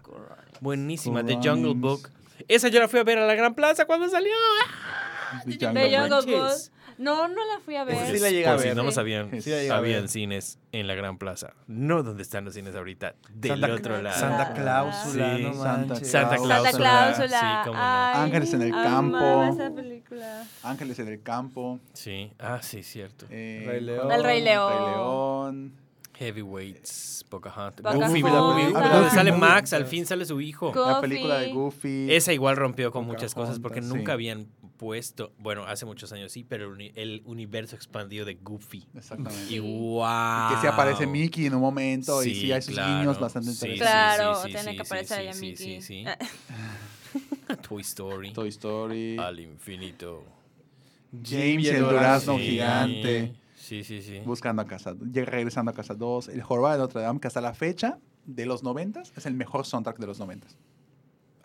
Speaker 5: Buenísima. The Jungle. Book. Esa yo la fui a ver a la Gran Plaza cuando salió.
Speaker 2: The
Speaker 3: The
Speaker 2: Jungle
Speaker 3: Jungle
Speaker 2: Book.
Speaker 3: No, no la fui a ver.
Speaker 4: Sí la llegué a
Speaker 5: Por si
Speaker 4: ver.
Speaker 5: no lo sabían,
Speaker 2: Sí
Speaker 4: la llegué a
Speaker 5: habían
Speaker 4: ver.
Speaker 5: cines en la Gran Plaza. No donde están los cines ahorita, del
Speaker 4: Santa-
Speaker 5: otro lado.
Speaker 4: Santa Cláusula,
Speaker 5: Sí.
Speaker 4: no
Speaker 2: Santa
Speaker 4: manches.
Speaker 5: Santa. Cláusula. Sí, cómo no.
Speaker 3: Ay,
Speaker 2: Ángeles en el campo.
Speaker 3: esa película.
Speaker 2: Ángeles en el campo.
Speaker 5: Sí, ah, sí, cierto.
Speaker 2: eh,
Speaker 4: Rey León.
Speaker 3: El Rey León.
Speaker 2: Rey León.
Speaker 5: Heavyweights, Pocahontas. Goofy,
Speaker 2: La película-
Speaker 5: sale. Max, al fin sale su hijo.
Speaker 3: Goofy.
Speaker 2: La película de Goofy.
Speaker 5: Esa igual rompió con muchas cosas porque nunca
Speaker 2: sí.
Speaker 5: habían puesto, bueno, hace muchos años sí, pero el, uni- el universo expandido de Goofy.
Speaker 2: Exactamente.
Speaker 5: Y
Speaker 3: Sí.
Speaker 5: wow.
Speaker 2: Que sí aparece Mickey en un momento y
Speaker 5: Sí,
Speaker 2: sí hay sus
Speaker 5: claro.
Speaker 2: guiños bastante
Speaker 5: Sí,
Speaker 2: interesantes.
Speaker 3: Claro,
Speaker 5: sí,
Speaker 3: tiene
Speaker 5: sí,
Speaker 3: que
Speaker 5: sí,
Speaker 3: aparecer
Speaker 5: sí,
Speaker 3: allá
Speaker 5: sí,
Speaker 3: Mickey.
Speaker 5: sí, [LAUGHS] Toy Story.
Speaker 2: Toy Story.
Speaker 5: Al infinito.
Speaker 2: James y el durazno
Speaker 5: Sí.
Speaker 2: gigante.
Speaker 5: Sí, sí, sí.
Speaker 2: Buscando a casa. Llega regresando a casa 2. El Jorobado de Notre Dame, que hasta la fecha de los 90 es el mejor soundtrack de los 90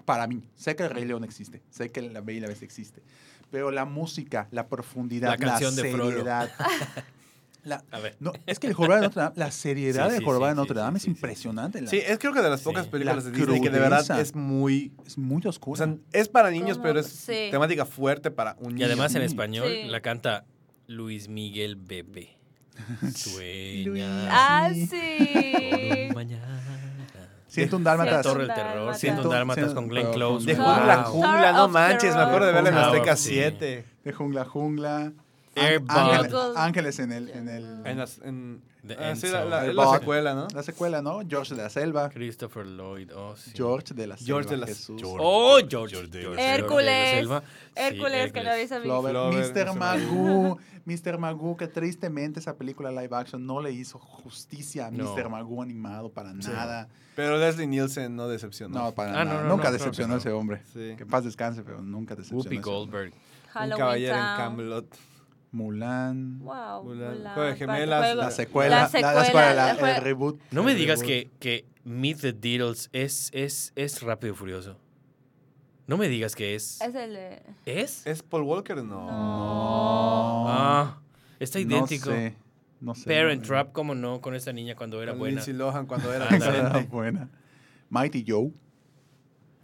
Speaker 2: Para mí. Sé que el Rey León existe. Sé que la Bella y la Bestia existe. pero la música, la profundidad,
Speaker 5: La canción de Frollo.
Speaker 2: seriedad. [LAUGHS] la-
Speaker 5: A ver.
Speaker 2: no, es que el Jorobado de Notre Dame, la seriedad
Speaker 5: Sí,
Speaker 2: del
Speaker 5: sí,
Speaker 2: Jorobado
Speaker 5: sí,
Speaker 2: de Notre Dame
Speaker 5: sí,
Speaker 2: es impresionante. la-
Speaker 4: Sí, es creo que de las pocas
Speaker 5: Sí.
Speaker 4: películas
Speaker 2: La
Speaker 4: de Disney que de verdad es muy...
Speaker 2: es muy
Speaker 4: O
Speaker 2: oscura.
Speaker 4: sea, es para niños,
Speaker 3: Como-
Speaker 4: pero es
Speaker 3: sí.
Speaker 4: temática fuerte para un
Speaker 5: Y
Speaker 4: niño.
Speaker 5: además en español
Speaker 3: Sí.
Speaker 5: la canta Luis Miguel Bebé. [LAUGHS] Sueña.
Speaker 3: Ah,
Speaker 2: Sí.
Speaker 5: por mañana.
Speaker 2: Siento un dálmata.
Speaker 5: La Torre del
Speaker 3: Dálmatas.
Speaker 5: Terror.
Speaker 3: Siento-
Speaker 5: un Dálmatas
Speaker 2: siento-
Speaker 5: con Glenn
Speaker 2: pero
Speaker 5: Close.
Speaker 4: De. Jungla,
Speaker 2: Wow.
Speaker 4: Jungla, no manches, me acuerdo de verla en. Azteca
Speaker 5: Sí.
Speaker 4: 7.
Speaker 2: De Jungla Jungla. Ángeles, Ángeles en el, en el
Speaker 4: En las, en, ah, sí, la, la- la secuela, ¿no?
Speaker 2: la secuela, ¿no? George de la Selva.
Speaker 5: Christopher Lloyd. Oh, sí.
Speaker 2: George de la Selva.
Speaker 4: George de la-
Speaker 2: Jesús.
Speaker 4: George.
Speaker 5: Oh, George.
Speaker 4: George de-
Speaker 5: la
Speaker 3: Hércules.
Speaker 5: Selva. Sí,
Speaker 3: Hércules, que lo
Speaker 5: Hércules.
Speaker 2: Flover,
Speaker 4: Flover,
Speaker 2: Mr. Magoo, Mr. Magoo, que tristemente esa película live action no le hizo justicia a
Speaker 5: No.
Speaker 2: Mr. Magoo animado para
Speaker 4: Sí.
Speaker 2: nada.
Speaker 4: Pero Leslie Nielsen no decepcionó.
Speaker 2: No, para
Speaker 5: Ah, no,
Speaker 2: nada.
Speaker 5: no,
Speaker 2: nunca
Speaker 5: no,
Speaker 2: decepcionó
Speaker 5: claro que
Speaker 2: ese hombre.
Speaker 4: Sí.
Speaker 2: Que paz descanse, pero nunca decepcionó.
Speaker 5: Whoopi. Goldberg.
Speaker 4: Un caballero en. Camelot.
Speaker 2: Mulan.
Speaker 3: Wow.
Speaker 4: Mulan.
Speaker 3: Mulan,
Speaker 4: Juego de
Speaker 3: parte-
Speaker 4: gemelas,
Speaker 3: juego-
Speaker 2: La secuela. La, la
Speaker 3: secuela,
Speaker 2: secuela, la-
Speaker 3: la jue-
Speaker 2: el reboot.
Speaker 5: No me digas que, que Meet the Beatles es, es, es Rápido y Furioso. No me digas que es.
Speaker 3: Es el.
Speaker 5: ¿Es?
Speaker 4: ¿Es Paul Walker? No.
Speaker 2: No.
Speaker 5: Ah, está idéntico.
Speaker 2: No sé. No sé.
Speaker 5: Parent Trap, ¿cómo no? Con esta niña cuando era
Speaker 4: Con
Speaker 5: buena.
Speaker 4: Lindsay Lohan cuando era [LAUGHS]
Speaker 5: Ándale.
Speaker 2: Era [LAUGHS] buena. Mighty Joe.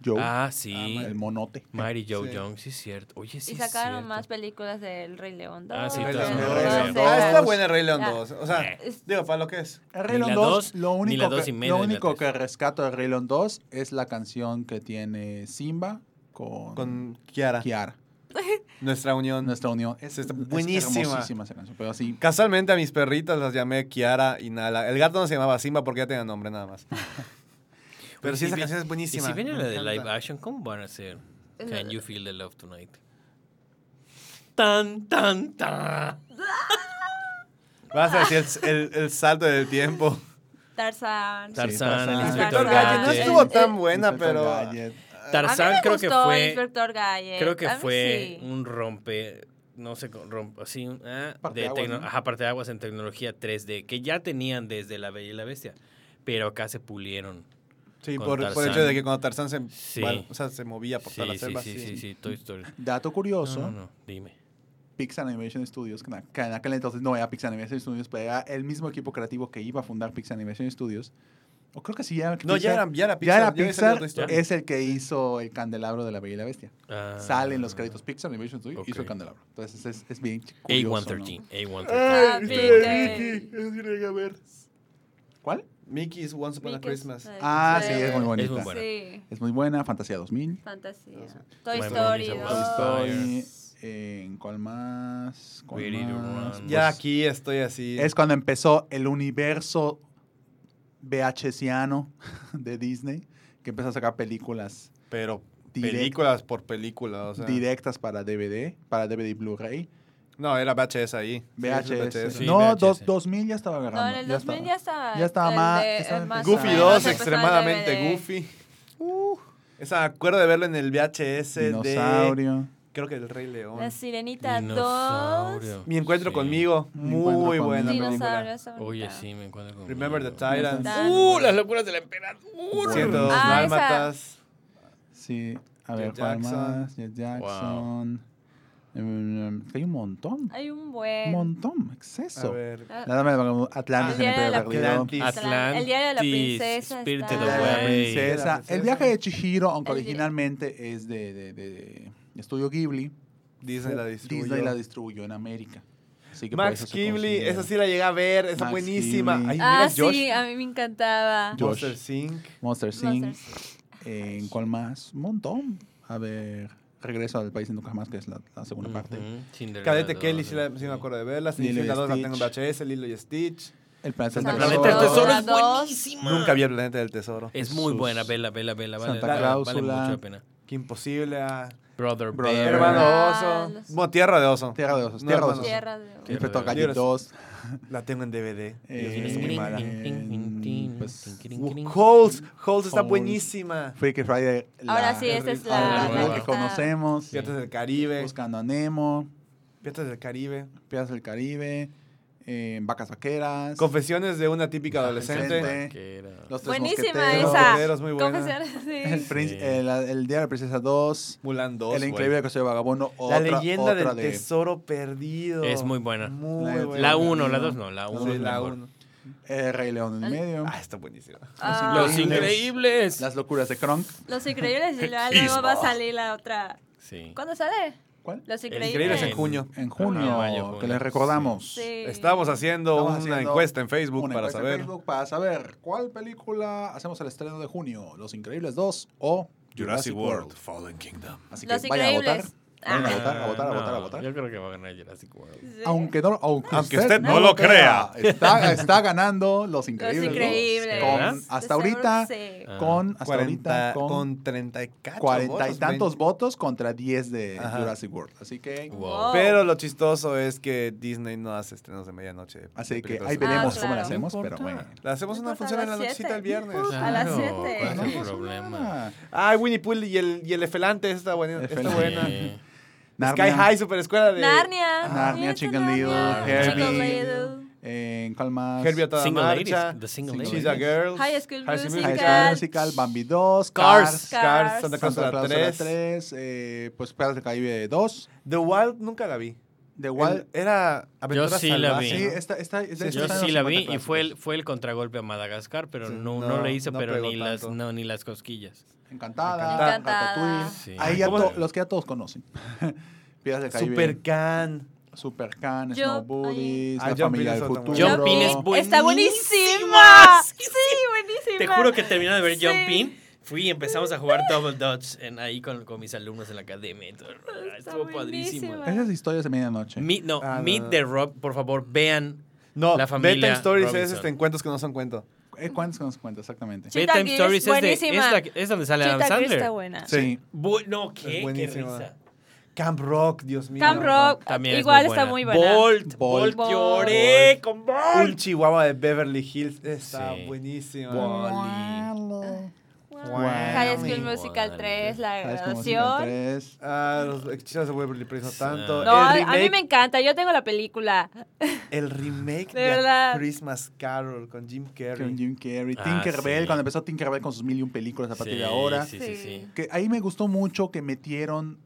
Speaker 2: Joe.
Speaker 5: Ah, sí.
Speaker 2: el monote.
Speaker 5: Mighty Joe
Speaker 4: Sí.
Speaker 5: Young, sí es cierto. Oye, sí
Speaker 3: y
Speaker 5: es
Speaker 3: sacaron más películas del Rey León 2.
Speaker 5: Ah, sí,
Speaker 4: Rey
Speaker 5: todas
Speaker 4: León
Speaker 5: son
Speaker 4: dos.
Speaker 5: Rey León
Speaker 2: dos.
Speaker 4: Ah, está
Speaker 2: dos.
Speaker 4: buena Rey León
Speaker 3: Ah.
Speaker 4: 2. O sea,
Speaker 3: Es-
Speaker 4: digo, para lo que es.
Speaker 2: El Rey
Speaker 5: Ni
Speaker 2: León
Speaker 5: la
Speaker 2: 2,
Speaker 5: dos,
Speaker 2: lo
Speaker 5: ni
Speaker 2: único, que,
Speaker 5: y media
Speaker 2: lo único que rescato de Rey León 2 es la canción que tiene Simba con,
Speaker 4: Con Kiara.
Speaker 2: Kiara. [LAUGHS]
Speaker 4: Nuestra unión.
Speaker 2: Nuestra unión. Es, es
Speaker 4: buenísima.
Speaker 2: esa canción. Pero sí,
Speaker 4: Casualmente a mis perritas las llamé Kiara y Nala. El gato no se llamaba Simba porque ya tenía nombre nada más. [LAUGHS] Pero sí,
Speaker 5: si
Speaker 4: esa
Speaker 5: vi-
Speaker 4: canción es
Speaker 5: Y
Speaker 4: buenísima.
Speaker 5: si viene la de live action, ¿cómo van a hacer? Can you feel the love tonight? Tan, tan, tan.
Speaker 4: Vas a decir el, el- el salto del tiempo.
Speaker 3: Tarzán.
Speaker 5: Tarzán, el
Speaker 2: Tarzán.
Speaker 5: inspector.
Speaker 4: Gadget no estuvo
Speaker 3: Eh,
Speaker 4: tan buena, pero.
Speaker 2: Gadget.
Speaker 5: Tarzán
Speaker 3: a mí me
Speaker 5: creo
Speaker 3: gustó
Speaker 5: que fue.
Speaker 3: Inspector Gadget.
Speaker 5: Creo que
Speaker 3: A mí
Speaker 5: fue
Speaker 3: sí.
Speaker 5: un rompe, no sé, rompe, así, un- ah, de ajá, parteaguas en tecnología 3D, que ya tenían desde La Bella y la Bestia, pero acá se pulieron.
Speaker 4: Sí, por, por el hecho de que cuando Tarzán se,
Speaker 5: Sí.
Speaker 4: bueno, o sea, se movía por
Speaker 5: Sí,
Speaker 4: toda la
Speaker 5: sí,
Speaker 4: selva.
Speaker 5: sí, sí, sí, Toy Story.
Speaker 2: Dato
Speaker 5: No,
Speaker 2: curioso,
Speaker 5: no, no, dime.
Speaker 2: Pixar Animation Studios, que en que en aquel entonces no era Pixar Animation Studios, pero era el mismo equipo creativo que iba a fundar Pixar Animation Studios. O creo que sí, ya era
Speaker 4: No, ya
Speaker 2: Pixar.
Speaker 4: era, ya era
Speaker 2: Ya
Speaker 4: Pixar.
Speaker 2: era
Speaker 4: ya había salido
Speaker 2: Pixar,
Speaker 4: historia.
Speaker 2: es el que hizo el candelabro de la Bella y la Bestia.
Speaker 5: Ah,
Speaker 2: Sale en los créditos Pixar Animation Studios, hizo el candelabro. Entonces es, es bien curioso, ¿no?
Speaker 5: A113, A113.
Speaker 3: Ah, Mickey.
Speaker 2: ¿Cuál?
Speaker 4: Mickey's Once Upon a Christmas.
Speaker 2: Ah, sí, es muy bonita.
Speaker 5: Es muy buena.
Speaker 3: Sí.
Speaker 2: Es muy buena, Fantasía 2000.
Speaker 3: Fantasía. Toy Story
Speaker 5: Mom is a
Speaker 3: 2.
Speaker 2: Toy. Story. ¿En cuál más? ¿Cuál más?
Speaker 4: Ya
Speaker 2: Pues,
Speaker 4: aquí estoy así.
Speaker 2: Es cuando empezó el universo VHSiano [LAUGHS] de Disney, que empezó a sacar películas
Speaker 4: Pero
Speaker 2: direct-
Speaker 4: películas por película, o sea.
Speaker 2: directas para DVD, para DVD y Blu-ray.
Speaker 4: No, era VHS ahí. Sí,
Speaker 2: VHS.
Speaker 5: Sí,
Speaker 2: no,
Speaker 5: VHS.
Speaker 2: dos- 2000 ya estaba
Speaker 3: No,
Speaker 2: agarrando.
Speaker 3: en el
Speaker 2: ya
Speaker 3: 2000
Speaker 2: estaba.
Speaker 3: ya estaba.
Speaker 2: ya estaba más-
Speaker 3: de-.
Speaker 4: Goofy
Speaker 3: o
Speaker 4: 2,
Speaker 3: menos empezó el
Speaker 4: extremadamente. Goofy. Esa, acuerdo de verlo en el VHS de.
Speaker 2: Dinosaurio.
Speaker 4: Creo que el Rey León.
Speaker 3: La Sirenita 2.
Speaker 5: Dinosaurio.
Speaker 4: Mi encuentro
Speaker 5: Sí.
Speaker 4: conmigo.
Speaker 2: Mi encuentro
Speaker 4: Muy
Speaker 2: conmigo.
Speaker 4: buena
Speaker 3: Dinosaurio.
Speaker 4: película.
Speaker 5: Oye, sí, me encuentro con.
Speaker 4: Remember the Titans.
Speaker 5: Uh, las locuras del emperador.
Speaker 4: 102
Speaker 3: Ah.
Speaker 4: Dálmatas.
Speaker 2: Sí, a ver,
Speaker 4: Jet
Speaker 2: ¿cuál
Speaker 4: Jackson.
Speaker 2: más? Jet Jackson. Em, hay un montón.
Speaker 3: Hay un
Speaker 2: Un
Speaker 3: buen.
Speaker 2: montón,
Speaker 4: A
Speaker 2: exceso.
Speaker 4: ver.
Speaker 3: Ah,
Speaker 2: del vagabundo, Atlantis en el
Speaker 3: el diario de
Speaker 2: Imperio.
Speaker 4: Atlantis.
Speaker 5: Atlantis.
Speaker 3: El diario de la princesa
Speaker 5: Spirited
Speaker 3: está-
Speaker 2: La de la
Speaker 5: Away.
Speaker 2: princesa. El viaje de Chihiro, aunque
Speaker 3: El-
Speaker 2: originalmente es de, de, de- de Estudio Ghibli,
Speaker 4: Disney la distribuyó.
Speaker 2: Disney la distribuyó en América. Así que por
Speaker 4: Max
Speaker 2: considera.
Speaker 4: esa sí la llegué a ver, esa
Speaker 2: Max
Speaker 4: buenísima. Ay,
Speaker 3: Ah,
Speaker 4: Josh.
Speaker 3: sí, a mí me encantaba.
Speaker 4: Monster. Inc.
Speaker 2: Monster Inc. ¿En cuál más? Un montón. A ver, Regreso al País Nunca Jamás, que es la, la segunda parte.
Speaker 5: Cinderella
Speaker 4: Cadete
Speaker 5: dos,
Speaker 4: Kelly, sí, la-
Speaker 5: sí.
Speaker 4: me acuerdo de verla.
Speaker 2: Lilo y
Speaker 4: Cenicienta 2 la tengo en VHS, Lilo y Stitch.
Speaker 2: El Planeta
Speaker 3: Santa
Speaker 2: del
Speaker 5: El
Speaker 2: Tesoro.
Speaker 5: planeta del tesoro es
Speaker 3: Dos.
Speaker 5: buenísima.
Speaker 4: Nunca vi el Planeta del Tesoro.
Speaker 5: Es muy buena, vela, vela, vela. Vale,
Speaker 2: Santa
Speaker 5: vale, vale
Speaker 2: Cláusula.
Speaker 5: mucho la pena.
Speaker 4: Qué imposible. ah.
Speaker 5: Brother,
Speaker 2: Brother
Speaker 5: Bear.
Speaker 4: Hermano
Speaker 3: Ah,
Speaker 4: Oso.
Speaker 3: los-
Speaker 4: Bueno, Tierra de Oso.
Speaker 2: Tierra de Osos.
Speaker 4: No,
Speaker 2: Tierra de. Osos.
Speaker 3: Tierra de
Speaker 5: Tierra
Speaker 2: Inspector. 2.
Speaker 4: La tengo en DVD.
Speaker 2: Eh,
Speaker 4: es muy mala.
Speaker 2: pues,
Speaker 4: Holes. Holes está
Speaker 2: Holes.
Speaker 4: buenísima.
Speaker 2: Freaky Friday.
Speaker 3: Ahora sí, esta es la-
Speaker 2: la,
Speaker 5: la
Speaker 2: que conocemos.
Speaker 4: Piratas del Caribe.
Speaker 2: Buscando a Nemo.
Speaker 4: Piratas del Caribe.
Speaker 2: Piratas del Caribe. Eh, Vacas Vaqueras.
Speaker 4: Confesiones de una típica adolescente.
Speaker 2: Los Tres
Speaker 3: Buenísima
Speaker 2: Mosqueteros.
Speaker 3: esa.
Speaker 4: Muy buena.
Speaker 3: Confesiones,
Speaker 2: El,
Speaker 3: sí.
Speaker 2: príncipe-
Speaker 5: Sí.
Speaker 2: el, el Día de la Princesa 2.
Speaker 4: Mulan 2.
Speaker 2: el. Increíble Coche de Vagabundo.
Speaker 4: La
Speaker 2: otra-
Speaker 4: leyenda
Speaker 2: otra
Speaker 4: del
Speaker 2: de-
Speaker 4: tesoro perdido.
Speaker 5: Es muy buena.
Speaker 4: Muy
Speaker 2: La-
Speaker 4: buena.
Speaker 5: La 1, la 2 no, la 1
Speaker 4: Sí, la
Speaker 5: mejor.
Speaker 4: 1.
Speaker 2: El Rey León en el medio.
Speaker 4: Ah, está buenísima.
Speaker 3: Ah,
Speaker 5: Los
Speaker 2: Increíbles. Las locuras de Kronk.
Speaker 3: Los increíbles y luego- [LAUGHS] luego va a salir la otra.
Speaker 5: Sí.
Speaker 3: ¿Cuándo sale?
Speaker 2: ¿Cuál?
Speaker 3: Los
Speaker 4: Increíbles
Speaker 3: increíbles.
Speaker 4: en junio.
Speaker 2: En junio,
Speaker 5: Junio, mayo,
Speaker 2: que
Speaker 5: junio.
Speaker 2: les recordamos.
Speaker 3: Sí.
Speaker 4: Estábamos haciendo
Speaker 2: Estamos
Speaker 4: una
Speaker 2: haciendo
Speaker 4: encuesta en Facebook
Speaker 2: Una
Speaker 4: para
Speaker 2: encuesta en
Speaker 4: saber.
Speaker 2: Facebook para saber cuál película hacemos el estreno de junio. Los Increíbles 2 o Jurassic, World.
Speaker 4: Fallen Kingdom.
Speaker 2: Así que
Speaker 3: Los
Speaker 2: vayan a votar. Vayan a
Speaker 3: Ah.
Speaker 2: votar, a votar, a
Speaker 5: No,
Speaker 2: votar, a votar.
Speaker 5: Yo creo que va a ganar Jurassic World.
Speaker 3: Sí.
Speaker 2: Aunque, no, aunque,
Speaker 4: Aunque usted no lo
Speaker 2: Está, está ganando Los Increíbles.
Speaker 3: Los increíbles.
Speaker 2: Con,
Speaker 5: ¿Verdad?
Speaker 2: hasta ahorita.
Speaker 5: Ah.
Speaker 2: con, hasta
Speaker 4: 40,
Speaker 2: ahorita, con,
Speaker 4: con 30 y cacho
Speaker 2: 40 y tantos
Speaker 4: ven.
Speaker 2: votos contra 10 de
Speaker 4: Ajá.
Speaker 2: Jurassic World. Así que,
Speaker 5: Wow.
Speaker 4: Pero lo chistoso es que Disney no hace estrenos de medianoche.
Speaker 2: así que ahí veremos
Speaker 3: Ah,
Speaker 2: cómo lo
Speaker 3: claro.
Speaker 2: hacemos,
Speaker 5: No
Speaker 2: pero bueno.
Speaker 4: Le hacemos una función en la nochecita el viernes.
Speaker 3: Uh, a las
Speaker 5: Claro,
Speaker 3: siete.
Speaker 5: ¿cuál es el
Speaker 2: No pasa
Speaker 5: problema?
Speaker 4: Ay, Winnie Pooh y el, y el elefante está buena. Está buena.
Speaker 5: Sí.
Speaker 4: Sky High, super escuela de
Speaker 3: Narnia.
Speaker 2: Narnia,
Speaker 3: Yes,
Speaker 2: Chicken
Speaker 3: Narnia.
Speaker 2: Little, Herbie.
Speaker 3: Little.
Speaker 2: En ¿cuál más?
Speaker 4: Herbie a toda
Speaker 5: Single
Speaker 4: marcha.
Speaker 5: ladies, the single
Speaker 2: Single
Speaker 4: She's
Speaker 5: ladies.
Speaker 4: a Girl.
Speaker 3: High School
Speaker 4: High School
Speaker 2: High
Speaker 3: Musical.
Speaker 2: School Musical, Bambi 2,
Speaker 5: Cars.
Speaker 2: Cars,
Speaker 4: Cars, Santa. Claus
Speaker 2: Santa
Speaker 4: la
Speaker 2: Claus
Speaker 4: 3.
Speaker 2: 3, eh, pues Piratas del Caribe 2,
Speaker 4: The Wild nunca la vi.
Speaker 2: The Wild.
Speaker 4: El- Era Aventura
Speaker 5: sí la vi.
Speaker 2: Sí,
Speaker 4: ¿no?
Speaker 2: esta, esta, de hecho,
Speaker 5: Yo sí la
Speaker 2: 50
Speaker 5: vi y fue el, fue el contragolpe a Madagascar, pero
Speaker 4: Sí,
Speaker 5: no,
Speaker 4: no,
Speaker 5: no, le hice,
Speaker 4: no
Speaker 5: pero ni las, no, ni las cosquillas.
Speaker 2: Encantada,
Speaker 3: Encantada.
Speaker 2: Ratatouille.
Speaker 5: Sí.
Speaker 2: Ahí ya
Speaker 4: ¿Cómo
Speaker 2: to-
Speaker 4: se-
Speaker 2: los que ya todos conocen. [LAUGHS] Piratas del Caribe.
Speaker 4: Super Can.
Speaker 2: Super Can,
Speaker 3: Yo-
Speaker 2: Snow Buddies, La Familia del Futuro.
Speaker 5: es
Speaker 3: Está
Speaker 5: buenísima.
Speaker 3: Sí, buenísima.
Speaker 5: Te juro que terminando de ver
Speaker 3: Sí.
Speaker 5: Fui y empezamos a jugar Double Dutch en, ahí con, con mis alumnos en la academia. todo.
Speaker 3: Está
Speaker 5: Estuvo padrísimo.
Speaker 2: Esas historias de medianoche.
Speaker 5: Meet, no,
Speaker 4: Ah,
Speaker 5: Meet
Speaker 4: no.
Speaker 5: the Rob, por favor, vean.
Speaker 4: No,
Speaker 5: La familia
Speaker 4: Bedtime Stories es
Speaker 5: Robinson.
Speaker 4: este, encuentros que no son cuento.
Speaker 2: Eh, ¿Cuántos nos cuenta exactamente?
Speaker 3: Cheetah
Speaker 5: Bedtime Stories es, de, es, la- es donde sale Adam Sandler.
Speaker 3: está buena.
Speaker 2: Sí.
Speaker 5: Bu- no,
Speaker 4: Es
Speaker 5: ¿qué? Qué risa.
Speaker 4: Camp Rock, Dios mío.
Speaker 3: Camp Rock
Speaker 5: También es
Speaker 3: igual
Speaker 5: muy
Speaker 3: está muy buena.
Speaker 5: Bolt,
Speaker 2: Bolt.
Speaker 5: Bolt, lloré con
Speaker 4: Un
Speaker 5: Bolt.
Speaker 4: chihuahua de Beverly Hills. Está
Speaker 5: Sí.
Speaker 3: High School. Musical
Speaker 5: Wall-E.
Speaker 3: 3, La. Graduación.
Speaker 4: Ah, los hechizos de Beverly Hills no tanto.
Speaker 3: No, a,
Speaker 4: el,
Speaker 3: a mí me encanta. Yo tengo la película. [LAUGHS]
Speaker 4: el remake
Speaker 3: De
Speaker 4: A. Christmas Carol con Jim Carrey.
Speaker 2: Con Jim Carrey.
Speaker 5: Ah,
Speaker 2: Tinkerbell,
Speaker 5: sí.
Speaker 2: cuando empezó Tinkerbell con sus mil y un películas a partir
Speaker 5: Sí,
Speaker 2: de ahora.
Speaker 5: Sí, sí, sí.
Speaker 2: Que ahí me gustó mucho que metieron,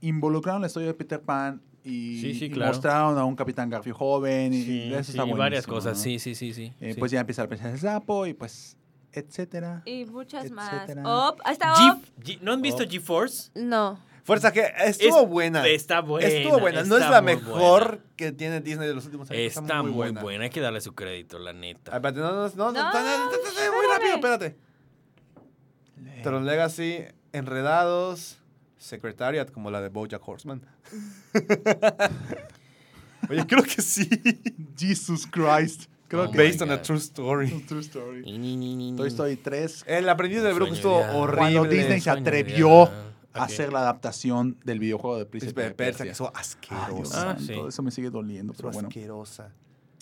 Speaker 2: involucraron la historia de Peter Pan y,
Speaker 5: Sí, sí,
Speaker 2: y
Speaker 5: claro.
Speaker 2: mostraron a un Capitán Garfio joven y,
Speaker 5: Sí,
Speaker 2: y eso
Speaker 5: sí,
Speaker 2: está
Speaker 5: y varias cosas,
Speaker 2: ¿no?
Speaker 5: sí, sí, sí, sí.
Speaker 2: Eh,
Speaker 5: sí.
Speaker 2: Pues ya empieza la princesa del sapo y pues, etcétera.
Speaker 3: Y muchas más.
Speaker 2: Etcétera.
Speaker 3: Up. Hasta
Speaker 5: G-. G- ¿No han visto. GeForce?
Speaker 3: No.
Speaker 4: Fuerza que estuvo
Speaker 5: Es-
Speaker 4: buena.
Speaker 5: Está buena.
Speaker 4: Estuvo buena. No es
Speaker 5: está
Speaker 4: la
Speaker 5: muy
Speaker 4: mejor
Speaker 5: buena.
Speaker 4: que tiene Disney de los últimos años.
Speaker 5: Está muy buena. Hay que darle su crédito, la neta.
Speaker 4: Ay, espérate, no, no, no, no,
Speaker 3: No,
Speaker 4: no, no, no, no, no, muy rápido, espérate. Tron Legacy, Enredados, Secretariat, como la de Bojack Horseman. [LAUGHS] [LAUGHS] Oye, creo que sí.
Speaker 2: Jesus Christ. Creo
Speaker 5: Oh
Speaker 2: que
Speaker 5: my
Speaker 4: Based on a true story.
Speaker 2: True story. Toy. Story 3.
Speaker 4: El aprendiz del brujo estuvo horrible.
Speaker 2: Cuando Disney se atrevió a hacer la adaptación del videojuego de Príncipe
Speaker 4: Príncipe de Persia, que
Speaker 2: Dios
Speaker 4: asquerosa.
Speaker 5: Ah, sí.
Speaker 2: Eso me sigue doliendo, pero bueno.
Speaker 4: asquerosa.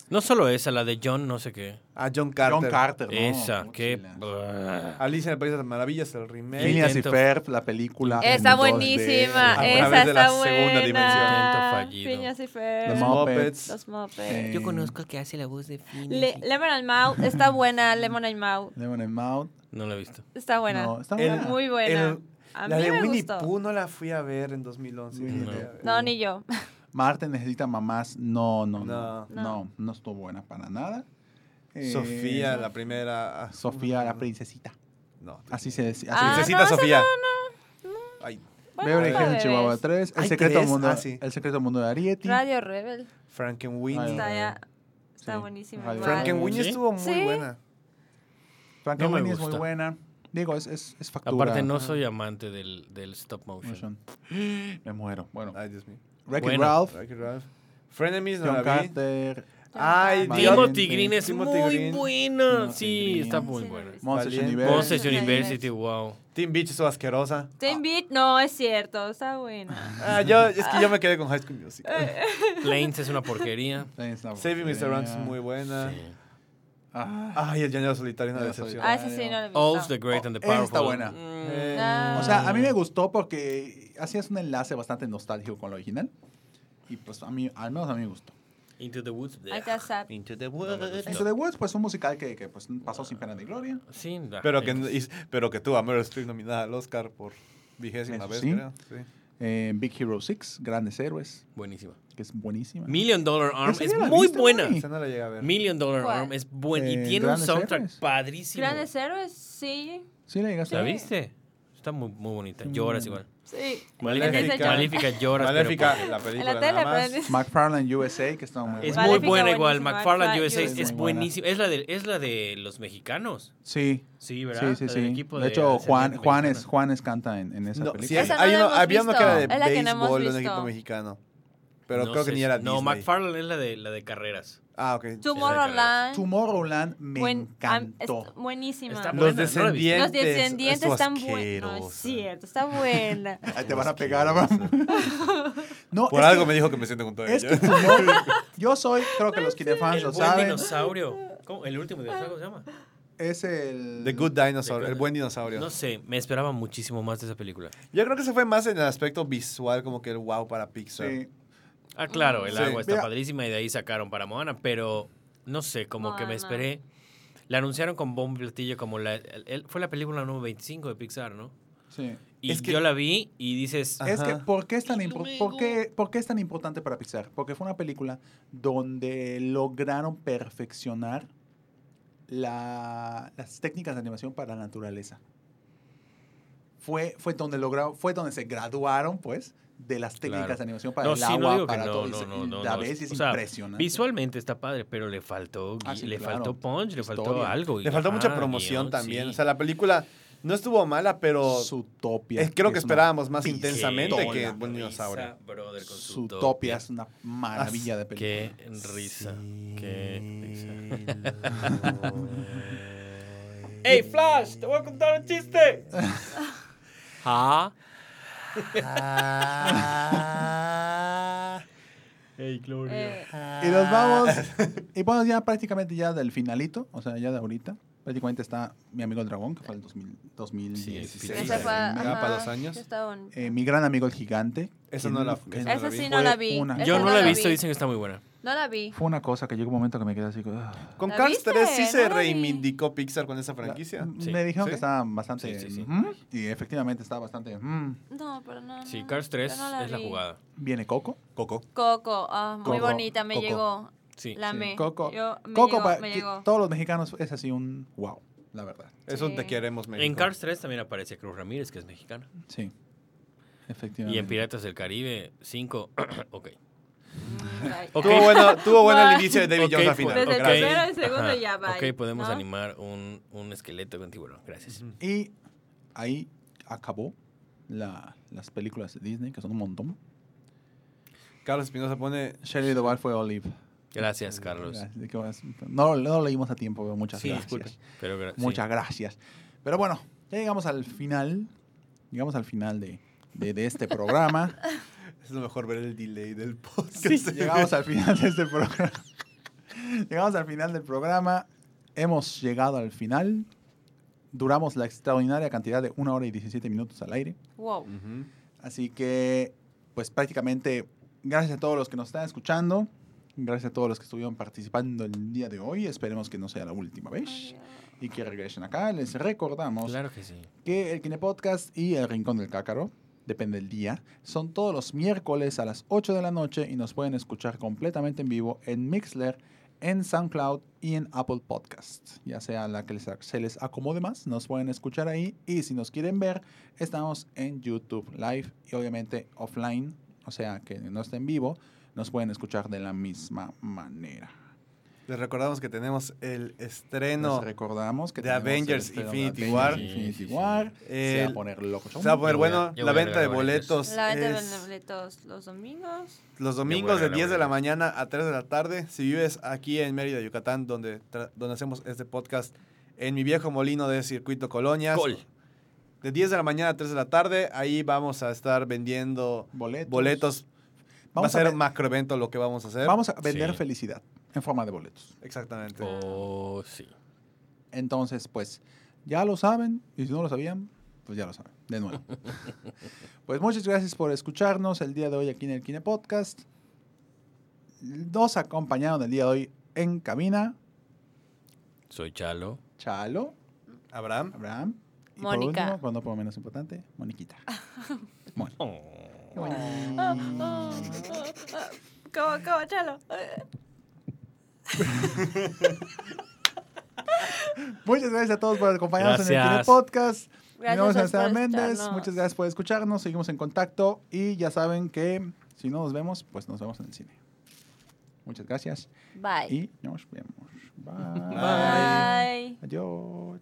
Speaker 5: No solo esa, la de John, no sé qué.
Speaker 4: Ah, John Carter.
Speaker 2: John Carter, ¿no?
Speaker 5: esa, qué.
Speaker 2: Mochila.
Speaker 4: Alicia en el País de las Maravillas, el remake.
Speaker 2: Phineas y Ferb, la película.
Speaker 3: Está
Speaker 2: en 2D.
Speaker 3: buenísima.
Speaker 4: A
Speaker 3: Esa
Speaker 4: de la
Speaker 3: está
Speaker 4: segunda
Speaker 3: buena.
Speaker 4: dimensión.
Speaker 3: Phineas y Ferb.
Speaker 2: Los Muppets.
Speaker 3: Los Muppets.
Speaker 2: Eh,
Speaker 5: Yo conozco al que hace la voz de Phineas.
Speaker 3: Le- Lemon and Mouth. Está buena. Lemon and Mouth.
Speaker 2: Lemon and Mouth.
Speaker 5: No lo he visto.
Speaker 3: Está buena.
Speaker 2: No, está
Speaker 4: El-
Speaker 2: buena.
Speaker 3: Muy buena.
Speaker 4: el-
Speaker 3: a
Speaker 4: la
Speaker 3: mí
Speaker 4: de
Speaker 3: me
Speaker 4: Winnie. Pooh no la fui a ver en 2011.
Speaker 2: Winnie
Speaker 5: No.
Speaker 3: No, ni yo.
Speaker 2: Marte necesita mamás. No, no, no.
Speaker 4: No.
Speaker 2: No,
Speaker 3: No.
Speaker 2: no, estuvo buena para nada. Eh,
Speaker 4: Sofía, la primera. ah,
Speaker 2: Sofía, la princesita.
Speaker 4: No.
Speaker 2: Así se decía.
Speaker 3: Ah,
Speaker 2: Así se
Speaker 4: Princesita
Speaker 3: no, esa
Speaker 4: Sofía. Ay,
Speaker 3: Bueno,
Speaker 2: Beverly Chihuahua
Speaker 3: bebés.
Speaker 2: 3. El
Speaker 4: ¿Hay
Speaker 2: secreto,
Speaker 4: tres?
Speaker 2: mundo,
Speaker 4: Ah, sí.
Speaker 2: el secreto mundo de Ariety.
Speaker 3: Radio Rebel.
Speaker 4: Frankenweenie.
Speaker 3: Está ya. Está
Speaker 2: Sí.
Speaker 3: buenísima.
Speaker 4: Frankenweenie
Speaker 5: ¿Sí?
Speaker 4: estuvo muy
Speaker 3: Sí.
Speaker 4: buena.
Speaker 2: Frankenweenie
Speaker 5: No
Speaker 2: es muy buena. Digo, es, es, es factura.
Speaker 5: Aparte, no soy amante del, del stop motion.
Speaker 2: Motion. [GASPS] Me muero. Bueno.
Speaker 4: Ay, Dios mío.
Speaker 2: Wreck-It
Speaker 5: Bueno.
Speaker 2: Ralph.
Speaker 4: Wreck-It Ralph. Frenemies no
Speaker 2: John
Speaker 4: la vi.
Speaker 2: Carter.
Speaker 4: Ay.
Speaker 5: Timothy Green es
Speaker 4: Timothy
Speaker 5: muy
Speaker 4: Green.
Speaker 5: buena. Sí,
Speaker 2: Green.
Speaker 5: está muy
Speaker 3: Sí,
Speaker 5: buena.
Speaker 2: Monsters. University.
Speaker 5: Monsters
Speaker 3: Sí.
Speaker 5: University, wow.
Speaker 4: Teen Beach estuvo asquerosa.
Speaker 3: Teen Beat, no, es cierto. Está buena.
Speaker 4: Ah, yo, es que yo me quedé con High School Music.
Speaker 5: Planes [LAUGHS] es una porquería.
Speaker 2: Ahí está.
Speaker 4: Saving Mr. Ranks es muy buena.
Speaker 5: Sí.
Speaker 2: Ah,
Speaker 4: Ay, el Llanero Solitario, una
Speaker 2: El
Speaker 4: decepción.
Speaker 3: Ah, ese sí, no lo he visto.
Speaker 5: Oz the Great and the
Speaker 2: Oh,
Speaker 5: Powerful.
Speaker 2: está buena.
Speaker 5: Mm.
Speaker 4: Eh,
Speaker 3: Ah.
Speaker 2: O sea, a mí me gustó porque hacías un enlace bastante nostálgico con lo original. Y pues a mí, al menos a mí me gustó.
Speaker 5: Into the Woods.
Speaker 3: Zap. [LAUGHS]
Speaker 4: Into the Woods.
Speaker 2: Into the Woods, pues un musical que, que, pues, pasó sin pena ni gloria.
Speaker 5: Sí,
Speaker 4: Pero que, y- pero que tuvo a Meryl Streep nominada al Oscar por vigésima
Speaker 2: Eso
Speaker 4: vez,
Speaker 2: sí.
Speaker 4: creo. Sí.
Speaker 2: Eh, Big Hero 6, Grandes Héroes,
Speaker 5: Buenísima.
Speaker 2: que es buenísima.
Speaker 5: Million Dollar Arm es muy
Speaker 2: viste,
Speaker 5: buena.
Speaker 4: no la llega a ver.
Speaker 5: Million Dollar
Speaker 3: ¿Cuál?
Speaker 5: Arm es buena.
Speaker 2: Eh,
Speaker 5: y tiene un
Speaker 2: Grandes
Speaker 5: soundtrack
Speaker 2: Héroes.
Speaker 5: padrísimo.
Speaker 3: Grandes héroes, sí.
Speaker 2: ¿Sí la llegaste
Speaker 5: ¿La
Speaker 2: a ver?
Speaker 5: viste? Está muy, muy bonita.
Speaker 2: Sí,
Speaker 5: Lloras igual.
Speaker 3: Sí.
Speaker 4: Maléfica.
Speaker 5: Maléfica lloras.
Speaker 4: Maléfica, la película
Speaker 3: la tele,
Speaker 4: nada más.
Speaker 2: McFarlane USA, que está muy
Speaker 5: Es
Speaker 2: buena.
Speaker 5: muy
Speaker 3: Maléfica,
Speaker 5: buena igual. McFarland USA es
Speaker 2: Es muy
Speaker 5: buenísima. Es la, de, es la de los mexicanos.
Speaker 2: Sí,
Speaker 5: Sí, ¿verdad?
Speaker 2: sí, sí,
Speaker 5: equipo
Speaker 2: De hecho, Juan, Juanes. Juanes canta en, en esa
Speaker 4: No,
Speaker 2: película.
Speaker 4: sí,
Speaker 3: Esa no
Speaker 4: hay
Speaker 3: hemos
Speaker 4: había uno que era de.
Speaker 3: Es no
Speaker 4: béisbol, un equipo mexicano. Pero
Speaker 5: No
Speaker 4: creo que ni era
Speaker 5: No,
Speaker 4: Disney.
Speaker 5: McFarland es la de, la de carreras.
Speaker 4: Ah, ok.
Speaker 3: Tomorrowland.
Speaker 2: Tomorrowland me
Speaker 3: Buen-
Speaker 2: encantó.
Speaker 3: es buenísima.
Speaker 5: Está
Speaker 4: Los
Speaker 5: buena,
Speaker 4: descendientes.
Speaker 3: Los descendientes están buenos. No, es cierto, está buena. [LAUGHS]
Speaker 2: Ahí te van a pegar, Abraham. [LAUGHS] No,
Speaker 4: Por algo
Speaker 2: que-
Speaker 4: me dijo que me siento a
Speaker 2: Es que Tomorrow- [LAUGHS] yo soy, creo que los kinefans
Speaker 5: El
Speaker 2: lo
Speaker 5: buen
Speaker 2: saben.
Speaker 5: dinosaurio. ¿Cómo? ¿El último dinosaurio se llama?
Speaker 2: Es el.
Speaker 4: The Good Dinosaur,
Speaker 5: The Good-
Speaker 4: el buen dinosaurio.
Speaker 5: No sé, me esperaba muchísimo más de esa película.
Speaker 4: Yo creo que se fue más en el aspecto visual, como que el wow para Pixar.
Speaker 2: Sí.
Speaker 5: Ah, claro, el
Speaker 4: Sí.
Speaker 5: agua está
Speaker 2: Mira.
Speaker 5: padrísima y de ahí sacaron para Moana, pero no sé, como que me esperé. La anunciaron con bombo y platillo como la... el- el- fue la película número 25 de Pixar, ¿no?
Speaker 2: sí.
Speaker 5: Y
Speaker 4: Es que-
Speaker 5: yo la vi y dices...
Speaker 2: Es que. ¿por qué, es tan impor- por, qué, por qué es tan importante para Pixar? Porque fue una película donde lograron perfeccionar la- las técnicas de animación para la naturaleza. Fue, fue, donde lograron, fue donde se graduaron, pues, de las técnicas
Speaker 5: Claro.
Speaker 2: de animación para
Speaker 5: No,
Speaker 2: el
Speaker 5: sí, no
Speaker 2: agua,
Speaker 5: que
Speaker 2: para
Speaker 5: no,
Speaker 2: todo.
Speaker 5: no, no, no,
Speaker 2: la
Speaker 5: no.
Speaker 2: ves es
Speaker 5: O sea,
Speaker 2: impresionante.
Speaker 5: Visualmente está padre, pero le faltó,
Speaker 2: Ah, sí,
Speaker 5: le
Speaker 2: claro.
Speaker 5: faltó punch, le faltó algo.
Speaker 4: Le faltó mucha promoción también.
Speaker 5: sí.
Speaker 4: O sea, la película no estuvo mala, pero
Speaker 2: Zootopia.
Speaker 4: es- creo que
Speaker 2: es
Speaker 4: esperábamos más intensamente que Buen Dinosaurio.
Speaker 2: Zootopia es una maravilla de película.
Speaker 5: Qué risa, qué risa. ¡Ey, Flash! ¡Te voy a contar un chiste! [LAUGHS] ¿Ah? ¡Ey, Gloria!
Speaker 3: Eh,
Speaker 2: Y nos vamos. [LAUGHS] y bueno, ya prácticamente ya del finalito, o sea, ya de ahorita. Prácticamente está mi amigo el dragón, que fue el 2000, 2016.
Speaker 5: Sí,
Speaker 3: esa fue,
Speaker 4: Ya
Speaker 3: ajá,
Speaker 4: para dos años.
Speaker 2: Eh, mi gran amigo el gigante.
Speaker 4: Esa no la-
Speaker 2: que
Speaker 4: esa
Speaker 3: Esa
Speaker 4: vi.
Speaker 3: sí no la vi.
Speaker 2: una-
Speaker 5: Yo no la he visto,
Speaker 3: vi.
Speaker 5: dicen que está muy buena.
Speaker 3: No la vi.
Speaker 2: Fue una cosa que llegó un momento que me quedé así. como, ah.
Speaker 4: Con
Speaker 3: ¿La
Speaker 4: Cars
Speaker 3: viste?
Speaker 4: 3 sí se
Speaker 3: No la vi.
Speaker 4: reivindicó Pixar con esa franquicia.
Speaker 5: Sí.
Speaker 2: Me dijeron
Speaker 4: ¿Sí?
Speaker 2: que estaba bastante.
Speaker 5: Sí, sí, sí.
Speaker 2: ujú, y efectivamente está bastante. mm.
Speaker 3: No, pero no.
Speaker 5: Sí,
Speaker 3: no,
Speaker 5: Cars 3
Speaker 3: yo no
Speaker 5: es la
Speaker 3: vi.
Speaker 5: jugada.
Speaker 2: Viene Coco.
Speaker 4: Coco.
Speaker 3: Coco, ah, muy
Speaker 4: Coco,
Speaker 3: bonita, me
Speaker 4: Coco.
Speaker 3: llegó.
Speaker 5: Sí.
Speaker 3: La
Speaker 2: Sí,
Speaker 3: amé.
Speaker 2: Coco.
Speaker 3: Yo, me
Speaker 2: Coco
Speaker 3: llegó,
Speaker 2: pa-
Speaker 3: me
Speaker 2: que
Speaker 3: llegó.
Speaker 2: todos los mexicanos es así un wow, la verdad.
Speaker 4: Es un
Speaker 3: Sí.
Speaker 4: te queremos, México.
Speaker 5: En Cars 3 también aparece Cruz Ramírez, que es mexicana.
Speaker 2: Sí.
Speaker 5: Y
Speaker 2: Efectivamente.
Speaker 5: en Piratas del Caribe 5, [CLEARS THROAT] ok.
Speaker 3: Mm, ay.
Speaker 5: Ok.
Speaker 4: Tuvo bueno, tuvo bueno el inicio de David
Speaker 5: Ok,
Speaker 4: Jones al final.
Speaker 3: Desde el
Speaker 5: ok.
Speaker 3: primero al segundo
Speaker 5: Ajá.
Speaker 3: ya va.
Speaker 5: Ok, podemos
Speaker 3: ¿no?
Speaker 5: animar un, un esqueleto con tiburón. Gracias.
Speaker 2: Y ahí acabó la- las películas de Disney, que son un montón.
Speaker 4: Carlos Espinosa pone.
Speaker 2: Shelley Duvall fue Olive.
Speaker 5: Gracias, Carlos.
Speaker 2: No, no lo leímos a tiempo, pero muchas
Speaker 5: Sí,
Speaker 2: gracias.
Speaker 5: disculpe. Pero gra- sí.
Speaker 2: Muchas gracias. Pero bueno, ya llegamos al final. Llegamos al final de, de- de este programa. [LAUGHS]
Speaker 4: Es lo mejor ver el delay del [LAUGHS] podcast.
Speaker 2: llegamos al final de este programa. llegamos al final del programa. Hemos llegado al final. Duramos la extraordinaria cantidad de una hora y 17 minutos al aire.
Speaker 3: Wow.
Speaker 2: Así que, pues prácticamente, gracias a todos los que nos están escuchando. Gracias a todos los que estuvieron participando el día de hoy. Esperemos que no sea la última vez y que regresen acá. Les recordamos
Speaker 5: Claro que sí.
Speaker 2: que el Kine Podcast y el Rincón del Cácaro, depende del día, son todos los miércoles a las 8 de la noche y nos pueden escuchar completamente en vivo en Mixler, en SoundCloud y en Apple Podcast. Ya sea la que se les acomode más, nos pueden escuchar ahí. Y si nos quieren ver, estamos en YouTube Live y obviamente offline, o sea que no esté en vivo, nos pueden escuchar de la misma manera.
Speaker 4: Les recordamos que tenemos el estreno.
Speaker 2: Les recordamos que
Speaker 4: de Avengers Infinity
Speaker 2: Avengers
Speaker 4: War.
Speaker 2: Infinity
Speaker 5: Sí, sí, sí.
Speaker 2: War. se va a poner loco.
Speaker 4: Se va a poner
Speaker 5: a-
Speaker 4: bueno. La venta de
Speaker 5: boletos.
Speaker 3: La venta
Speaker 4: es
Speaker 3: de boletos los domingos.
Speaker 4: los domingos de
Speaker 5: regalar
Speaker 4: 10 de la mañana a 3 de la tarde. Si vives aquí en Mérida, Yucatán, donde, donde hacemos este podcast, en mi viejo molino de Circuito Colonias.
Speaker 5: Gol.
Speaker 4: De 10 de la mañana a 3 de la tarde, ahí vamos a estar vendiendo
Speaker 2: Boletos.
Speaker 4: boletos.
Speaker 2: Vamos
Speaker 4: Va a ser
Speaker 2: a,
Speaker 4: un
Speaker 2: ve-
Speaker 4: macro evento lo que vamos a hacer.
Speaker 2: vamos a vender
Speaker 5: Sí.
Speaker 2: felicidad en forma de boletos.
Speaker 4: Exactamente.
Speaker 5: Oh, sí.
Speaker 2: Entonces, pues, ya lo saben. Y si no lo sabían, pues ya lo saben. De nuevo. [LAUGHS] pues muchas gracias por escucharnos el día de hoy aquí en el Kine Podcast. Nos acompañaron el día de hoy en cabina
Speaker 5: Soy Chalo.
Speaker 2: Chalo,
Speaker 4: Abraham.
Speaker 2: Abraham. Y
Speaker 3: Mónica.
Speaker 2: por último, cuando por menos importante, Moniquita. [LAUGHS] Moni.
Speaker 5: Oh.
Speaker 2: Bonito.
Speaker 3: ¿Cómo, cómo, chalo? [LAUGHS]
Speaker 2: Muchas gracias a todos por acompañarnos en el Cine
Speaker 5: Gracias.
Speaker 2: Podcast. Mi
Speaker 3: Gracias
Speaker 2: nombre es Méndez. Muchas gracias por escucharnos. Seguimos en contacto y ya saben que si no nos vemos, pues nos vemos en el cine. Muchas gracias
Speaker 3: Bye.
Speaker 2: y nos vemos. [LAUGHS] Bye.
Speaker 3: Bye.
Speaker 2: Adiós.